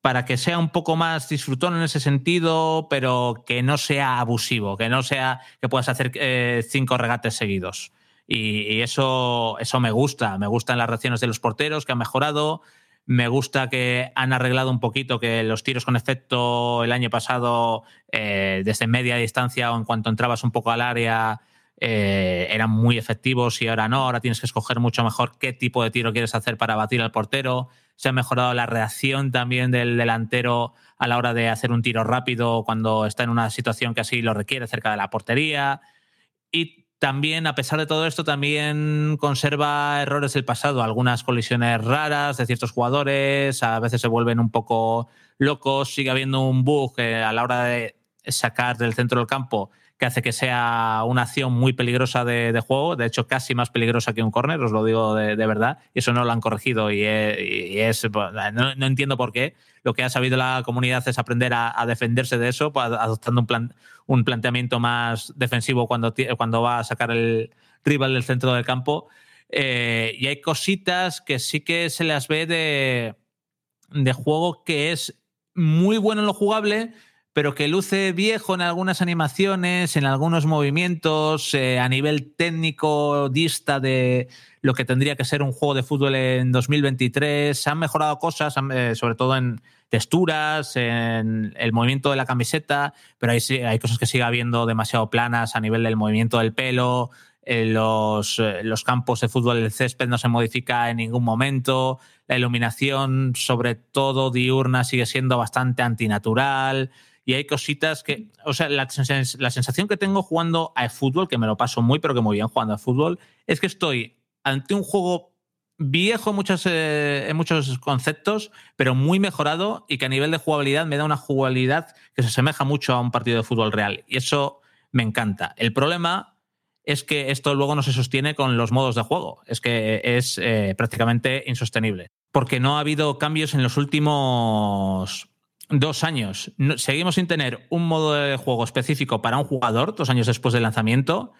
para que sea un poco más disfrutón en ese sentido, pero que no sea abusivo, que no sea que puedas hacer eh, cinco regates seguidos. Y, eso, eso me gusta. Me gustan las reacciones de los porteros que han mejorado. Me gusta que han arreglado un poquito que los tiros con efecto el año pasado, eh, desde media distancia o en cuanto entrabas un poco al área, eh, eran muy efectivos y ahora no. Ahora tienes que escoger mucho mejor qué tipo de tiro quieres hacer para batir al portero. Se ha mejorado la reacción también del delantero a la hora de hacer un tiro rápido cuando está en una situación que así lo requiere cerca de la portería. Y también, a pesar de todo esto, también conserva errores del pasado, algunas colisiones raras de ciertos jugadores, a veces se vuelven un poco locos, sigue habiendo un bug eh, a la hora de sacar del centro del campo que hace que sea una acción muy peligrosa de, juego, de hecho casi más peligrosa que un córner, os lo digo de, verdad, y eso no lo han corregido y es, no, entiendo por qué. Lo que ha sabido la comunidad es aprender a, a defenderse de eso, pues, adoptando un, plan, un planteamiento más defensivo cuando, cuando va a sacar el rival del centro del campo. Eh, y hay cositas que sí que se las ve de, de juego que es muy bueno en lo jugable, pero que luce viejo en algunas animaciones, en algunos movimientos, eh, a nivel técnico dista de lo que tendría que ser un juego de fútbol en 2023. Se han mejorado cosas, eh, sobre todo en texturas, en el movimiento de la camiseta, pero hay, hay cosas que sigue habiendo demasiado planas a nivel del movimiento del pelo. Eh, los, los campos de fútbol, el césped no se modifica en ningún momento. La iluminación, sobre todo diurna, sigue siendo bastante antinatural y hay cositas que, o sea, la, la, sensación que tengo jugando a fútbol, que me lo paso muy, pero que muy bien jugando a fútbol, es que estoy ante un juego viejo en muchos, eh, en muchos conceptos, pero muy mejorado y que a nivel de jugabilidad me da una jugabilidad que se asemeja mucho a un partido de fútbol real. Y eso me encanta. El problema es que esto luego no se sostiene con los modos de juego. Es que es eh, prácticamente insostenible. Porque no ha habido cambios en los últimos dos años. Seguimos sin tener un modo de juego específico para un jugador, dos años después del lanzamiento.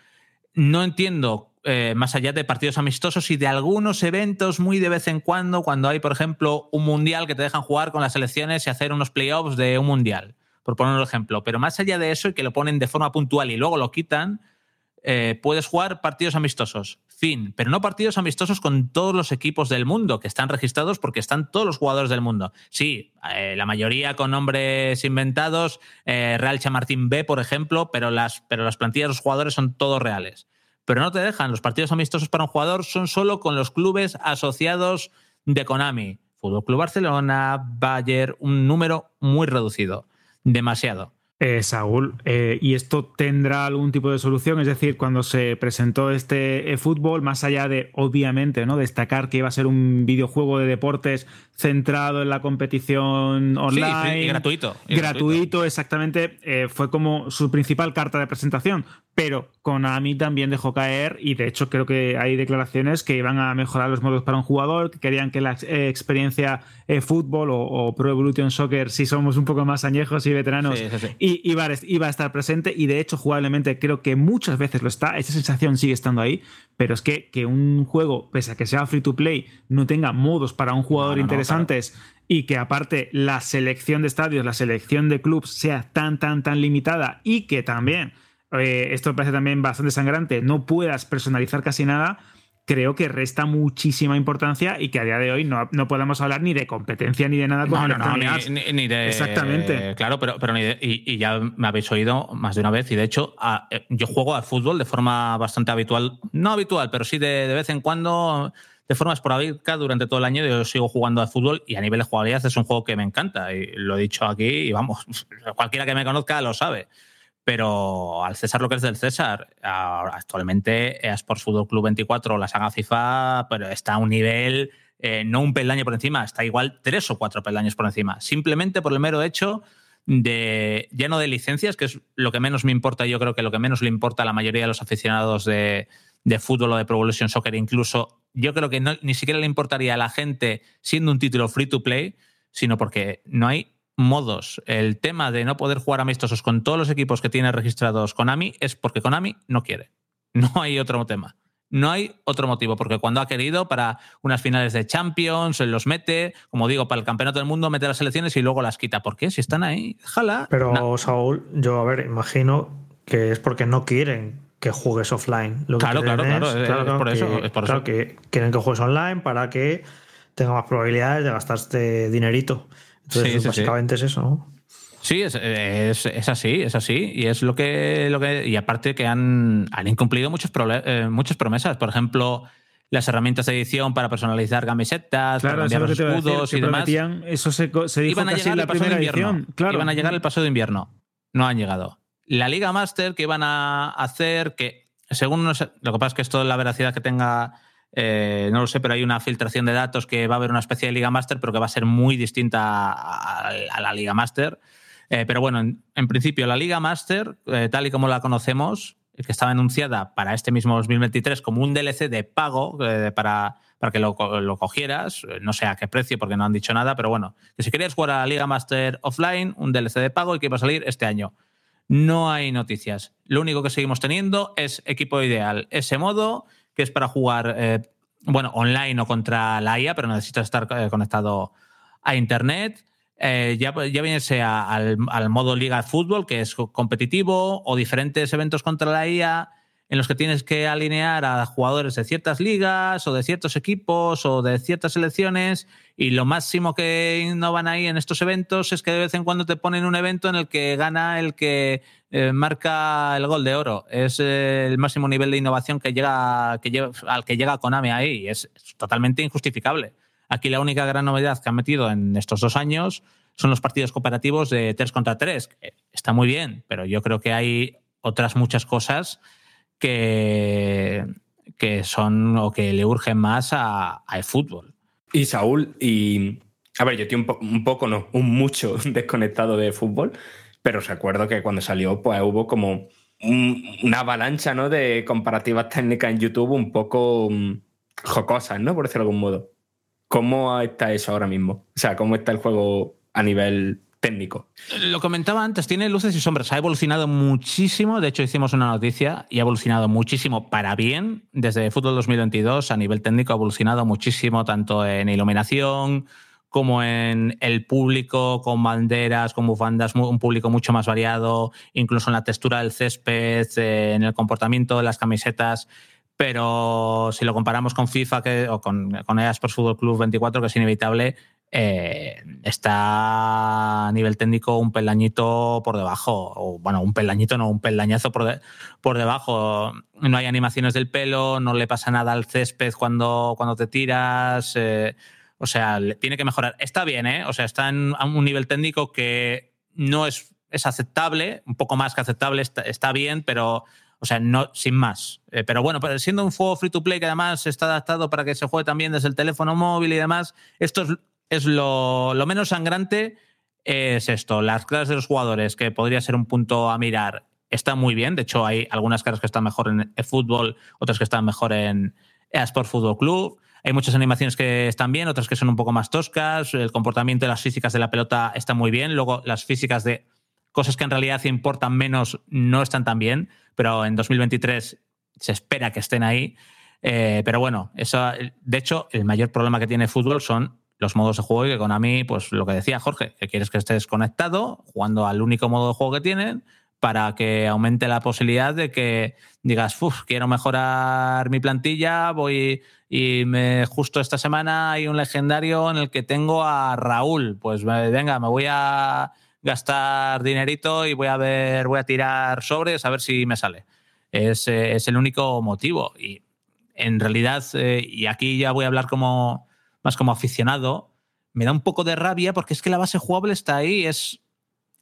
No entiendo, eh, más allá de partidos amistosos y de algunos eventos muy de vez en cuando, cuando hay, por ejemplo, un mundial que te dejan jugar con las selecciones y hacer unos playoffs de un mundial, por poner un ejemplo. Pero más allá de eso y que lo ponen de forma puntual y luego lo quitan, eh, puedes jugar partidos amistosos, fin, pero no partidos amistosos con todos los equipos del mundo que están registrados porque están todos los jugadores del mundo. Sí, eh, la mayoría con nombres inventados, eh, Real Chamartín B, por ejemplo, pero las, pero las plantillas de los jugadores son todos reales. Pero no te dejan, los partidos amistosos para un jugador son solo con los clubes asociados de Konami. Fútbol Club Barcelona, Bayern, un número muy reducido. Demasiado. Eh, Saúl, eh, ¿y esto tendrá algún tipo de solución? Es decir, cuando se presentó este fútbol, más allá de, obviamente, ¿no? destacar que iba a ser un videojuego de deportes centrado en la competición online. Sí, sí, y gratuito. Y gratuito, gratuito, exactamente. Eh, fue como su principal carta de presentación. Pero Konami también dejó caer, y de hecho creo que hay declaraciones que iban a mejorar los modos para un jugador, que querían que la eh, experiencia eh, fútbol o, o, Pro Evolution Soccer, si somos un poco más añejos y veteranos, Sí, y- Iba, a, iba a estar presente. Y de hecho, jugablemente creo que muchas veces lo está. Esa sensación sigue estando ahí. Pero es que, que un juego, pese a que sea free to play, no tenga modos para un jugador No, no, no, interesantes y que aparte la selección de estadios, la selección de clubs sea tan, tan, tan limitada y que también, eh, esto me parece también bastante sangrante, no puedas personalizar casi nada, creo que resta muchísima importancia y que a día de hoy no, no podemos hablar ni de competencia ni de nada No, no, ni, ni- ni de. Exactamente. Claro, pero, pero ni de- y, y ya me habéis oído más de una vez. Y de hecho, a- eh, yo juego al fútbol de forma bastante habitual. No habitual, pero sí de, de vez en cuando, de forma esporádica durante todo el año. Yo sigo jugando al fútbol y a nivel de jugabilidad es un juego que me encanta. Y lo he dicho aquí y vamos, cualquiera que me conozca lo sabe. Pero al César lo que es del César, actualmente Sports Fútbol Club 24, la saga FIFA, pero está a un nivel, eh, no un peldaño por encima, está igual tres o cuatro peldaños por encima. Simplemente por el mero hecho de lleno de licencias, que es lo que menos me importa, yo creo que lo que menos le importa a la mayoría de los aficionados de, de fútbol o de Pro Evolution Soccer, incluso yo creo que no- ni siquiera le importaría a la gente siendo un título free to play, sino porque no hay modos. El tema de no poder jugar amistosos con todos los equipos que tiene registrados Konami es porque Konami no quiere. No hay otro tema. No hay otro motivo, porque cuando ha querido para unas finales de Champions, los mete, como digo, para el campeonato del mundo, mete las selecciones y luego las quita. ¿Por qué? Si están ahí, déjala. Pero, Na- Saúl, yo, a ver, imagino que es porque no quieren que juegues offline. Lo que Claro, claro, claro, es- es por que- eso, es por claro eso. que quieren que juegues online para que tenga más probabilidades de gastarte dinerito. Entonces, Sí, sí, sí. básicamente es eso, ¿no? Sí, es, es- es así, es así. Y es lo que. Lo que y aparte que han, han incumplido muchos eh, muchas promesas. Por ejemplo, las herramientas de edición para personalizar camisetas, Claro, para cambiar los escudos y demás. eso se, co- se dijo Iban a casi llegar en la el paso de primera invierno. edición. Claro. Iban a llegar el paso de invierno. No han llegado. La Liga Master que iban a hacer, que según lo que pasa es que esto la veracidad que tenga, eh, no lo sé, pero hay una filtración de datos que va a haber una especie de Liga Master, pero que va a ser muy distinta a, la Liga Master. Eh, pero bueno, en, principio, la Liga Master, eh, tal y como la conocemos, que estaba anunciada para este mismo 2023 como un DLC de pago para, para que lo, lo cogieras, no sé a qué precio porque no han dicho nada, pero bueno, que si querías jugar a la Liga Master offline, un DLC de pago y que iba a salir este año. No hay noticias. Lo único que seguimos teniendo es equipo ideal. Ese modo que es para jugar, eh, bueno, online o contra la IA, pero necesitas estar eh, conectado a Internet. Eh, ya, ya viene sea al, al modo Liga de Fútbol, que es co- competitivo, o diferentes eventos contra la IA en los que tienes que alinear a jugadores de ciertas ligas o de ciertos equipos o de ciertas selecciones y lo máximo que innovan ahí en estos eventos es que de vez en cuando te ponen un evento en el que gana el que eh, marca el gol de oro. Es eh, el máximo nivel de innovación que llega, que lleva- al que llega Konami ahí es, es totalmente injustificable. Aquí la única gran novedad que han metido en estos dos años son los partidos cooperativos de 3 contra 3. que Está muy bien, pero yo creo que hay otras muchas cosas que, que son o que le urgen más a- fútbol. Y Saúl, y. A ver, yo estoy un, po- un poco, no, un mucho desconectado de fútbol, pero recuerdo que cuando salió, pues hubo como un- una avalancha, ¿no? De comparativas técnicas en YouTube un poco mm, jocosas, ¿no? Por decirlo de algún modo. ¿Cómo está eso ahora mismo? O sea, ¿cómo está el juego a nivel técnico? Lo comentaba antes, tiene luces y sombras. Ha evolucionado muchísimo. De hecho, hicimos una noticia y ha evolucionado muchísimo para bien. Desde Fútbol 2022, a nivel técnico, ha evolucionado muchísimo, tanto en iluminación como en el público, con banderas, con bufandas, un público mucho más variado, incluso en la textura del césped, eh, en el comportamiento de las camisetas. Pero si lo comparamos con FIFA que, o con, con EA Sports Fútbol Club 24, que es inevitable, eh, está a nivel técnico un peldañito por debajo, o bueno, un peldañito, no, un peldañazo por, por debajo. No hay animaciones del pelo, no le pasa nada al césped cuando, cuando te tiras. eh, o sea, tiene que mejorar. Está bien, ¿eh? O sea, está en un nivel técnico que no es, es aceptable, un poco más que aceptable, está, está bien, pero. O sea, no, sin más. Eh, pero bueno, siendo un juego free to play que además está adaptado para que se juegue también desde el teléfono móvil y demás, esto es, es lo, lo menos sangrante es esto. Las clases de los jugadores, que podría ser un punto a mirar, está muy bien. De hecho, hay algunas caras que están mejor en fútbol, otras que están mejor en Sport Fútbol Club. Hay muchas animaciones que están bien, otras que son un poco más toscas. El comportamiento de las físicas de la pelota está muy bien. Luego, las físicas de cosas que en realidad importan menos no están tan bien, pero en 2023 se espera que estén ahí. Eh, pero bueno, eso, de hecho, el mayor problema que tiene el fútbol son los modos de juego y que Konami, pues lo que decía Jorge, que quieres que estés conectado, jugando al único modo de juego que tienen, para que aumente la posibilidad de que digas, "Uf, quiero mejorar mi plantilla, voy y me, justo esta semana hay un legendario en el que tengo a Raúl. Pues eh, venga, me voy a gastar dinerito y voy a ver, voy a tirar sobres a ver si me sale. Es, eh, es el único motivo. Y en realidad, eh, y aquí ya voy a hablar como más como aficionado, me da un poco de rabia porque es que la base jugable está ahí, es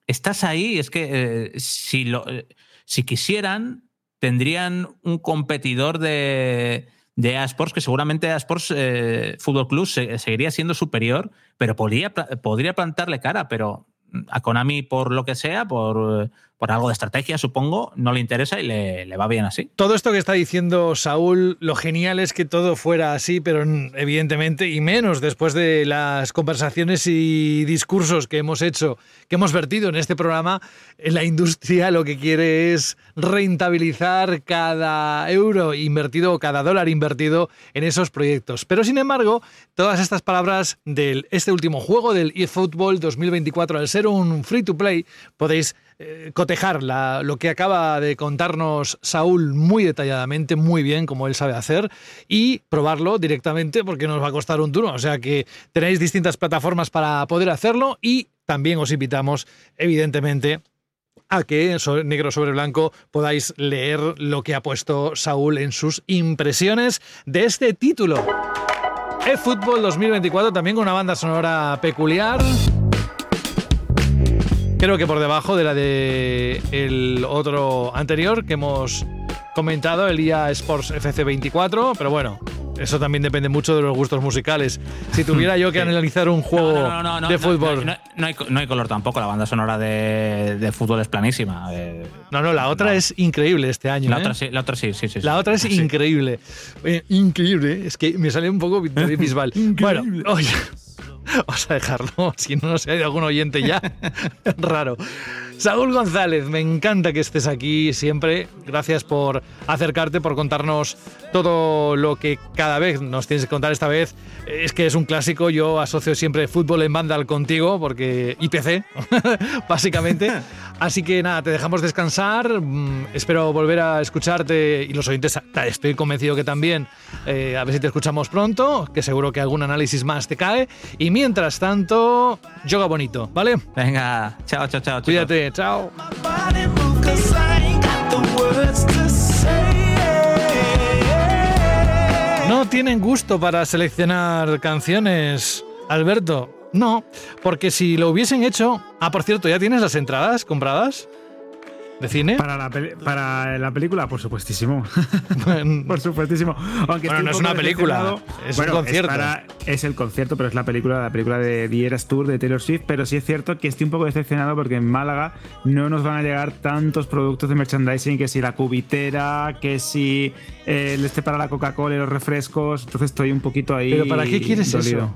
estás ahí, es que eh, si, lo, eh, si quisieran, tendrían un competidor de, de que seguramente EA Sports eh, Fútbol Club se- seguiría siendo superior, pero podría, podría plantarle cara, pero a Konami, por lo que sea, por, por algo de estrategia, supongo, no le interesa y le, le va bien así. Todo esto que está diciendo Saúl, lo genial es que todo fuera así, pero evidentemente, y menos después de las conversaciones y discursos que hemos hecho, que hemos vertido en este programa, en la industria lo que quiere es rentabilizar cada euro invertido o cada dólar invertido en esos proyectos. Pero sin embargo, todas estas palabras de este último juego del eFootball 2024, al ser un free to play, podéis eh, cotejar lo que acaba de contarnos Saúl muy detalladamente, muy bien, como él sabe hacer, y probarlo directamente porque nos va a costar un duro. O sea que tenéis distintas plataformas para poder hacerlo y también os invitamos, evidentemente, a que negro sobre blanco podáis leer lo que ha puesto Saúl en sus impresiones de este título. eFootball 2024 también con una banda sonora peculiar. Creo que por debajo de la de el otro anterior que hemos comentado, el IA Sports FC24, pero bueno, eso también depende mucho de los gustos musicales. Si tuviera yo que analizar un juego No, no, no, de no, fútbol, No, no- no hay, no hay color tampoco. La banda sonora de, de fútbol es planísima. Eh, no, no, la otra es increíble este año. la, ¿eh? otra sí, la otra sí, sí, sí. La sí. otra es Sí. increíble. Eh, increíble, es que me sale un poco de Bisbal. bueno, oye, vamos a dejarlo, si no, no sé, hay algún oyente ya. Raro. Saúl González, me encanta que estés aquí siempre. Gracias por acercarte, por contarnos todo lo que cada vez nos tienes que contar esta vez. Es que es un clásico, yo asocio siempre fútbol en Vandal contigo, porque IPC, básicamente. Así que nada, te dejamos descansar. Mm, espero volver a escucharte y los oyentes, estoy convencido que también. Eh, a ver si te escuchamos pronto, que seguro que algún análisis más te cae. Y mientras tanto, yoga bonito, ¿vale? Venga, chao, chao, chao. chicos. Chao. No tienen gusto para seleccionar canciones, Alberto. No, porque si lo hubiesen hecho. Ah, por cierto, ¿ya tienes las entradas compradas? ¿De cine? Para la, peli- para la película, por supuestísimo. Por supuestísimo. Aunque Bueno, no es una película, es un concierto. para- Es, el concierto, pero es la película, la película de The Eras Tour de Taylor Swift. Pero sí es cierto que estoy un poco decepcionado porque en Málaga no nos van a llegar tantos productos de merchandising que si la cubitera, que si el este para la Coca-Cola y los refrescos. Entonces estoy un poquito ahí. ¿Pero para qué quieres dolido.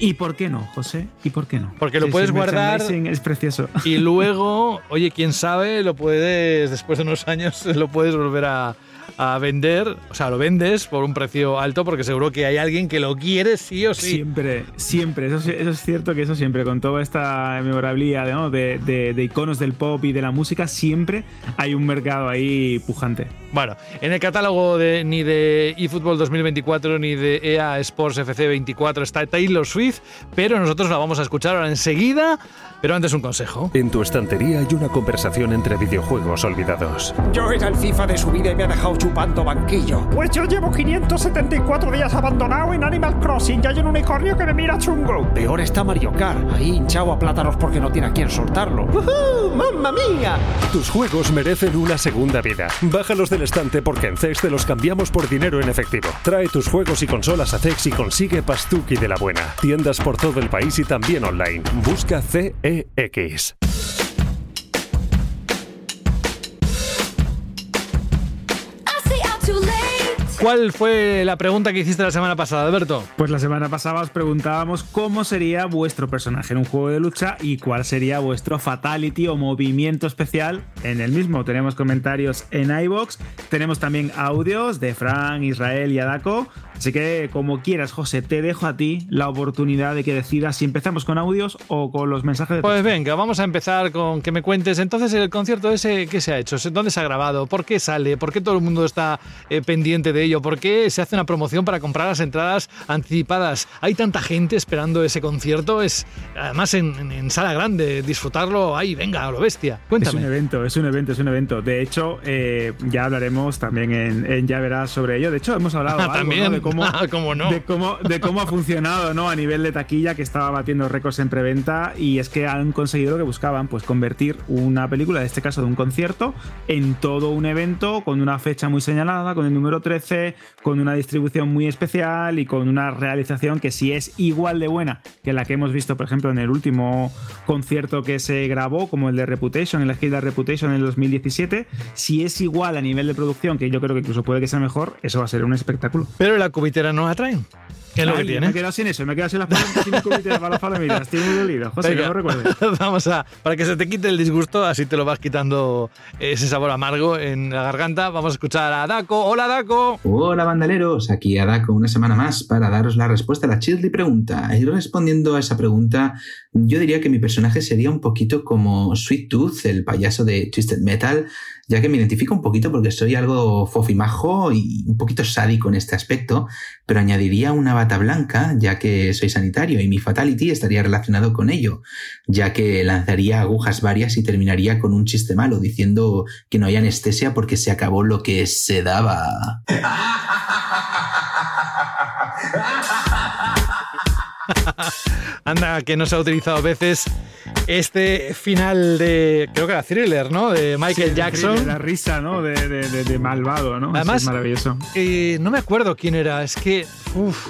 ¿Y por qué no, José? ¿Y por qué no? Porque lo Sí, puedes sí, guardar- merchandising Es precioso. Y luego, oye, quién sabe, lo puedes, después de unos años, lo puedes volver a, a vender. O sea, lo vendes por un precio alto porque seguro que hay alguien que lo quiere sí o sí. Siempre, siempre, eso, eso es cierto que eso siempre, con toda esta memorabilia ¿no? de, de- de iconos del pop y de la música, siempre hay un mercado ahí pujante. Bueno, en el catálogo de, ni de eFootball 2024 ni de EA Sports FC 24 está Taylor Swift, pero nosotros la vamos a escuchar ahora enseguida. Pero antes un consejo. En tu estantería hay una conversación entre videojuegos olvidados. Yo era el FIFA de su vida y me ha dejado chupando banquillo. Pues yo llevo 574 días abandonado en Animal Crossing y hay un unicornio que me mira chungo. Peor está Mario Kart, ahí hinchado a plátanos porque no tiene a quién soltarlo. ¡Woohoo! ¡Mamma mía! Tus juegos merecen una segunda vida. Bájalos del estante porque en CEX te los cambiamos por dinero en efectivo. Trae tus juegos y consolas a CEX y consigue Pastuki de la buena. Tiendas por todo el país y también online. Busca CEX. ¿Cuál fue la pregunta que hiciste la semana pasada, Alberto? Pues la semana pasada os preguntábamos cómo sería vuestro personaje en un juego de lucha y cuál sería vuestro fatality o movimiento especial en el mismo. Tenemos comentarios en iBox, tenemos también audios de Fran, Israel y Adako. Así que, como quieras, José, te dejo a ti la oportunidad de que decidas si empezamos con audios o con los mensajes de Pues venga, vamos a empezar con que me cuentes entonces el concierto ese, ¿qué se ha hecho? ¿Dónde se ha grabado? ¿Por qué sale? ¿Por qué todo el mundo está eh, pendiente de ello? ¿Por qué se hace una promoción para comprar las entradas anticipadas? Hay tanta gente esperando ese concierto, es además en, en- en sala grande, disfrutarlo, ahí, venga, a lo bestia. Es un Cuéntame. evento, es un evento, es un evento. De hecho, eh, ya hablaremos también en, en Ya Verás sobre ello. De hecho, hemos hablado algo, ¿no? También. de cómo, Ah, cómo no. de cómo, de cómo ha funcionado ¿no? a nivel de taquilla, que estaba batiendo récords en preventa. Y es que han conseguido lo que buscaban, pues convertir una película, en este caso de un concierto, en todo un evento con una fecha muy señalada, con el número 13, con una distribución muy especial y con una realización que si es igual de buena que la que hemos visto, por ejemplo, en el último concierto que se grabó, como el de Reputation, el gira de Reputation en el 2017, si es igual a nivel de producción, que yo creo que incluso puede que sea mejor, eso va a ser un espectáculo. Pero la cubitera no la traen. ¿Qué es lo que tiene? Me he quedado sin eso, me he quedado sin las palomitas sin mi cubitera para las palomitas. Estoy muy dolido. José, que no recuerdes. Vamos a, para que se te quite el disgusto, así te lo vas quitando ese sabor amargo en la garganta. Vamos a escuchar a Daco. Hola, Daco. Hola bandaleros, aquí Adako una semana más para daros la respuesta a la Shirley pregunta. Y respondiendo a esa pregunta, yo diría que mi personaje sería un poquito como Sweet Tooth, el payaso de Twisted Metal, ya que me identifico un poquito porque soy algo fofimajo y un poquito sádico en este aspecto, pero añadiría una bata blanca, ya que soy sanitario y mi fatality estaría relacionado con ello, ya que lanzaría agujas varias y terminaría con un chiste malo diciendo que no hay anestesia porque se acabó lo que se daba. Anda, que no se ha utilizado a veces este final de, creo que era thriller, ¿no? De Michael Sí, Jackson. La risa, ¿no? De, de- de- de malvado, ¿no? Además, es maravilloso. Eh, no me acuerdo quién era, es que. uf.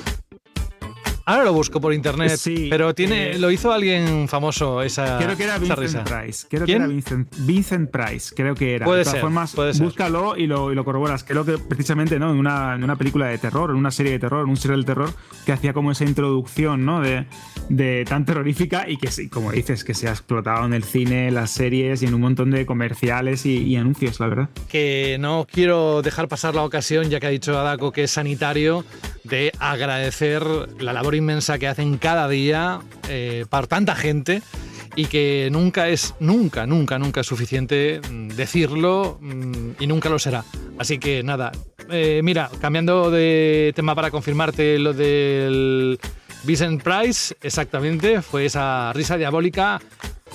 Ahora lo busco por internet, Sí, pero tiene, eh, lo hizo alguien famoso esa, Creo que era Vincent risa. Price. Creo ¿Quién? que era Vincent, Vincent Price, creo que era. Puede de todas ser, formas, puede ser. búscalo y lo, y lo corroboras. Creo que precisamente ¿no? en, una, en una película de terror, en una serie de terror, en un serial de terror, que hacía como esa introducción ¿no? de, de tan terrorífica y que, sí, como dices, que se ha explotado en el cine, las series y en un montón de comerciales y, y anuncios, la verdad. que no quiero dejar pasar la ocasión, ya que ha dicho Adako que es sanitario, de agradecer la labor inmensa que hacen cada día eh, para tanta gente y que nunca es, nunca, nunca, nunca es suficiente mm, decirlo mm, y nunca lo será. Así que nada, eh, mira, cambiando de tema para confirmarte lo del Vincent Price, exactamente, fue esa risa diabólica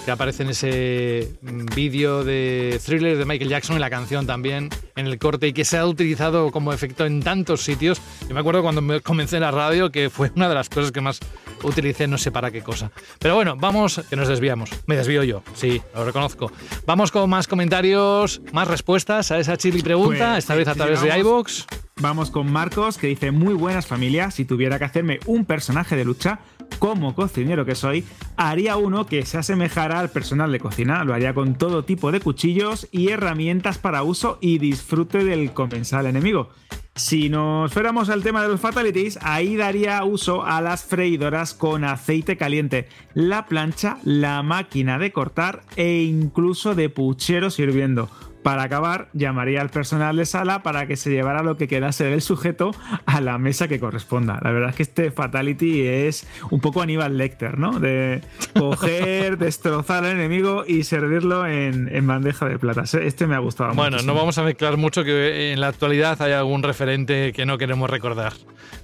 que aparece en ese mm, vídeo de thriller de Michael Jackson y la canción también en el corte y que se ha utilizado como efecto en tantos sitios. Yo me acuerdo cuando me comencé en la radio que fue una de las cosas que más utilicé, no sé para qué cosa. Pero bueno, vamos, que nos desviamos. Me desvío yo, sí, lo reconozco. Vamos con más comentarios, más respuestas a esa chili pregunta, Pues, esta vez a través de iVoox. Vamos con Marcos, que dice: Muy buenas familias. Si tuviera que hacerme un personaje de lucha, como cocinero que soy, haría uno que se asemejara al personal de cocina. Lo haría con todo tipo de cuchillos y herramientas para uso y disfrute del comensal enemigo. Si nos fuéramos al tema de los fatalities, ahí daría uso a las freidoras con aceite caliente, la plancha, la máquina de cortar e incluso de puchero sirviendo. Para acabar, llamaría al personal de sala para que se llevara lo que quedase del sujeto a la mesa que corresponda. La verdad es que este Fatality es un poco Aníbal Lecter, ¿no? De coger, destrozar al enemigo y servirlo en, en bandeja de plata. Este me ha gustado Bueno, muchísimo. no vamos a mezclar mucho que en la actualidad hay algún referente que no queremos recordar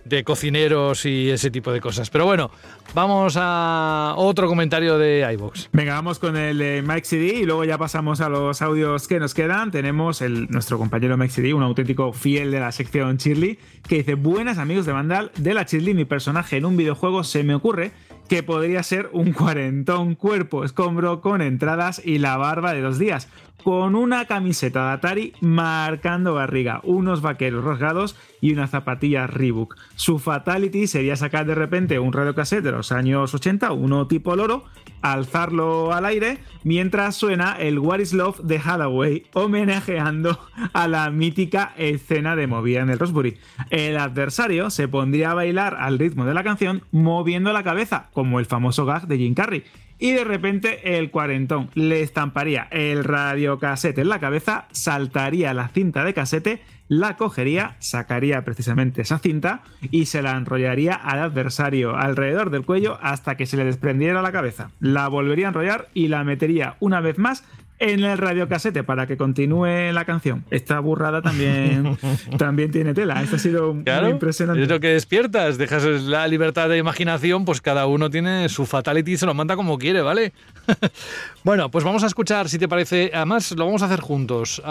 de cocineros y ese tipo de cosas. Pero bueno, vamos a otro comentario de iVoox. Venga, vamos con el de Mike CD y luego ya pasamos a los audios que nos quedan. Tenemos el, nuestro compañero CD, un auténtico fiel de la sección Shirley, que dice: Buenas amigos de Vandal, de la Shirley, mi personaje en un videojuego se me ocurre que podría ser un cuarentón cuerpo escombro con entradas y la barba de dos días, con una camiseta de Atari marcando barriga, unos vaqueros rasgados y unas zapatillas Reebok. Su fatality sería sacar de repente un radiocassette de los años 80, uno tipo loro, alzarlo al aire mientras suena el What is Love de Hathaway, homenajeando a la mítica escena de movida en el Rosbury. El adversario se pondría a bailar al ritmo de la canción moviendo la cabeza, como el famoso gag de Jim Carrey. Y de repente el cuarentón le estamparía el radiocassette en la cabeza, saltaría la cinta de casete la cogería, sacaría precisamente esa cinta y se la enrollaría al adversario alrededor del cuello hasta que se le desprendiera la cabeza. La volvería a enrollar y la metería una vez más en el radiocasete para que continúe la canción. Esta burrada también, también tiene tela. Esto ha sido Claro, muy impresionante. es lo que despiertas, dejas la libertad de imaginación, pues cada uno tiene su fatality y se lo manda como quiere, ¿vale? bueno, pues vamos a escuchar, si te parece, además lo vamos a hacer juntos,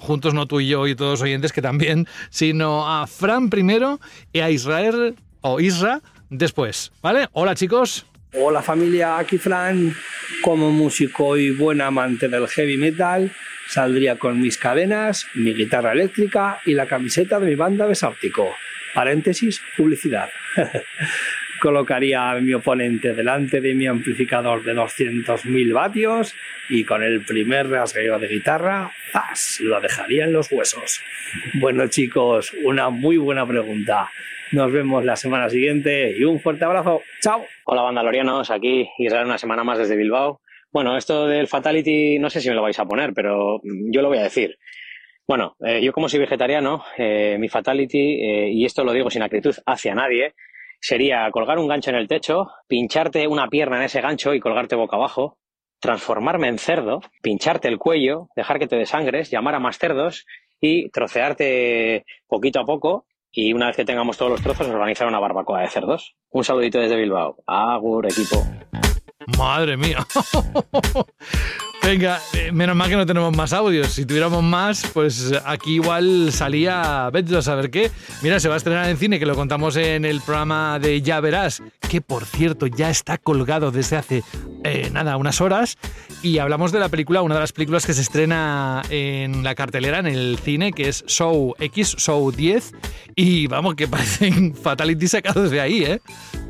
juntos no tú y yo y todos los oyentes que también, sino a Fran primero y a Israel o Isra después, ¿vale? Hola chicos. Hola familia, aquí Fran. Como músico y buen amante del heavy metal, saldría con mis cadenas, mi guitarra eléctrica y la camiseta de mi banda Besártico. Paréntesis, publicidad. Colocaría a mi oponente delante de mi amplificador de 200.000 vatios y con el primer rasgueo de guitarra, ¡zas! lo dejaría en los huesos. Bueno chicos, una muy buena pregunta. Nos vemos la semana siguiente y un fuerte abrazo. ¡Chao! Hola bandalorianos, aquí Israel una semana más desde Bilbao. Bueno, esto del Fatality no sé si me lo vais a poner, pero yo lo voy a decir. Bueno, eh, yo como soy vegetariano, eh, mi Fatality, eh, y esto lo digo sin acritud hacia nadie, sería colgar un gancho en el techo, pincharte una pierna en ese gancho y colgarte boca abajo, transformarme en cerdo, pincharte el cuello, dejar que te desangres, llamar a más cerdos y trocearte poquito a poco y una vez que tengamos todos los trozos organizar una barbacoa de cerdos. Un saludito desde Bilbao. Agur, equipo. Madre mía. Venga, eh, menos mal que no tenemos más audios. Si tuviéramos más, pues aquí igual salía, vete a saber qué. Mira, se va a estrenar en cine, que lo contamos en el programa de Ya Verás, que por cierto ya está colgado desde hace, eh, nada, unas horas. Y hablamos de la película, una de las películas que se estrena en la cartelera, en el cine, que es Show X, Show 10. Y vamos, que parecen fatality sacados de ahí, ¿eh?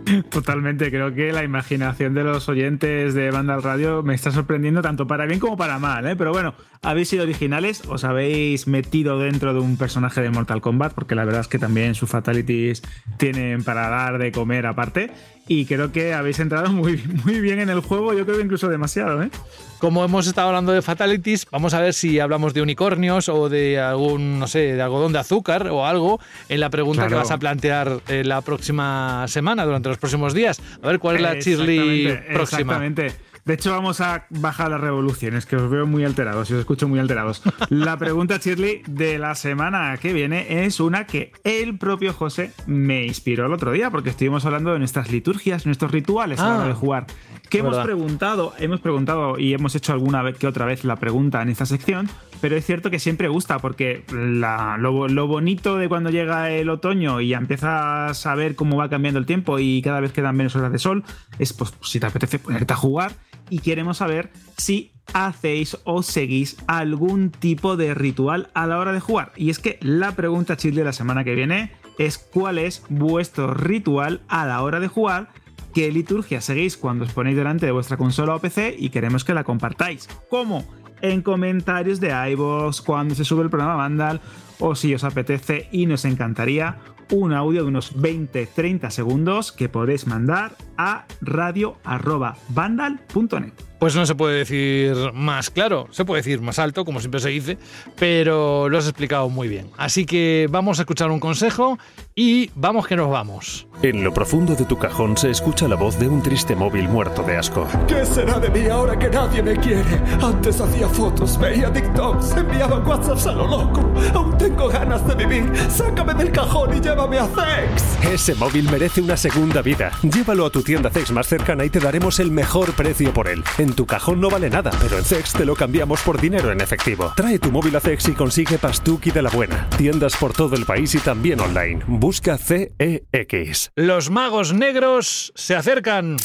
Totalmente, creo que la imaginación de los oyentes de Banda al Radio me está sorprendiendo tanto para bien como para mal, ¿eh? Pero bueno, habéis sido originales, os habéis metido dentro de un personaje de Mortal Kombat, porque la verdad es que también sus fatalities tienen para dar de comer aparte. Y creo que habéis entrado muy, muy bien en el juego, yo creo que incluso demasiado, ¿eh? Como hemos estado hablando de fatalities, vamos a ver si hablamos de unicornios o de algún, no sé, de algodón de azúcar o algo en la pregunta que vas a plantear eh, la próxima semana, durante los próximos días. A ver cuál es la Exactamente, próxima. Exactamente. De hecho, vamos a bajar las revoluciones, que os veo muy alterados y os escucho muy alterados. La pregunta, Shirley, de la semana que viene es una que el propio José me inspiró el otro día, porque estuvimos hablando de nuestras liturgias, nuestros rituales a la Ah, hora de jugar. Que hemos verdad. preguntado, hemos preguntado y hemos hecho alguna vez que otra vez la pregunta en esta sección, pero es cierto que siempre gusta porque la- lo, lo bonito de cuando llega el otoño y empiezas a ver cómo va cambiando el tiempo y cada vez quedan menos horas de sol, es pues si te apetece ponerte a jugar y queremos saber si hacéis o seguís algún tipo de ritual a la hora de jugar. Y es que la pregunta chill de la semana que viene es cuál es vuestro ritual a la hora de jugar qué liturgia seguís cuando os ponéis delante de vuestra consola o PC y queremos que la compartáis. ¿Cómo? En comentarios de iVoox, cuando se sube el programa Vandal, o si os apetece y nos encantaría, un audio de unos 20-30 segundos que podéis mandar a radio.vandal.net. Pues no se puede decir más claro, se puede decir más alto, como siempre se dice, pero lo has explicado muy bien. Así que vamos a escuchar un consejo y vamos que nos vamos. En lo profundo de tu cajón se escucha la voz de un triste móvil muerto de asco. ¿Qué será de mí ahora que nadie me quiere? Antes hacía fotos, veía TikToks, enviaba WhatsApps a lo loco. Aún tengo ganas de vivir. Sácame del cajón y llévame a Sex. Ese móvil merece una segunda vida. Llévalo a tu tienda Zex más cercana y te daremos el mejor precio por él. En tu cajón no vale nada, pero en Zex te lo cambiamos por dinero en efectivo. Trae tu móvil a Zex y consigue Pastuki de la buena. Tiendas por todo el país y también online. Busca CEX. Los magos negros se acercan.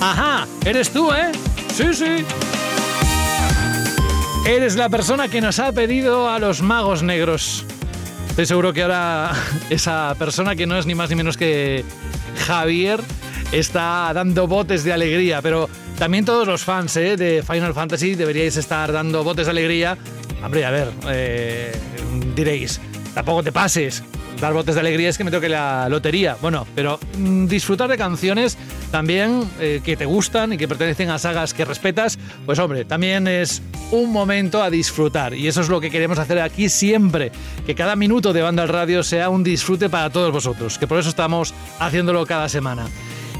Ajá, eres tú, ¿eh? Sí, sí. Eres la persona que nos ha pedido a los magos negros. Estoy seguro que ahora esa persona que no es ni más ni menos que Javier está dando botes de alegría, pero también todos los fans ¿eh? de Final Fantasy deberíais estar dando botes de alegría. Hombre, a ver, eh, diréis, tampoco te pases. Dar botes de alegría es que me toque la lotería. Bueno, pero mm, disfrutar de canciones también eh, que te gustan y que pertenecen a sagas que respetas, pues hombre, también es un momento a disfrutar. Y eso es lo que queremos hacer aquí siempre, que cada minuto de banda al radio sea un disfrute para todos vosotros, que por eso estamos haciéndolo cada semana.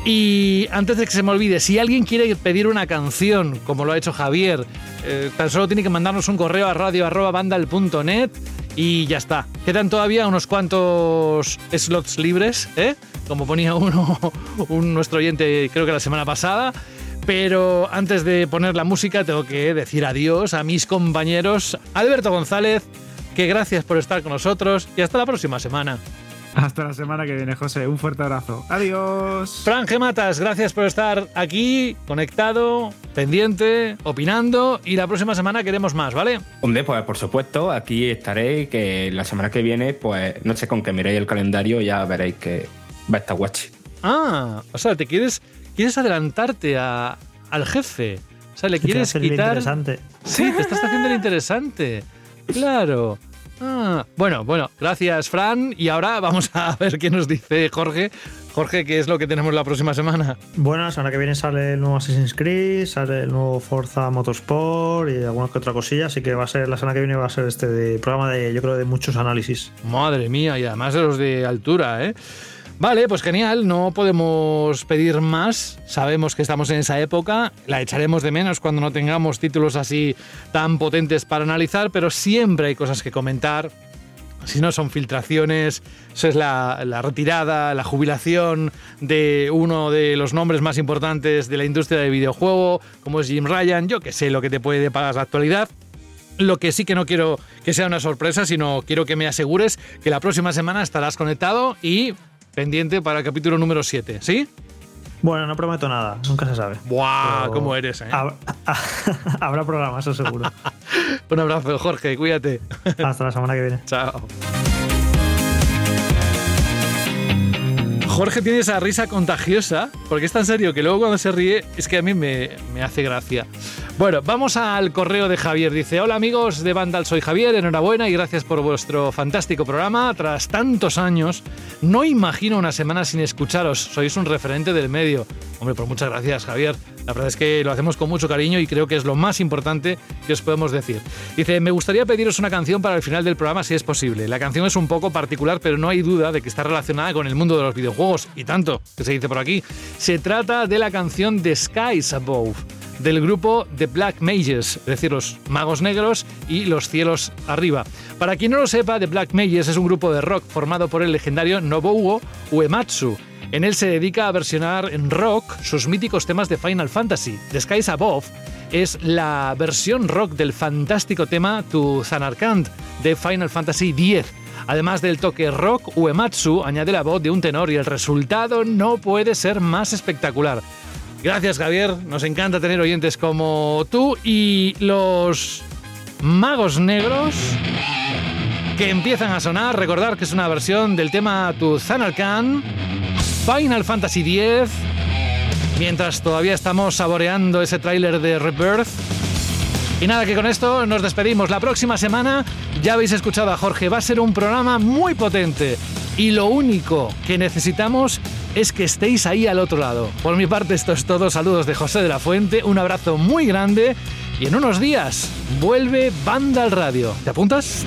Y antes de que se me olvide, si alguien quiere pedir una canción, como lo ha hecho Javier, eh, tan solo tiene que mandarnos un correo a radio.bandal.net y ya está. Quedan todavía unos cuantos slots libres, ¿eh? como ponía uno, un, nuestro oyente creo que la semana pasada. Pero antes de poner la música tengo que decir adiós a mis compañeros Alberto González, que gracias por estar con nosotros y hasta la próxima semana. Hasta la semana que viene, José. Un fuerte abrazo. Adiós. Fran Gematas, gracias por estar aquí, conectado, pendiente, opinando. Y la próxima semana queremos más, ¿vale? Hombre, pues por supuesto, aquí estaré. Que la semana que viene, pues no sé con qué miréis el calendario, ya veréis que va a estar guachi. Ah, o sea, te quieres, quieres adelantarte a- al jefe. O sea, le Te quieres quitar. interesante. Sí, te estás haciendo el interesante. Claro. Ah, bueno, bueno, gracias, Fran. Y ahora vamos a ver qué nos dice Jorge. Jorge, ¿qué es lo que tenemos la próxima semana? Bueno, la semana que viene sale el nuevo Assassin's Creed, sale el nuevo Forza Motorsport y alguna que otra cosilla, así que va a ser la semana que viene va a ser este de, programa de yo creo de muchos análisis. Madre mía, y además de los de altura, ¿eh? Vale, pues genial, no podemos pedir más. Sabemos que estamos en esa época, la echaremos de menos cuando no tengamos títulos así tan potentes para analizar, pero siempre hay cosas que comentar. Si no son filtraciones, eso es la, la retirada, la jubilación de uno de los nombres más importantes de la industria del videojuego, como es Jim Ryan, yo que sé lo que te puede pagar la actualidad. Lo que sí que no quiero que sea una sorpresa, sino quiero que me asegures que la próxima semana estarás conectado y pendiente para el capítulo número 7, ¿sí? Bueno, no prometo nada, nunca se sabe. ¡Buah! Pero ¿Cómo eres, eh? hab- Habrá programa, eso seguro. Un abrazo, Jorge, cuídate. Hasta la semana que viene. Chao. Jorge tiene esa risa contagiosa, porque es tan serio que luego cuando se ríe es que a mí me, me hace gracia. Bueno, vamos al correo de Javier. Dice, hola amigos de Vandal, soy Javier, enhorabuena y gracias por vuestro fantástico programa. Tras tantos años, no imagino una semana sin escucharos. Sois un referente del medio. Hombre, pues muchas gracias Javier. La verdad es que lo hacemos con mucho cariño y creo que es lo más importante que os podemos decir. Dice, me gustaría pediros una canción para el final del programa si es posible. La canción es un poco particular, pero no hay duda de que está relacionada con el mundo de los videojuegos y tanto, que se dice por aquí. Se trata de la canción The Skies Above del grupo The Black Mages, es decir, los magos negros y los cielos arriba. Para quien no lo sepa, The Black Mages es un grupo de rock formado por el legendario Nobuo Uematsu. En él se dedica a versionar en rock sus míticos temas de Final Fantasy. The Skies Above es la versión rock del fantástico tema To Zanarkand de Final Fantasy X. Además del toque rock, Uematsu añade la voz de un tenor y el resultado no puede ser más espectacular. Gracias Javier, nos encanta tener oyentes como tú y los magos negros que empiezan a sonar. Recordar que es una versión del tema To Zanarkand, Final Fantasy X, mientras todavía estamos saboreando ese tráiler de Rebirth. Y nada, que con esto nos despedimos. La próxima semana ya habéis escuchado a Jorge, va a ser un programa muy potente. Y lo único que necesitamos es que estéis ahí al otro lado. Por mi parte, esto es todo. Saludos de José de la Fuente, un abrazo muy grande. Y en unos días vuelve Banda al Radio. ¿Te apuntas?